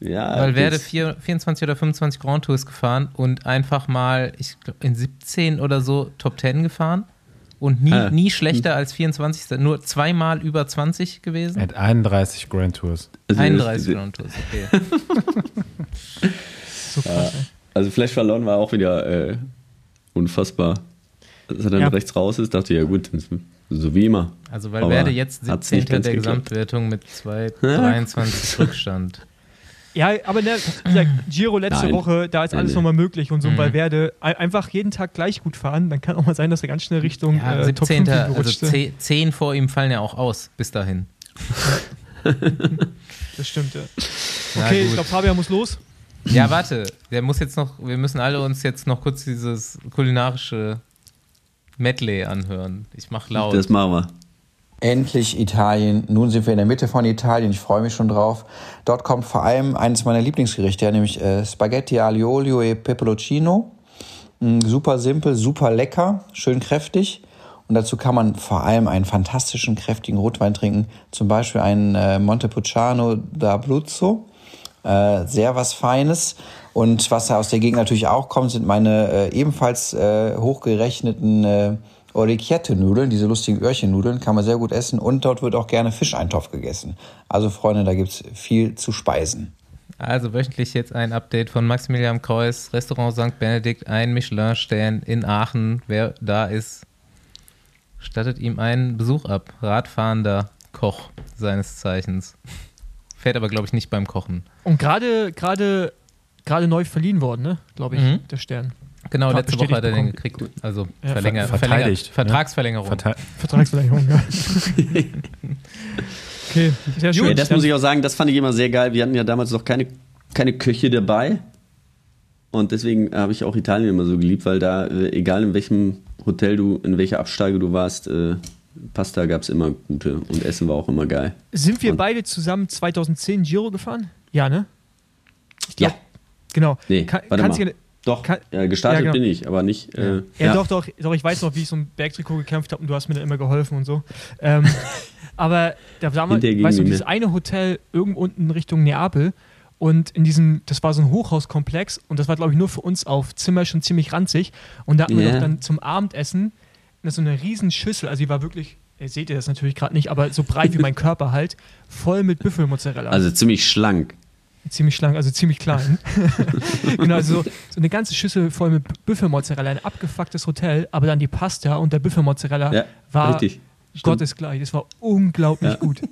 ja, Valverde vier, 24 oder 25 Grand Tours gefahren und einfach mal, ich glaube, in 17 oder so Top 10 gefahren und nie, Ah. nie schlechter als 24. Nur zweimal über 20 Er gewesen. hat 31 Grand Tours. also, 31 das- Grand Tours, okay. [laughs] So krass, ey. Also Flash Verloren war auch wieder äh, unfassbar. Als er dann Ja. rechts raus ist, dachte ich, ja gut, so wie immer. Also Valverde Aber jetzt hat's 17. nicht ganz der geklappt. Gesamtwertung mit 2,23 [laughs] Rückstand. Ja, aber ne, wie gesagt, Giro letzte Nein. Woche, da ist alles nochmal möglich und so Mhm. bei Werde einfach jeden Tag gleich gut fahren, dann kann auch mal sein, dass er ganz schnell Richtung Ja, äh, Top 17. 5 Also gerutscht ist. 10, 10 vor ihm fallen ja auch aus, bis dahin. [laughs] Das stimmt, ja. Ja, Okay, ich gut. glaube, Fabian muss los. Ja, warte, der muss jetzt noch, wir müssen alle uns jetzt noch kurz dieses kulinarische Medley anhören. Ich mach laut. Das machen wir. Endlich Italien. Nun sind wir in der Mitte von Italien. Ich freue mich schon drauf. Dort kommt vor allem eines meiner Lieblingsgerichte, nämlich äh, Spaghetti aglio olio e peperoncino. Mm, super simpel, super lecker, schön kräftig. Und dazu kann man vor allem einen fantastischen, kräftigen Rotwein trinken. Zum Beispiel einen äh, Montepulciano d'Abruzzo. Äh, sehr was Feines. Und was aus der Gegend natürlich auch kommt, sind meine äh, ebenfalls äh, hochgerechneten äh, Orecchiette-Nudeln, diese lustigen Öhrchennudeln, kann man sehr gut essen. Und dort wird auch gerne Fischeintopf gegessen. Also Freunde, da gibt's viel zu speisen. Also wöchentlich jetzt ein Update von Maximilian Kreuz, Restaurant St. Benedikt, ein Michelin-Stern in Aachen. Wer da ist, stattet ihm einen Besuch ab. Radfahrender Koch seines Zeichens. Fährt aber, glaube ich, nicht beim Kochen. Und gerade gerade gerade neu verliehen worden, ne? Glaube ich, Mhm. der Stern. Genau, Ver- letzte Woche hat er den gekriegt. Also Ja, verlänger, ver- verlänger, verteidigt, ne? Vertragsverlängerung. Verte- Vertragsverlängerung, ja. [laughs] okay, sehr schön. Ja, das muss ich auch sagen, das fand ich immer sehr geil. Wir hatten ja damals noch keine, keine Köche dabei. Und deswegen habe ich auch Italien immer so geliebt, weil da, äh, egal in welchem Hotel du, in welcher Absteige du warst, äh, Pasta gab es immer gute und Essen war auch immer geil. Sind wir Und- beide zusammen 2010 Giro gefahren? Ja, ne? Ja, Genau. nee, Kann, warte kannst mal. du- Doch, kann- ja, gestartet ja, genau. bin ich, aber nicht. Äh, Ja, Doch, doch, doch, ich weiß noch, wie ich so ein Bergtrikot gekämpft habe und du hast mir dann immer geholfen und so. Ähm, [laughs] aber da war mal, weißt du, dieses mehr. eine Hotel irgendwo unten Richtung Neapel und in diesem, das war so ein Hochhauskomplex und das war, glaube ich, nur für uns auf Zimmer schon ziemlich ranzig. Und da hatten wir Ja. doch dann zum Abendessen so eine riesen Schüssel, also die war wirklich, ihr seht ihr das natürlich gerade nicht, aber so breit wie mein [laughs] Körper halt, voll mit Büffelmozzarella. Also ziemlich schlank. Ziemlich schlank, also ziemlich klein. [laughs] [laughs] genau, also so, so eine ganze Schüssel voll mit Büffelmozzarella, ein abgefucktes Hotel, aber dann die Pasta und der Büffelmozzarella Ja, war richtig. Gottesgleich. Das war unglaublich Ja. gut.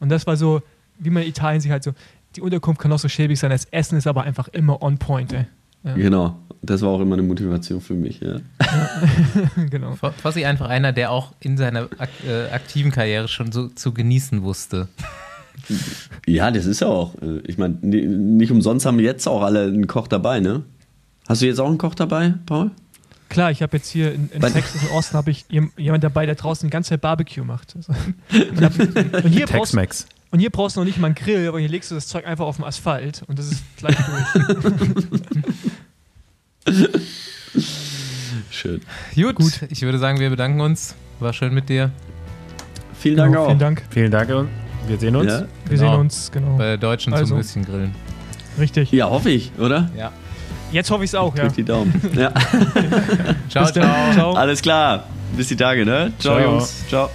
Und das war so, wie man in Italien sich halt so, die Unterkunft kann auch so schäbig sein, das Essen ist aber einfach immer on point, ey. Ja. Genau. Das war auch immer eine Motivation für mich. Ja. [laughs] genau. Fossi einfach einer, der auch in seiner ak äh, aktiven Karriere schon so zu genießen wusste. Ja, das ist ja auch. äh, Ich meine, ni- nicht umsonst haben jetzt auch alle einen Koch dabei, ne? Hast du jetzt auch einen Koch dabei, Paul? Klar, ich habe jetzt hier in, in Bei- Texas und Austin habe ich jem- jemand dabei, der draußen die ganze Zeit Barbecue macht. Also, [laughs] und, hab, und, hier Tex-Mex. Und hier brauchst du noch nicht mal einen Grill, aber hier legst du das Zeug einfach auf den Asphalt und das ist gleich durch. [laughs] Schön. Gut, ich würde sagen, wir bedanken uns. War schön mit dir. Vielen Dank Genau, auch. vielen Dank. Vielen Dank wir sehen uns. Ja, Wir Genau. sehen uns, genau. Bei der Deutschen Also. zum Würstchen grillen. Richtig. ja hoffe ich, oder? Ja. Jetzt hoffe ich es auch, ja. Drück die Daumen. [laughs] ja. Ciao, ciao. Ciao. Alles klar. Bis die Tage, ne? Ciao, Ciao. Jungs. Ciao.